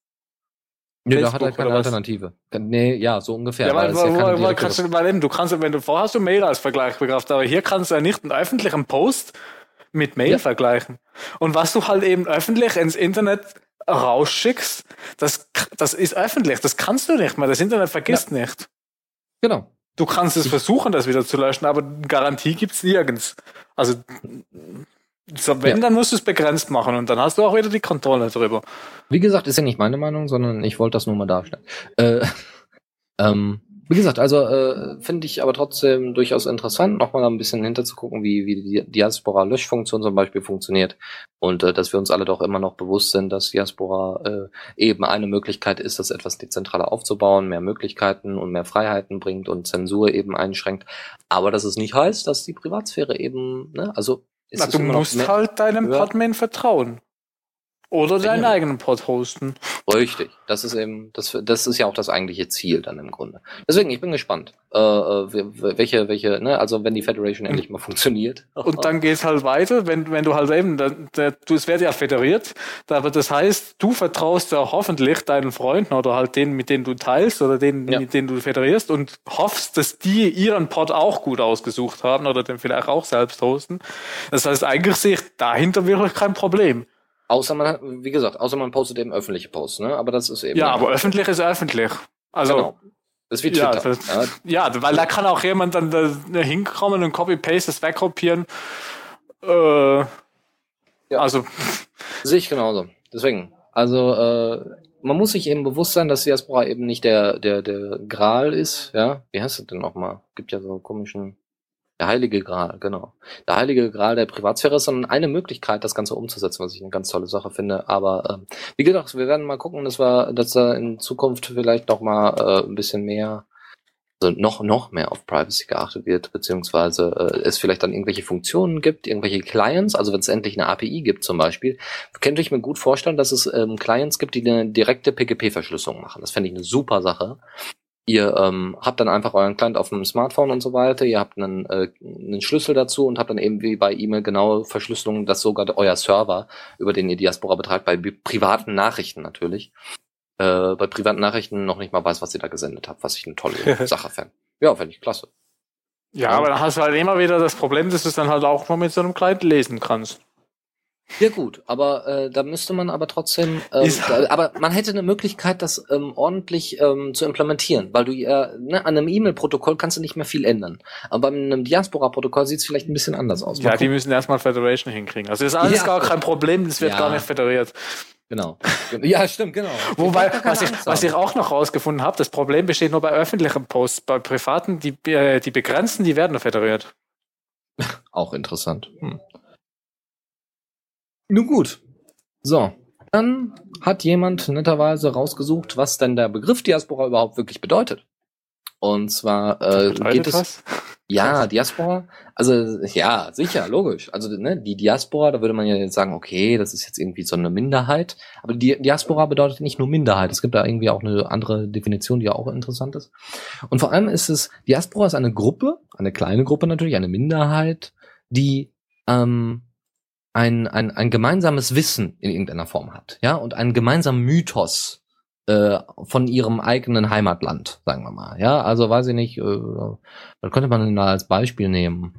Nee, da hat er keine Alternative. Nee, ja, so ungefähr. Ja, weil, weil, ja weil kannst du, weil du kannst, wenn du vorhast du Mail als Vergleich begreift, aber hier kannst du ja nicht einen öffentlichen Post mit Mail ja. vergleichen. Und was du halt eben öffentlich ins Internet rausschickst, das, das ist öffentlich, das kannst du nicht mehr. Das Internet vergisst ja. nicht. Genau. Du kannst es versuchen, das wieder zu löschen, aber Garantie gibt's nirgends. Also so, wenn, ja. dann musst du es begrenzt machen und dann hast du auch wieder die Kontrolle drüber. Wie gesagt, ist ja nicht meine Meinung, sondern ich wollte das nur mal darstellen. Äh, ähm, wie gesagt, also äh, finde ich aber trotzdem durchaus interessant, nochmal ein bisschen hinterzugucken, wie, wie die Diaspora-Löschfunktion zum Beispiel funktioniert und äh, dass wir uns alle doch immer noch bewusst sind, dass Diaspora äh, eben eine Möglichkeit ist, das etwas dezentraler aufzubauen, mehr Möglichkeiten und mehr Freiheiten bringt und Zensur eben einschränkt. Aber dass es nicht heißt, dass die Privatsphäre eben, ne, also Na, du musst halt deinem Podman vertrauen. Oder deinen ja. eigenen Pod hosten. Richtig. Das ist eben, das, das ist ja auch das eigentliche Ziel dann im Grunde. Deswegen, ich bin gespannt, äh, äh welche, welche, ne, also wenn die Federation endlich mal funktioniert. Und dann geht's halt weiter, wenn, wenn du halt eben, da, da, du, es wird ja federiert, aber das heißt, du vertraust ja hoffentlich deinen Freunden oder halt denen, mit denen du teilst oder denen, ja. mit denen du federierst und hoffst, dass die ihren Pod auch gut ausgesucht haben oder den vielleicht auch selbst hosten. Das heißt, eigentlich sehe ich dahinter wirklich kein Problem. Außer man wie gesagt, außer man postet eben öffentliche Posts, ne? Aber das ist eben. Ja, aber öffentlich ist öffentlich. Also. Genau. Das ist wie Twitter. Ja, das, ja. ja, weil da kann auch jemand dann da hinkommen und Copy-Paste das wegkopieren. Äh, ja. Also. Sehe ich genauso. Deswegen. Also, äh, man muss sich eben bewusst sein, dass Diaspora eben nicht der, der, der Gral ist, ja. Wie heißt das denn nochmal? Gibt ja so komischen der heilige Gral, genau. Der heilige Gral der Privatsphäre ist dann eine Möglichkeit, das Ganze umzusetzen, was ich eine ganz tolle Sache finde. Aber ähm, wie gesagt, wir werden mal gucken, dass wir, dass da in Zukunft vielleicht noch mal äh, ein bisschen mehr, also noch noch mehr auf Privacy geachtet wird, beziehungsweise äh, es vielleicht dann irgendwelche Funktionen gibt, irgendwelche Clients. Also wenn es endlich eine API gibt zum Beispiel, könnte ich mir gut vorstellen, dass es ähm, Clients gibt, die eine direkte PGP-Verschlüsselung machen. Das fände ich eine super Sache. Ihr ähm, habt dann einfach euren Client auf dem Smartphone und so weiter. Ihr habt einen, äh, einen Schlüssel dazu und habt dann eben wie bei E-Mail genaue Verschlüsselung, dass sogar euer Server, über den ihr Diaspora betreibt, bei privaten Nachrichten natürlich, äh, bei privaten Nachrichten noch nicht mal weiß, was ihr da gesendet habt, was ich eine tolle Sache fände. Ja, fände ich klasse. Ja, aber dann hast du halt immer wieder das Problem, dass du es dann halt auch mal mit so einem Client lesen kannst. Ja gut, aber äh, da müsste man aber trotzdem, ähm, da, aber man hätte eine Möglichkeit, das ähm, ordentlich ähm, zu implementieren, weil du ja ne, an einem E-Mail-Protokoll kannst du nicht mehr viel ändern. Aber bei einem Diaspora-Protokoll sieht es vielleicht ein bisschen anders aus. Mal ja, die müssen erstmal Federation hinkriegen. Also ist alles ja, gar kein Problem, das wird ja. gar nicht federiert. Genau. Ja, stimmt, genau. Wobei, was ich, was ich auch noch rausgefunden habe, das Problem besteht nur bei öffentlichen Posts. Bei privaten, die, äh, die begrenzten, die werden federiert. Auch interessant. Hm. Nun gut. So. Dann hat jemand netterweise rausgesucht, was denn der Begriff Diaspora überhaupt wirklich bedeutet. Und zwar äh, geht es. Was? Ja, Diaspora. Also ja, sicher, logisch. Also ne, die Diaspora, da würde man ja jetzt sagen, okay, das ist jetzt irgendwie so eine Minderheit. Aber die Diaspora bedeutet nicht nur Minderheit. Es gibt da irgendwie auch eine andere Definition, die auch interessant ist. Und vor allem ist es, Diaspora ist eine Gruppe, eine kleine Gruppe natürlich, eine Minderheit, die ähm, ein, ein, ein gemeinsames Wissen in irgendeiner Form hat, ja, und einen gemeinsamen Mythos äh, von ihrem eigenen Heimatland, sagen wir mal, ja, also weiß ich nicht, äh, was könnte man denn da als Beispiel nehmen?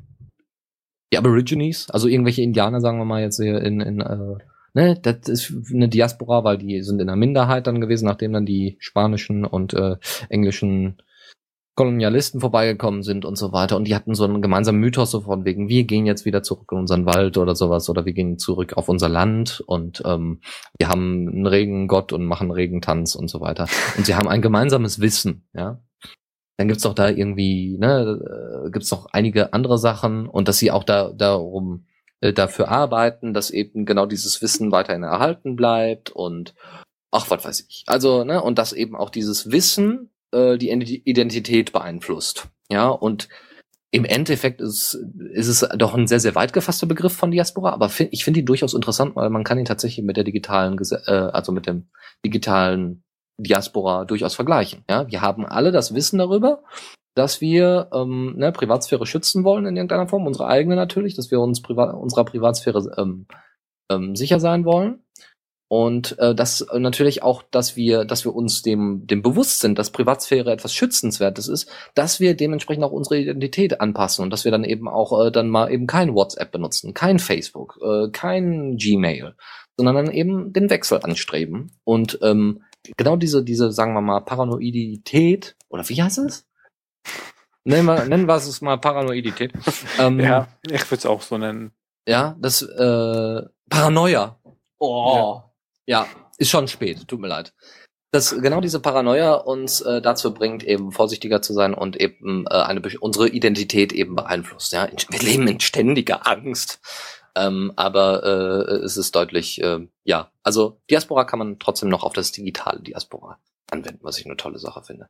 Die Aborigines, also irgendwelche Indianer, sagen wir mal jetzt hier in, in äh, ne, das ist eine Diaspora, weil die sind in der Minderheit dann gewesen, nachdem dann die spanischen und äh, englischen Kolonialisten vorbeigekommen sind und so weiter. Und die hatten so einen gemeinsamen Mythos so von wegen, wir gehen jetzt wieder zurück in unseren Wald oder sowas oder wir gehen zurück auf unser Land und ähm, wir haben einen Regengott und machen Regentanz und so weiter. Und sie haben ein gemeinsames Wissen, ja. Dann gibt's doch da irgendwie, ne, äh, gibt's noch einige andere Sachen und dass sie auch da darum äh, dafür arbeiten, dass eben genau dieses Wissen weiterhin erhalten bleibt und ach, was weiß ich. Also, ne, und dass eben auch dieses Wissen äh, die Identität beeinflusst. Ja, und im Endeffekt ist, ist es doch ein sehr, sehr weit gefasster Begriff von Diaspora, aber find, ich finde ihn durchaus interessant, weil man kann ihn tatsächlich mit der digitalen, äh, also mit dem digitalen Diaspora durchaus vergleichen. Ja, wir haben alle das Wissen darüber, dass wir ähm, ne, Privatsphäre schützen wollen in irgendeiner Form, unsere eigene natürlich, dass wir uns priva unserer Privatsphäre ähm, ähm, sicher sein wollen. Und äh, das äh, natürlich auch, dass wir, dass wir uns dem, dem bewusst sind, dass Privatsphäre etwas Schützenswertes ist, dass wir dementsprechend auch unsere Identität anpassen und dass wir dann eben auch äh, dann mal eben kein WhatsApp benutzen, kein Facebook, äh, kein Gmail, sondern dann eben den Wechsel anstreben. Und ähm, genau diese, diese, sagen wir mal, Paranoidität, oder wie heißt es? Nennen wir, nennen wir es mal Paranoidität. Ähm, ja, ich würde es auch so nennen. Ja, das äh, Paranoia. Oh. Ja. Ja, ist schon spät, tut mir leid. Dass genau diese Paranoia uns äh, dazu bringt, eben vorsichtiger zu sein und eben äh, eine, unsere Identität eben beeinflusst. Ja? Wir leben in ständiger Angst. Ähm, aber äh, es ist deutlich, äh, ja, also Diaspora kann man trotzdem noch auf das digitale Diaspora anwenden, was ich eine tolle Sache finde.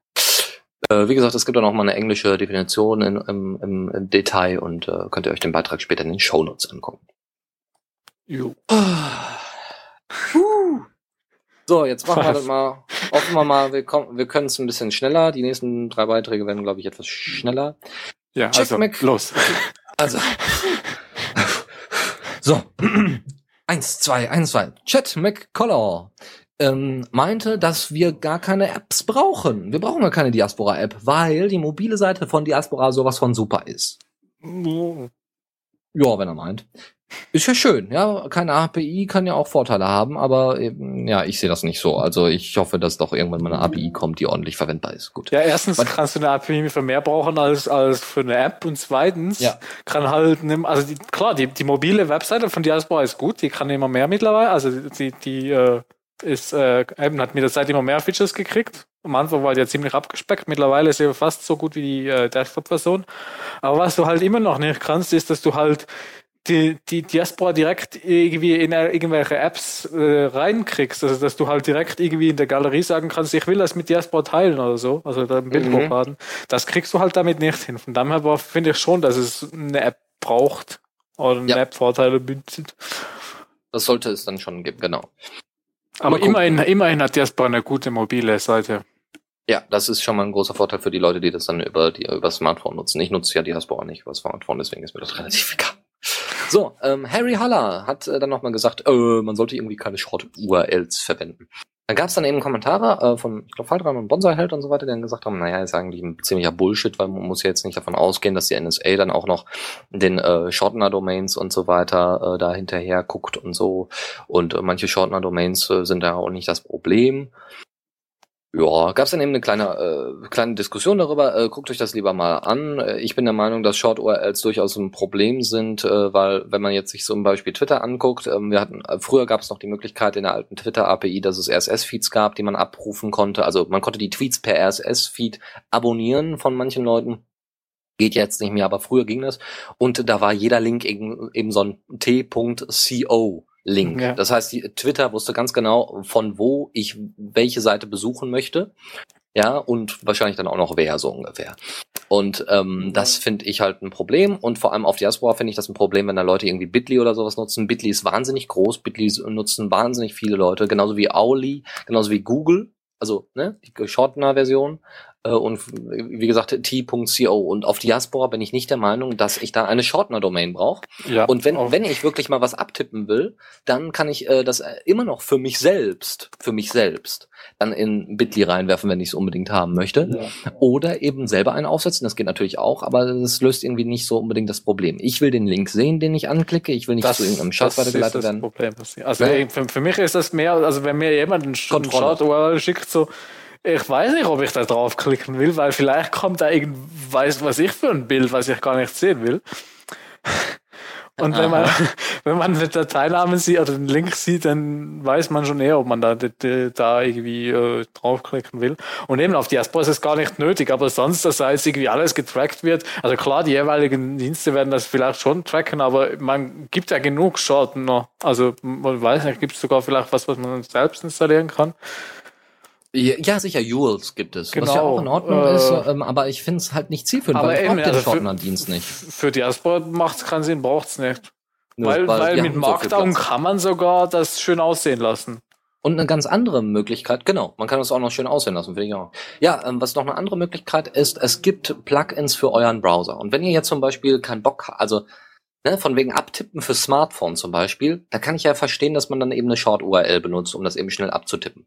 Äh, wie gesagt, es gibt auch noch mal eine englische Definition in, im, im, im Detail und äh, könnt ihr euch den Beitrag später in den Shownotes angucken. Jo. Ah. So, jetzt machen wir das mal. Hoffen wir mal, wir, kommen, wir können es ein bisschen schneller. Die nächsten drei Beiträge werden, glaube ich, etwas schneller. Ja, Check also, Mac los. Also. So. eins, zwei, eins, zwei. Chat McCollar ähm, meinte, dass wir gar keine Apps brauchen. Wir brauchen gar keine Diaspora-App, weil die mobile Seite von Diaspora sowas von super ist. Ja, wenn er meint. Ist ja schön, ja. Keine API kann ja auch Vorteile haben, aber eben, ja, ich sehe das nicht so. Also ich hoffe, dass doch irgendwann mal eine API kommt, die ordentlich verwendbar ist. Gut. Ja, erstens Was? kannst du eine API für mehr brauchen als, als für eine App und zweitens ja. kann halt, also die, klar, die, die mobile Webseite von Diaspora ist gut, die kann immer mehr mittlerweile, also die, die äh, ist, äh, eben hat mit der Zeit immer mehr Features gekriegt. Am Anfang war die ja ziemlich abgespeckt, mittlerweile ist sie fast so gut wie die äh, Desktop-Version. Aber was du halt immer noch nicht kannst, ist, dass du halt die, die Diaspora direkt irgendwie in irgendwelche Apps äh, reinkriegst. Also dass du halt direkt irgendwie in der Galerie sagen kannst, ich will das mit Diaspora teilen oder so, also da ein Bild mhm. hochladen. Das kriegst du halt damit nicht hin. Von daher finde ich schon, dass es eine App braucht oder eine ja. App Vorteile bietet. Das sollte es dann schon geben, genau. Aber immerhin, immerhin hat Diaspora eine gute mobile Seite. Ja, das ist schon mal ein großer Vorteil für die Leute, die das dann über die über das Smartphone nutzen. Ich nutze ja Diaspora nicht über das Smartphone, deswegen ist mir das relativ egal. So, ähm, Harry Haller hat äh, dann nochmal gesagt, äh, man sollte irgendwie keine Short-URLs verwenden. Dann gab es dann eben Kommentare äh, von, ich glaube, Faldran und Bonsai-Held und so weiter, die dann gesagt haben, naja, ist eigentlich ein ziemlicher Bullshit, weil man muss ja jetzt nicht davon ausgehen, dass die NSA dann auch noch den äh, Shortener-Domains und so weiter äh, da hinterher guckt und so. Und äh, manche Shortener-Domains äh, sind da auch nicht das Problem. Ja, gab es dann eben eine kleine, äh, kleine Diskussion darüber. Äh, guckt euch das lieber mal an. Äh, ich bin der Meinung, dass Short URLs durchaus ein Problem sind, äh, weil wenn man jetzt sich zum Beispiel Twitter anguckt, ähm, wir hatten äh, früher gab es noch die Möglichkeit in der alten Twitter API, dass es RSS-Feeds gab, die man abrufen konnte. Also man konnte die Tweets per RSS-Feed abonnieren von manchen Leuten. Geht jetzt nicht mehr, aber früher ging das. Und da war jeder Link eben, eben so ein t.co Link. Ja. Das heißt, die, Twitter wusste ganz genau, von wo ich welche Seite besuchen möchte. Ja, und wahrscheinlich dann auch noch wer so ungefähr. Und ähm, das finde ich halt ein Problem. Und vor allem auf Diaspora finde ich das ein Problem, wenn da Leute irgendwie Bitly oder sowas nutzen. Bitly ist wahnsinnig groß, Bitly nutzen wahnsinnig viele Leute, genauso wie Auli, genauso wie Google, also ne, die Shortener-Version. Äh, und wie gesagt t.co und auf Diaspora bin ich nicht der Meinung, dass ich da eine Shortener-Domain brauche. Ja, und wenn, wenn ich wirklich mal was abtippen will, dann kann ich äh, das äh, immer noch für mich selbst, für mich selbst, dann in Bitly reinwerfen, wenn ich es unbedingt haben möchte. Ja. Oder eben selber einen aufsetzen, das geht natürlich auch, aber das löst irgendwie nicht so unbedingt das Problem. Ich will den Link sehen, den ich anklicke, ich will nicht das, zu irgendeinem Shot weitergeleitet werden. Problem. Also ja. für, für, mich ist das mehr, also wenn mir jemand einen Shot schickt, so ich weiß nicht, ob ich da draufklicken will, weil vielleicht kommt da irgend, weiß was ich für ein Bild, was ich gar nicht sehen will. Und wenn man, wenn man eine Dateinamen sieht oder den Link sieht, dann weiß man schon eher, ob man da, da irgendwie äh, draufklicken will. Und eben auf Diaspora ist es gar nicht nötig, aber sonst, dass da jetzt irgendwie alles getrackt wird. Also klar, die jeweiligen Dienste werden das vielleicht schon tracken, aber man gibt ja genug Schaden noch. Also man weiß nicht, gibt es sogar vielleicht was, was man selbst installieren kann. Ja, sicher, Jules gibt es, genau, was ja auch in Ordnung äh, ist, ähm, aber ich finde es halt nicht zielführend, weil ich brauche den Shortener-Dienst nicht. Für Diaspora macht es keinen Sinn, braucht's nicht. Nur weil weil mit Markdown so kann man sogar das schön aussehen lassen. Und eine ganz andere Möglichkeit, genau, man kann das auch noch schön aussehen lassen, finde ich auch. Ja, ähm, was noch eine andere Möglichkeit ist, es gibt Plugins für euren Browser. Und wenn ihr jetzt zum Beispiel keinen Bock habt, also ne, von wegen Abtippen für Smartphone zum Beispiel, da kann ich ja verstehen, dass man dann eben eine Short-URL benutzt, um das eben schnell abzutippen.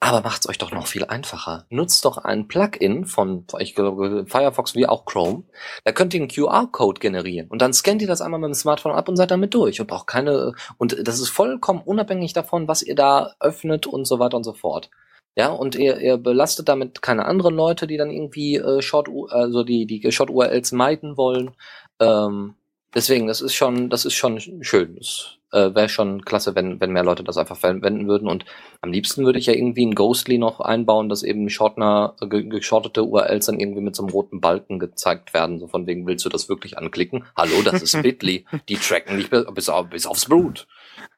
Aber macht's euch doch noch viel einfacher. Nutzt doch ein Plugin von, ich glaube, Firefox wie auch Chrome. Da könnt ihr einen QR-Code generieren. Und dann scannt ihr das einmal mit dem Smartphone ab und seid damit durch. Und braucht keine, und das ist vollkommen unabhängig davon, was ihr da öffnet und so weiter und so fort. Ja, und ihr, ihr belastet damit keine anderen Leute, die dann irgendwie äh, Short, also die, die Short-URLs meiden wollen. Ähm, deswegen, das ist schon, das ist schon schön. Das äh, wäre schon klasse, wenn, wenn mehr Leute das einfach verwenden würden. Und am liebsten würde ich ja irgendwie ein Ghostly noch einbauen, dass eben Shortner, geschortete URLs dann irgendwie mit so einem roten Balken gezeigt werden. So von wegen, willst du das wirklich anklicken? Hallo, das ist Bitly. Die tracken nicht bis, auf, bis aufs Blut.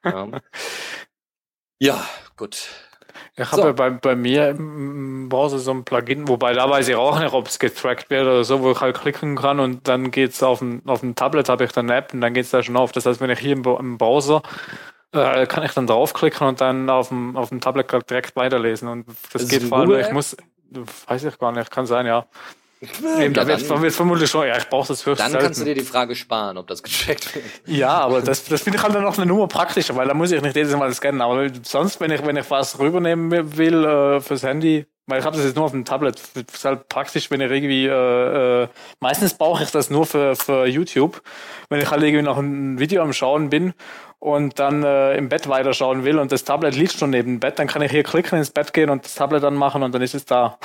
Ja. ja, gut. Ich so. habe bei, bei mir im Browser so ein Plugin, wobei da weiß ich auch nicht, ob es getrackt wird oder so, wo ich halt klicken kann und dann geht's auf dem, auf dem Tablet, habe ich dann eine App und dann geht's da schon auf. Das heißt, wenn ich hier im, im Browser äh, kann ich dann draufklicken und dann auf dem, auf dem Tablet direkt weiterlesen. Und das, das geht vor allem, ich muss, weiß ich gar nicht, kann sein, ja. Eben, ja, da wird, wird vermutlich schon, ja, ich brauche das für Dann selten. kannst du dir die Frage sparen, ob das gecheckt wird. Ja, aber das, das finde ich halt dann noch eine Nummer praktischer, weil da muss ich nicht jedes Mal scannen. Aber sonst, wenn ich, wenn ich was rübernehmen will äh, fürs Handy, weil ich habe das jetzt nur auf dem Tablet, ist halt praktisch, wenn ich irgendwie, äh, äh, meistens brauche ich das nur für, für YouTube, wenn ich halt irgendwie noch ein Video am Schauen bin und dann äh, im Bett weiterschauen will und das Tablet liegt schon neben dem Bett, dann kann ich hier klicken, ins Bett gehen und das Tablet anmachen und dann ist es da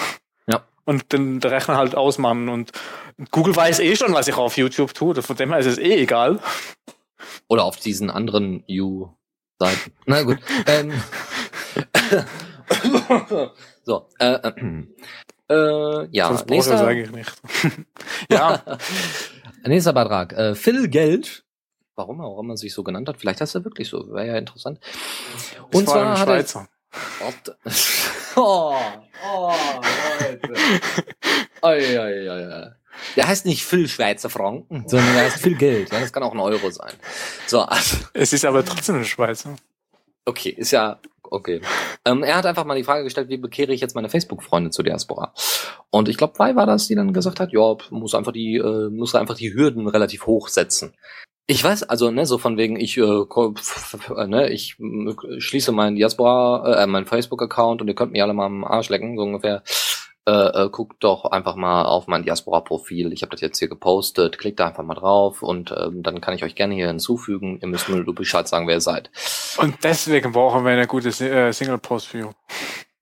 und den, Rechner halt ausmachen. Und Google weiß eh schon, was ich auf YouTube tue. Von dem her ist es eh egal. Oder auf diesen anderen You-Seiten. Na gut. ähm, so, äh, äh, äh, ja, das nächster, sage ich nicht. ja. nächster Beitrag. Äh, Phil Geld. Warum auch immer sich so genannt hat. Vielleicht heißt er wirklich so. Wäre ja interessant. Und zwar hat er, Oh, oh, Leute. Oi, oi, oi. Der heißt nicht Phil Schweizer Franken, sondern der heißt Phil Geld. Ja, das kann auch ein Euro sein. So, also. Es ist aber trotzdem ein Schweizer. Okay, ist ja okay. Ähm, er hat einfach mal die Frage gestellt, wie bekehre ich jetzt meine Facebook-Freunde zu Diaspora? Und ich glaube, Wei war das, die dann gesagt hat, ja, muss einfach die, äh, muss einfach die Hürden relativ hoch setzen. Ich weiß, also ne, so von wegen, ich, äh, ne, ich äh, schließe meinen Diaspora, äh, meinen Facebook-Account und ihr könnt mir alle mal am Arsch lecken, so ungefähr. Äh, äh, guckt doch einfach mal auf mein Diaspora-Profil. Ich habe das jetzt hier gepostet. Klickt da einfach mal drauf und ähm, dann kann ich euch gerne hier hinzufügen. Ihr müsst nur Bescheid sagen, wer ihr seid. Und deswegen brauchen wir eine gute äh, Single-Post-View.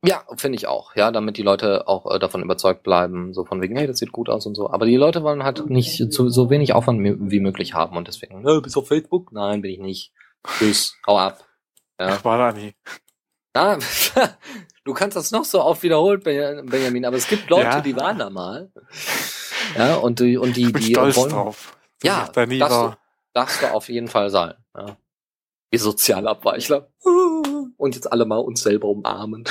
Ja, finde ich auch, ja, damit die Leute auch äh, davon überzeugt bleiben, so von wegen, hey, das sieht gut aus und so. Aber die Leute wollen halt nicht zu, so wenig Aufwand wie möglich haben und deswegen, ne, bist du auf Facebook? Nein, bin ich nicht. Tschüss, hau ab. Ja. Ich war da nie. Ah, du kannst das noch so oft wiederholt, Benjamin, aber es gibt Leute, ja. die waren da mal. Ja, und die, und die, ich bin die stolz wollen, drauf. Ja, da nie darfst, war. Du, darfst du auf jeden Fall sein. Ja. Ihr Sozialabweichler. Und jetzt alle mal uns selber umarmen.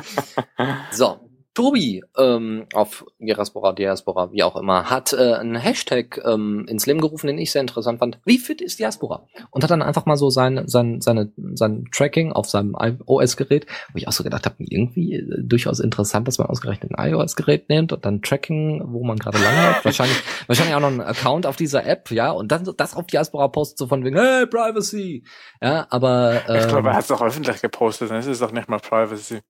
so, Tobi ähm, auf Diaspora, Diaspora, wie auch immer, hat äh, einen Hashtag ähm, ins Leben gerufen, den ich sehr interessant fand. Wie fit ist Diaspora? Und hat dann einfach mal so sein, sein, seine, sein Tracking auf seinem iOS-Gerät, wo ich auch so gedacht habe, irgendwie äh, durchaus interessant, dass man ausgerechnet ein iOS-Gerät nimmt und dann Tracking, wo man gerade langläuft. wahrscheinlich, wahrscheinlich auch noch einen Account auf dieser App, ja, und dann das auf Diaspora postet, so von wegen, hey, Privacy! Ja, aber. Ähm, ich glaube, er hat es auch öffentlich gepostet, dann ist es doch nicht mal Privacy.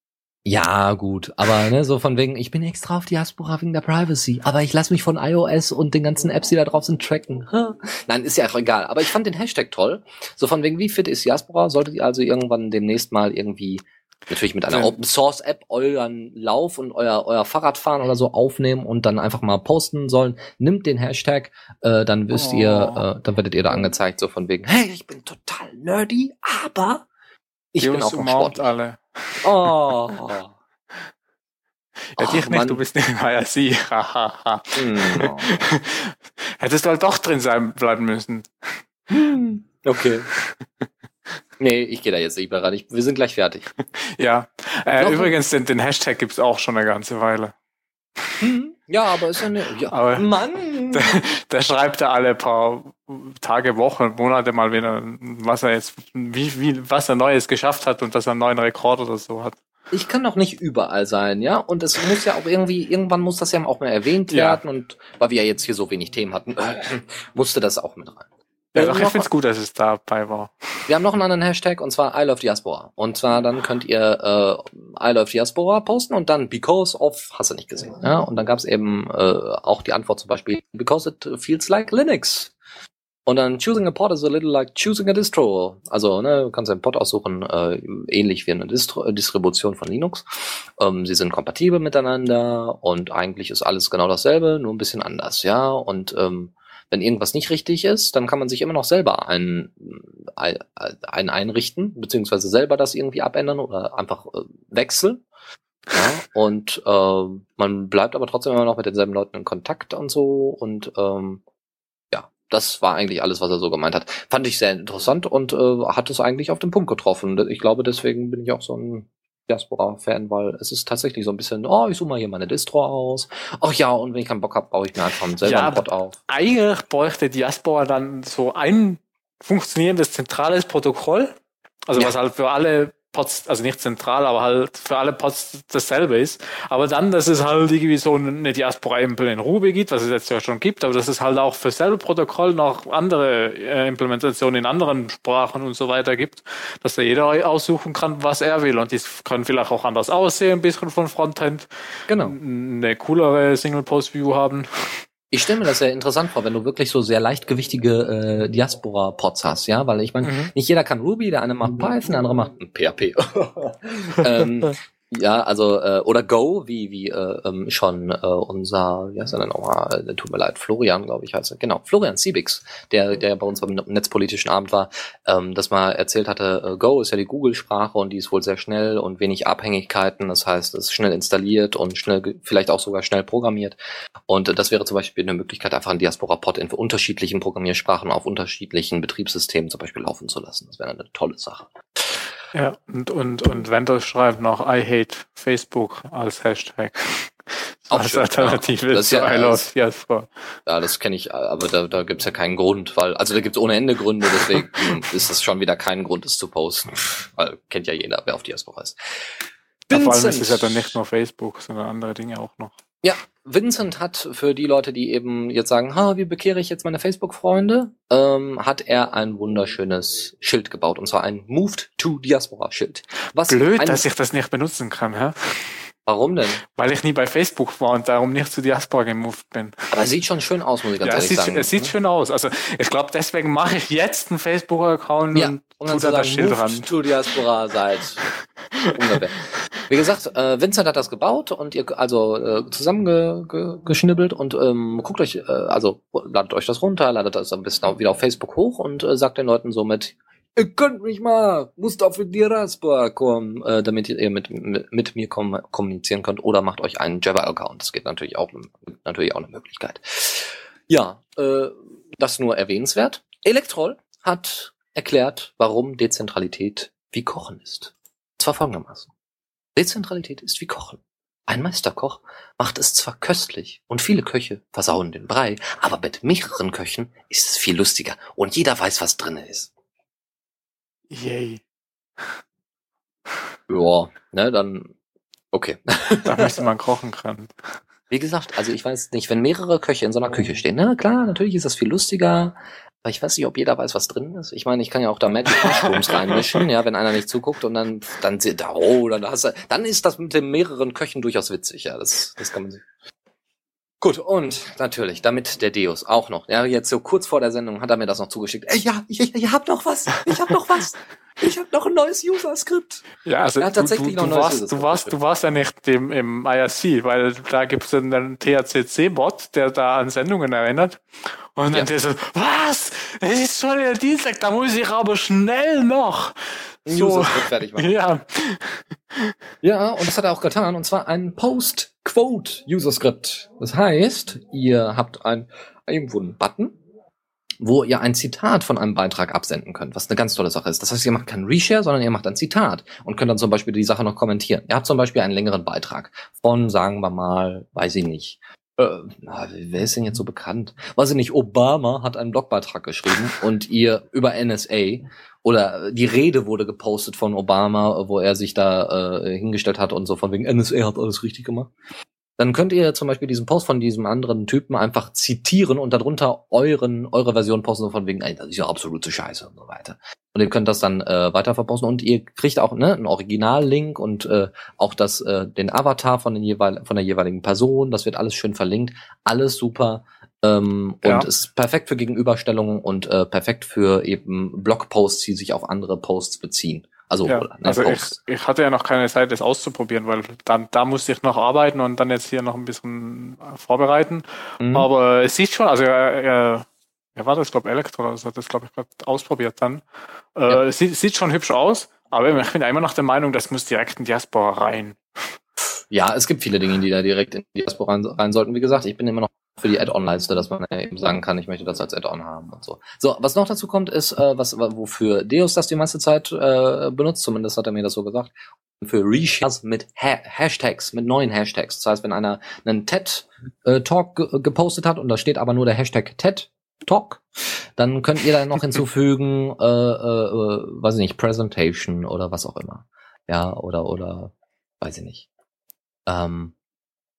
Ja, gut, aber ne, so von wegen, ich bin extra auf Diaspora wegen der Privacy, aber ich lasse mich von iOS und den ganzen Apps, die da drauf sind, tracken. Nein, ist ja auch egal. Aber ich fand den Hashtag toll. So von wegen, wie fit ist Diaspora? Solltet ihr also irgendwann demnächst mal irgendwie natürlich mit einer Open Source App euren Lauf und euer euer Fahrradfahren oder so aufnehmen und dann einfach mal posten sollen. Nimmt den Hashtag, äh, dann wisst oh. ihr, äh, dann werdet ihr da angezeigt so von wegen, hey, ich bin total nerdy, aber ich Just bin auch vom Sport. alle. Oh. Ja, dich nicht, Mann. du bist nicht mehr sie. no. Hättest du halt doch drin sein bleiben müssen. Hm. Okay. Nee, ich gehe da jetzt nicht mehr ran. Ich, wir sind gleich fertig. Ja. Äh, übrigens, den, den Hashtag gibt's auch schon eine ganze Weile. Ja, aber ist ja eine. Ja, aber Mann! Der, der schreibt ja alle paar Tage, Wochen, Monate mal wieder, was er jetzt, wie, wie, was er Neues geschafft hat und dass er einen neuen Rekord oder so hat. Ich kann doch nicht überall sein, ja? Und es muss ja auch irgendwie, irgendwann muss das ja auch mal erwähnt werden ja. und weil wir ja jetzt hier so wenig Themen hatten, musste das auch mit rein. Ja, doch, ich finde es gut, dass es dabei war. Wir haben noch einen anderen Hashtag und zwar I love Diaspora. Und zwar dann könnt ihr äh, I love Diaspora posten und dann because of, hast du nicht gesehen. Ja? Und dann gab es eben äh, auch die Antwort zum Beispiel because it feels like Linux. Und dann choosing a pod is a little like choosing a distro. Also, ne, du kannst einen Pod aussuchen, äh, ähnlich wie eine Distro äh, Distribution von Linux. Ähm, sie sind kompatibel miteinander und eigentlich ist alles genau dasselbe, nur ein bisschen anders, ja. Und ähm, wenn irgendwas nicht richtig ist, dann kann man sich immer noch selber ein, ein, ein einrichten, beziehungsweise selber das irgendwie abändern oder einfach äh, wechseln. Ja, und äh, man bleibt aber trotzdem immer noch mit denselben Leuten in Kontakt und so. Und ähm, ja, das war eigentlich alles, was er so gemeint hat. Fand ich sehr interessant und äh, hat es eigentlich auf den Punkt getroffen. Ich glaube, deswegen bin ich auch so ein Diaspora-Fan, weil es ist tatsächlich so ein bisschen, oh, ich suche mal hier meine Distro aus. Ach ja, und wenn ich keinen Bock habe, baue ich mir einfach selber ja, einen Pod auf. Eigentlich bräuchte Diaspora dann so ein funktionierendes zentrales Protokoll, also ja. was halt für alle Pods, also nicht zentral, aber halt für alle Pods dasselbe ist. Aber dann, dass es halt irgendwie so eine Diaspora-Impel in Ruby gibt, was es jetzt ja schon gibt, aber dass es halt auch für selbe Protokoll noch andere äh, Implementationen in anderen Sprachen und so weiter gibt, dass da jeder aussuchen kann, was er will. Und die können vielleicht auch anders aussehen, ein bisschen von Frontend. Genau. Eine coolere Single-Post-View haben. Ich stelle mir das sehr interessant vor, wenn du wirklich so sehr leichtgewichtige äh, Diaspora-Pods hast, ja, weil ich meine, mhm. nicht jeder kann Ruby, der eine macht Python, der andere macht PHP. ähm, ja, also äh, oder Go, wie wie äh, ähm, schon äh, unser, wie heißt er denn nochmal? Äh, tut mir leid, Florian, glaube ich, heißt er. Genau, Florian Siebix, der der bei uns beim netzpolitischen Abend war, ähm, dass mal erzählt hatte, äh, Go ist ja die Google-Sprache und die ist wohl sehr schnell und wenig Abhängigkeiten. Das heißt, es ist schnell installiert und schnell, vielleicht auch sogar schnell programmiert. Und äh, das wäre zum Beispiel eine Möglichkeit, einfach ein Diaspora-Pod in unterschiedlichen Programmiersprachen auf unterschiedlichen Betriebssystemen zum Beispiel laufen zu lassen. Das wäre eine tolle Sache. Ja, und, und, und Wendell schreibt noch I hate Facebook als Hashtag. Auch als Alternative ja. zu ja, I love Diaspora. Ja, das kenne ich, aber da, da gibt's ja keinen Grund, weil, also da gibt's ohne Ende Gründe, deswegen ist das schon wieder kein Grund, es zu posten. Weil kennt ja jeder, wer auf Diaspora ist. Ja, vor allem ist es ja dann nicht nur Facebook, sondern andere Dinge auch noch. Ja, Vincent hat für die Leute, die eben jetzt sagen, ha, wie bekehre ich jetzt meine Facebook-Freunde, ähm, hat er ein wunderschönes Schild gebaut und zwar ein Moved to Diaspora Schild. Was Blöd, dass ich das nicht benutzen kann, hä? Warum denn? Weil ich nie bei Facebook war und darum nicht zu Diaspora gemoved bin. Aber sieht schon schön aus, muss ich ganz ja, ehrlich es sieht, sagen. Es sieht ne? schön aus. Also ich glaube, deswegen mache ich jetzt einen Facebook-Account ja, und, und tue da das Schild dran. to Diaspora seit ungefähr. Wie gesagt, äh, Vincent hat das gebaut und ihr also äh, zusammengeschnibbelt und ähm, guckt euch, äh, also ladet euch das runter, ladet das ein bisschen wieder auf Facebook hoch und äh, sagt den Leuten somit, ihr könnt mich mal, musst auf die Raspa kommen, äh, damit ihr mit, mit, mit mir kom kommunizieren könnt oder macht euch einen Java-Account. Das geht natürlich auch, natürlich auch eine Möglichkeit. Ja, äh, das nur erwähnenswert. Elektrol hat erklärt, warum Dezentralität wie Kochen ist. Zwar folgendermaßen. Dezentralität ist wie Kochen. Ein Meisterkoch macht es zwar köstlich und viele Köche versauen den Brei, aber mit mehreren Köchen ist es viel lustiger und jeder weiß, was drinne ist. Yay. Ja, ne, dann okay. Da müsste man kochen können. Wie gesagt, also ich weiß nicht, wenn mehrere Köche in so einer Küche stehen, na klar, natürlich ist das viel lustiger, aber ich weiß nicht, ob jeder weiß, was drin ist. Ich meine, ich kann ja auch da Magic Mushrooms reinmischen, ja, wenn einer nicht zuguckt und dann, dann, oh, dann hast du, dann ist das mit den mehreren Köchen durchaus witzig, ja, das, das kann man sich. Gut, und natürlich, damit der Deus auch noch, ja, jetzt so kurz vor der Sendung hat er mir das noch zugeschickt. Ey, ja, ich, ich, ich hab noch was, ich hab noch was. Ich habe noch ein neues User-Skript. Ja, also ja, tatsächlich du, du, noch ein neues warst, du warst, du warst ja nicht im, im IRC, weil da gibt es einen THCC-Bot, der da an Sendungen erinnert. Und dann ja. der so, was? Es ist schon der Dienstag, da muss ich aber schnell noch so. User-Skript fertig machen. Ja. Ja, und das hat er auch getan, und zwar ein Post-Quote-User-Skript. Das heißt, ihr habt ein, irgendwo einen Button, wo ihr ein Zitat von einem Beitrag absenden könnt, was eine ganz tolle Sache ist. Das heißt, ihr macht kein Reshare, sondern ihr macht ein Zitat und könnt dann zum Beispiel die Sache noch kommentieren. Ihr habt zum Beispiel einen längeren Beitrag von, sagen wir mal, weiß ich nicht, äh, wer ist denn jetzt so bekannt? Weiß ich nicht, Obama hat einen Blogbeitrag geschrieben und ihr über NSA oder die Rede wurde gepostet von Obama, wo er sich da äh, hingestellt hat und so von wegen NSA hat alles richtig gemacht dann könnt ihr zum Beispiel diesen Post von diesem anderen Typen einfach zitieren und darunter euren, eure Version posten, von wegen, ey, das ist ja absolute Scheiße und so weiter. Und ihr könnt das dann äh, weiter verposten und ihr kriegt auch ne, einen Originallink und äh, auch das, äh, den Avatar von, den jeweil von der jeweiligen Person, das wird alles schön verlinkt, alles super. Ähm, ja. Und ist perfekt für Gegenüberstellungen und äh, perfekt für eben Blogposts, die sich auf andere Posts beziehen. Also, ja, ne, also ich, ich, hatte ja noch keine Zeit, das auszuprobieren, weil dann da musste ich noch arbeiten und dann jetzt hier noch ein bisschen vorbereiten. Mhm. Aber es sieht schon, also er, er, er war das, glaube ich, Elektro, also hat das, glaube ich, gerade ausprobiert dann. Äh, ja. es sieht, sieht schon hübsch aus, aber ich bin immer noch der Meinung, das muss direkt in Diaspora rein. Ja, es gibt viele Dinge, die da direkt in Diaspora rein, rein sollten. Wie gesagt, ich bin immer noch für die Add-on-Leiste, dass man eben sagen kann, ich möchte das als Add-on haben und so. So, was noch dazu kommt, ist, äh, was wofür Deus das die meiste Zeit äh, benutzt, zumindest hat er mir das so gesagt, für Reshares mit ha Hashtags, mit neuen Hashtags. Das heißt, wenn einer einen TED-Talk äh, gepostet hat und da steht aber nur der Hashtag TED, Talk, dann könnt ihr da noch hinzufügen, äh, äh, weiß ich nicht, Presentation oder was auch immer. Ja, oder, oder, weiß ich nicht. Ähm,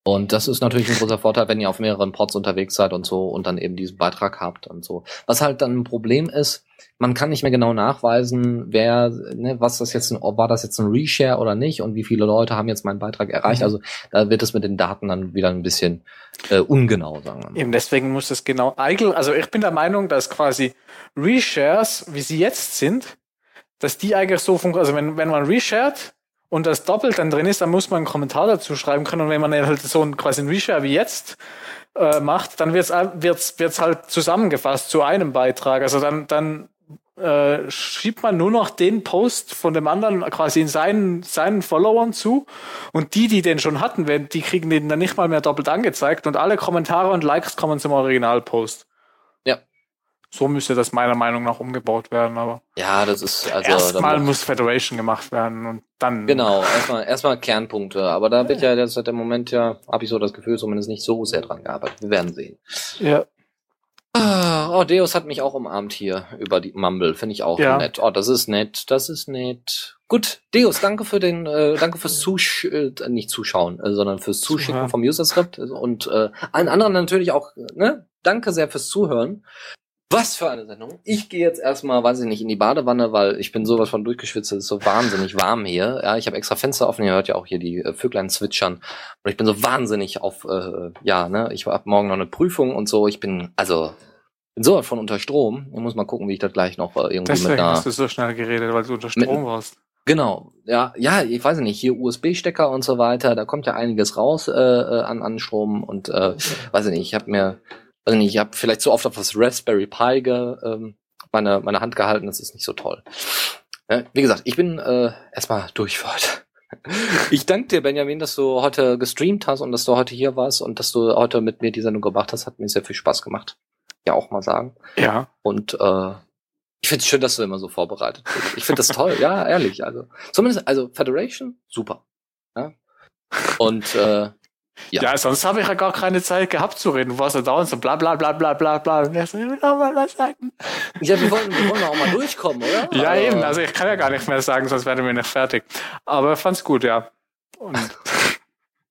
und das ist natürlich ein großer Vorteil, wenn ihr auf mehreren Pods unterwegs seid und so und dann eben diesen Beitrag habt und so. Was halt dann ein Problem ist, man kann nicht mehr genau nachweisen, wer, ne, was das jetzt, ob war das jetzt ein Reshare oder nicht und wie viele Leute haben jetzt meinen Beitrag erreicht. Mhm. Also da wird es mit den Daten dann wieder ein bisschen äh, ungenau, sagen wir mal. Eben deswegen muss das genau, also ich bin der Meinung, dass quasi Reshares, wie sie jetzt sind, dass die eigentlich so funktionieren, also wenn, wenn man reshared, und das doppelt dann drin ist, dann muss man einen Kommentar dazu schreiben können. Und wenn man halt so ein, quasi ein Reshare wie jetzt äh, macht, dann wird's wird's, wird's halt zusammengefasst zu einem Beitrag. Also dann, dann äh, schiebt man nur noch den Post von dem anderen quasi in seinen, seinen Followern zu. Und die, die den schon hatten, die kriegen den dann nicht mal mehr doppelt angezeigt. Und alle Kommentare und Likes kommen zum Originalpost. So müsste das meiner Meinung nach umgebaut werden, aber. Ja, das ist also. Erstmal muss Federation gemacht werden und dann. Genau, erstmal erstmal Kernpunkte. Aber da wird ja derzeit im Moment ja, habe ich so das Gefühl, zumindest nicht so sehr dran gearbeitet. Wir werden sehen. Ja. Ah, oh, Deus hat mich auch umarmt hier über die Mumble. Finde ich auch ja. nett. Oh, das ist nett. Das ist nett. Gut, Deus, danke für den, äh, danke fürs Zusch äh, nicht Zuschauen, äh, sondern fürs Zuschicken vom User Script und äh, allen anderen natürlich auch. Ne, danke sehr fürs Zuhören. Was für eine Sendung. Ich gehe jetzt erstmal, weiß ich nicht, in die Badewanne, weil ich bin sowas von durchgeschwitzt, es ist so wahnsinnig warm hier. Ja, ich habe extra Fenster offen, ihr hört ja auch hier die äh, Vöglein zwitschern. Und ich bin so wahnsinnig auf, äh, ja, ne, ich habe morgen noch eine Prüfung und so. Ich bin, also, bin sowas von unter Strom. Ich muss mal gucken, wie ich das gleich noch äh, irgendwie Deswegen mit einer... hast du so schnell geredet, weil du unter Strom mit, warst. Genau, ja, ja, ich weiß nicht, hier USB-Stecker und so weiter, da kommt ja einiges raus äh, äh an, an Strom und äh, weiß ich nicht, ich habe mir also nicht, ich habe vielleicht zu oft auf das Raspberry Pi ge, ähm, meine, meine Hand gehalten, das ist nicht so toll. Äh, wie gesagt, ich bin äh, erstmal durch für heute. Ich danke dir, Benjamin, dass du heute gestreamt hast und dass du heute hier warst und dass du heute mit mir die Sendung gemacht hast. Hat mir sehr viel Spaß gemacht. Ja, auch mal sagen. Ja. Und äh, Ich finde es schön, dass du immer so vorbereitet bist. Ich finde das toll, ja, ehrlich. Also zumindest, also Federation, super. Ja. Und äh, ja. ja, sonst habe ich ja gar keine Zeit gehabt zu reden. Du warst ja dauernd so bla bla bla bla bla bla. Und ich so, ich will auch mal was sagen. Ja, wir wollen, wir wollen auch mal durchkommen, oder? Ja, Aber, eben. Also ich kann ja gar nicht mehr sagen, sonst werden wir nicht fertig. Aber ich fand's gut, ja. Und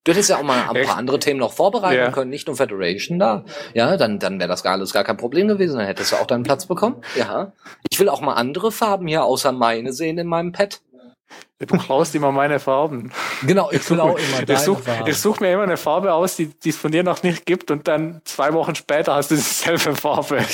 Du hättest ja auch mal ein paar andere Themen noch vorbereiten yeah. können, nicht nur Federation da. Ja, dann, dann wäre das gar alles gar kein Problem gewesen. Dann hättest du auch deinen Platz bekommen. Ja. Ich will auch mal andere Farben hier außer meine sehen in meinem Pad. Du klaust immer meine Farben. Genau, ich, klaue immer deine ich such, Farben. Ich suche mir immer eine Farbe aus, die, die es von dir noch nicht gibt und dann zwei Wochen später hast du dieselbe Farbe.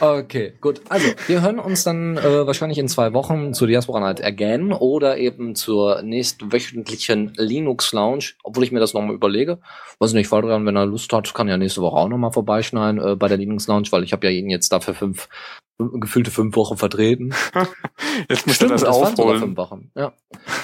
Okay, gut. Also, wir hören uns dann äh, wahrscheinlich in zwei Wochen zur Diaspora Night again oder eben zur nächstwöchentlichen Linux Lounge, obwohl ich mir das nochmal überlege. Weiß nicht, Valdrian, wenn er Lust hat, kann ja nächste Woche auch nochmal vorbeischneiden äh, bei der Linux Lounge, weil ich habe ja ihn jetzt dafür fünf gefühlte fünf Wochen vertreten. Jetzt musst Stimmt, du das, das aufholen. Fünf Wochen. Ja.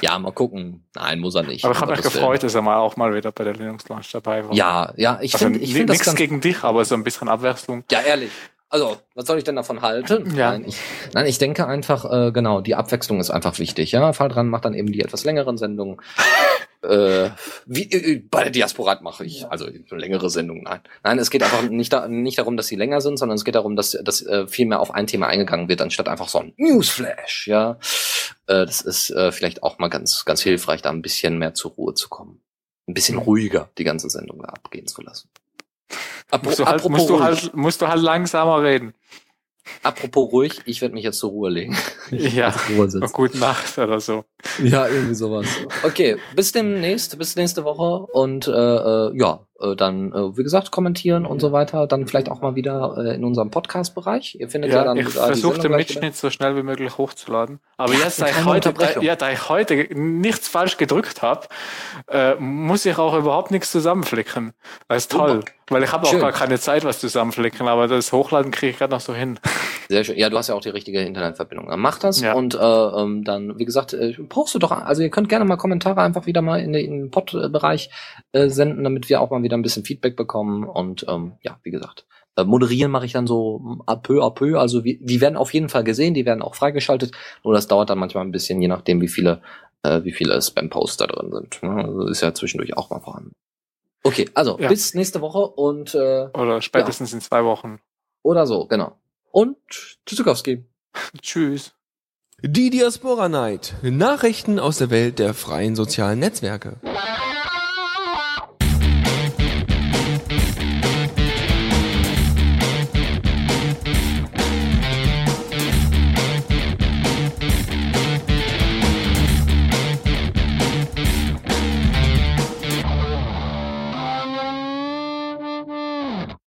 ja, mal gucken. Nein, muss er nicht. Aber ich habe mich gefreut, dass er mal auch mal wieder bei der Linux Launch dabei war. Ja, ja, ich also finde, ich finde das nichts gegen dich, aber so ein bisschen Abwechslung. Ja, ehrlich. Also, was soll ich denn davon halten? Ja. Nein, ich, nein, ich denke einfach, äh, genau, die Abwechslung ist einfach wichtig. Ja, Fall dran macht dann eben die etwas längeren Sendungen. äh, wie, äh, bei der Diasporat mache ich, also längere Sendungen, nein. Nein, es geht einfach nicht, da, nicht darum, dass sie länger sind, sondern es geht darum, dass, dass äh, viel mehr auf ein Thema eingegangen wird, anstatt einfach so ein Newsflash, ja. Äh, das ist äh, vielleicht auch mal ganz, ganz hilfreich, da ein bisschen mehr zur Ruhe zu kommen. Ein bisschen ruhiger die ganze Sendung da abgehen zu lassen. Apro musst, du halt, musst, du halt, musst du halt langsamer reden. Apropos ruhig, ich werde mich jetzt zur Ruhe legen. ja, Ruhe gute Nacht oder so. Ja, irgendwie sowas. Okay, bis demnächst, bis nächste Woche und äh, äh ja, äh, dann, äh, wie gesagt, kommentieren und so weiter. Dann vielleicht auch mal wieder äh, in unserem Podcast-Bereich. Ihr findet ja, ja dann ich versuche den Mitschnitt so schnell wie möglich hochzuladen. Aber jetzt, da ich, heute, da, ja, da ich heute nichts falsch gedrückt habe, äh, muss ich auch überhaupt nichts zusammenflicken. Das ist toll. Super. Weil ich habe auch gar keine Zeit, was zusammenflicken, aber das Hochladen kriege ich gerade noch so hin. Sehr schön. Ja, du hast ja auch die richtige Internetverbindung. Dann mach das ja. und äh, ähm, dann, wie gesagt, äh, brauchst du doch, also ihr könnt gerne mal Kommentare einfach wieder mal in den, Pod-Bereich äh, senden, damit wir auch mal wieder ein bisschen Feedback bekommen. Und ähm, ja, wie gesagt, äh, moderieren mache ich dann so à peu à peu. Also wie, die werden auf jeden Fall gesehen, die werden auch freigeschaltet. Nur das dauert dann manchmal ein bisschen, je nachdem, wie viele, äh, wie viele Spam-Posts da drin sind. Ne? Also ist ja zwischendurch auch mal vorhanden. Okay, also ja. bis nächste Woche und äh, oder spätestens ja. in zwei Wochen. Oder so, genau. Und Tschüssikowski. Tschüss. Die Diaspora Night. Nachrichten aus der Welt der freien sozialen Netzwerke.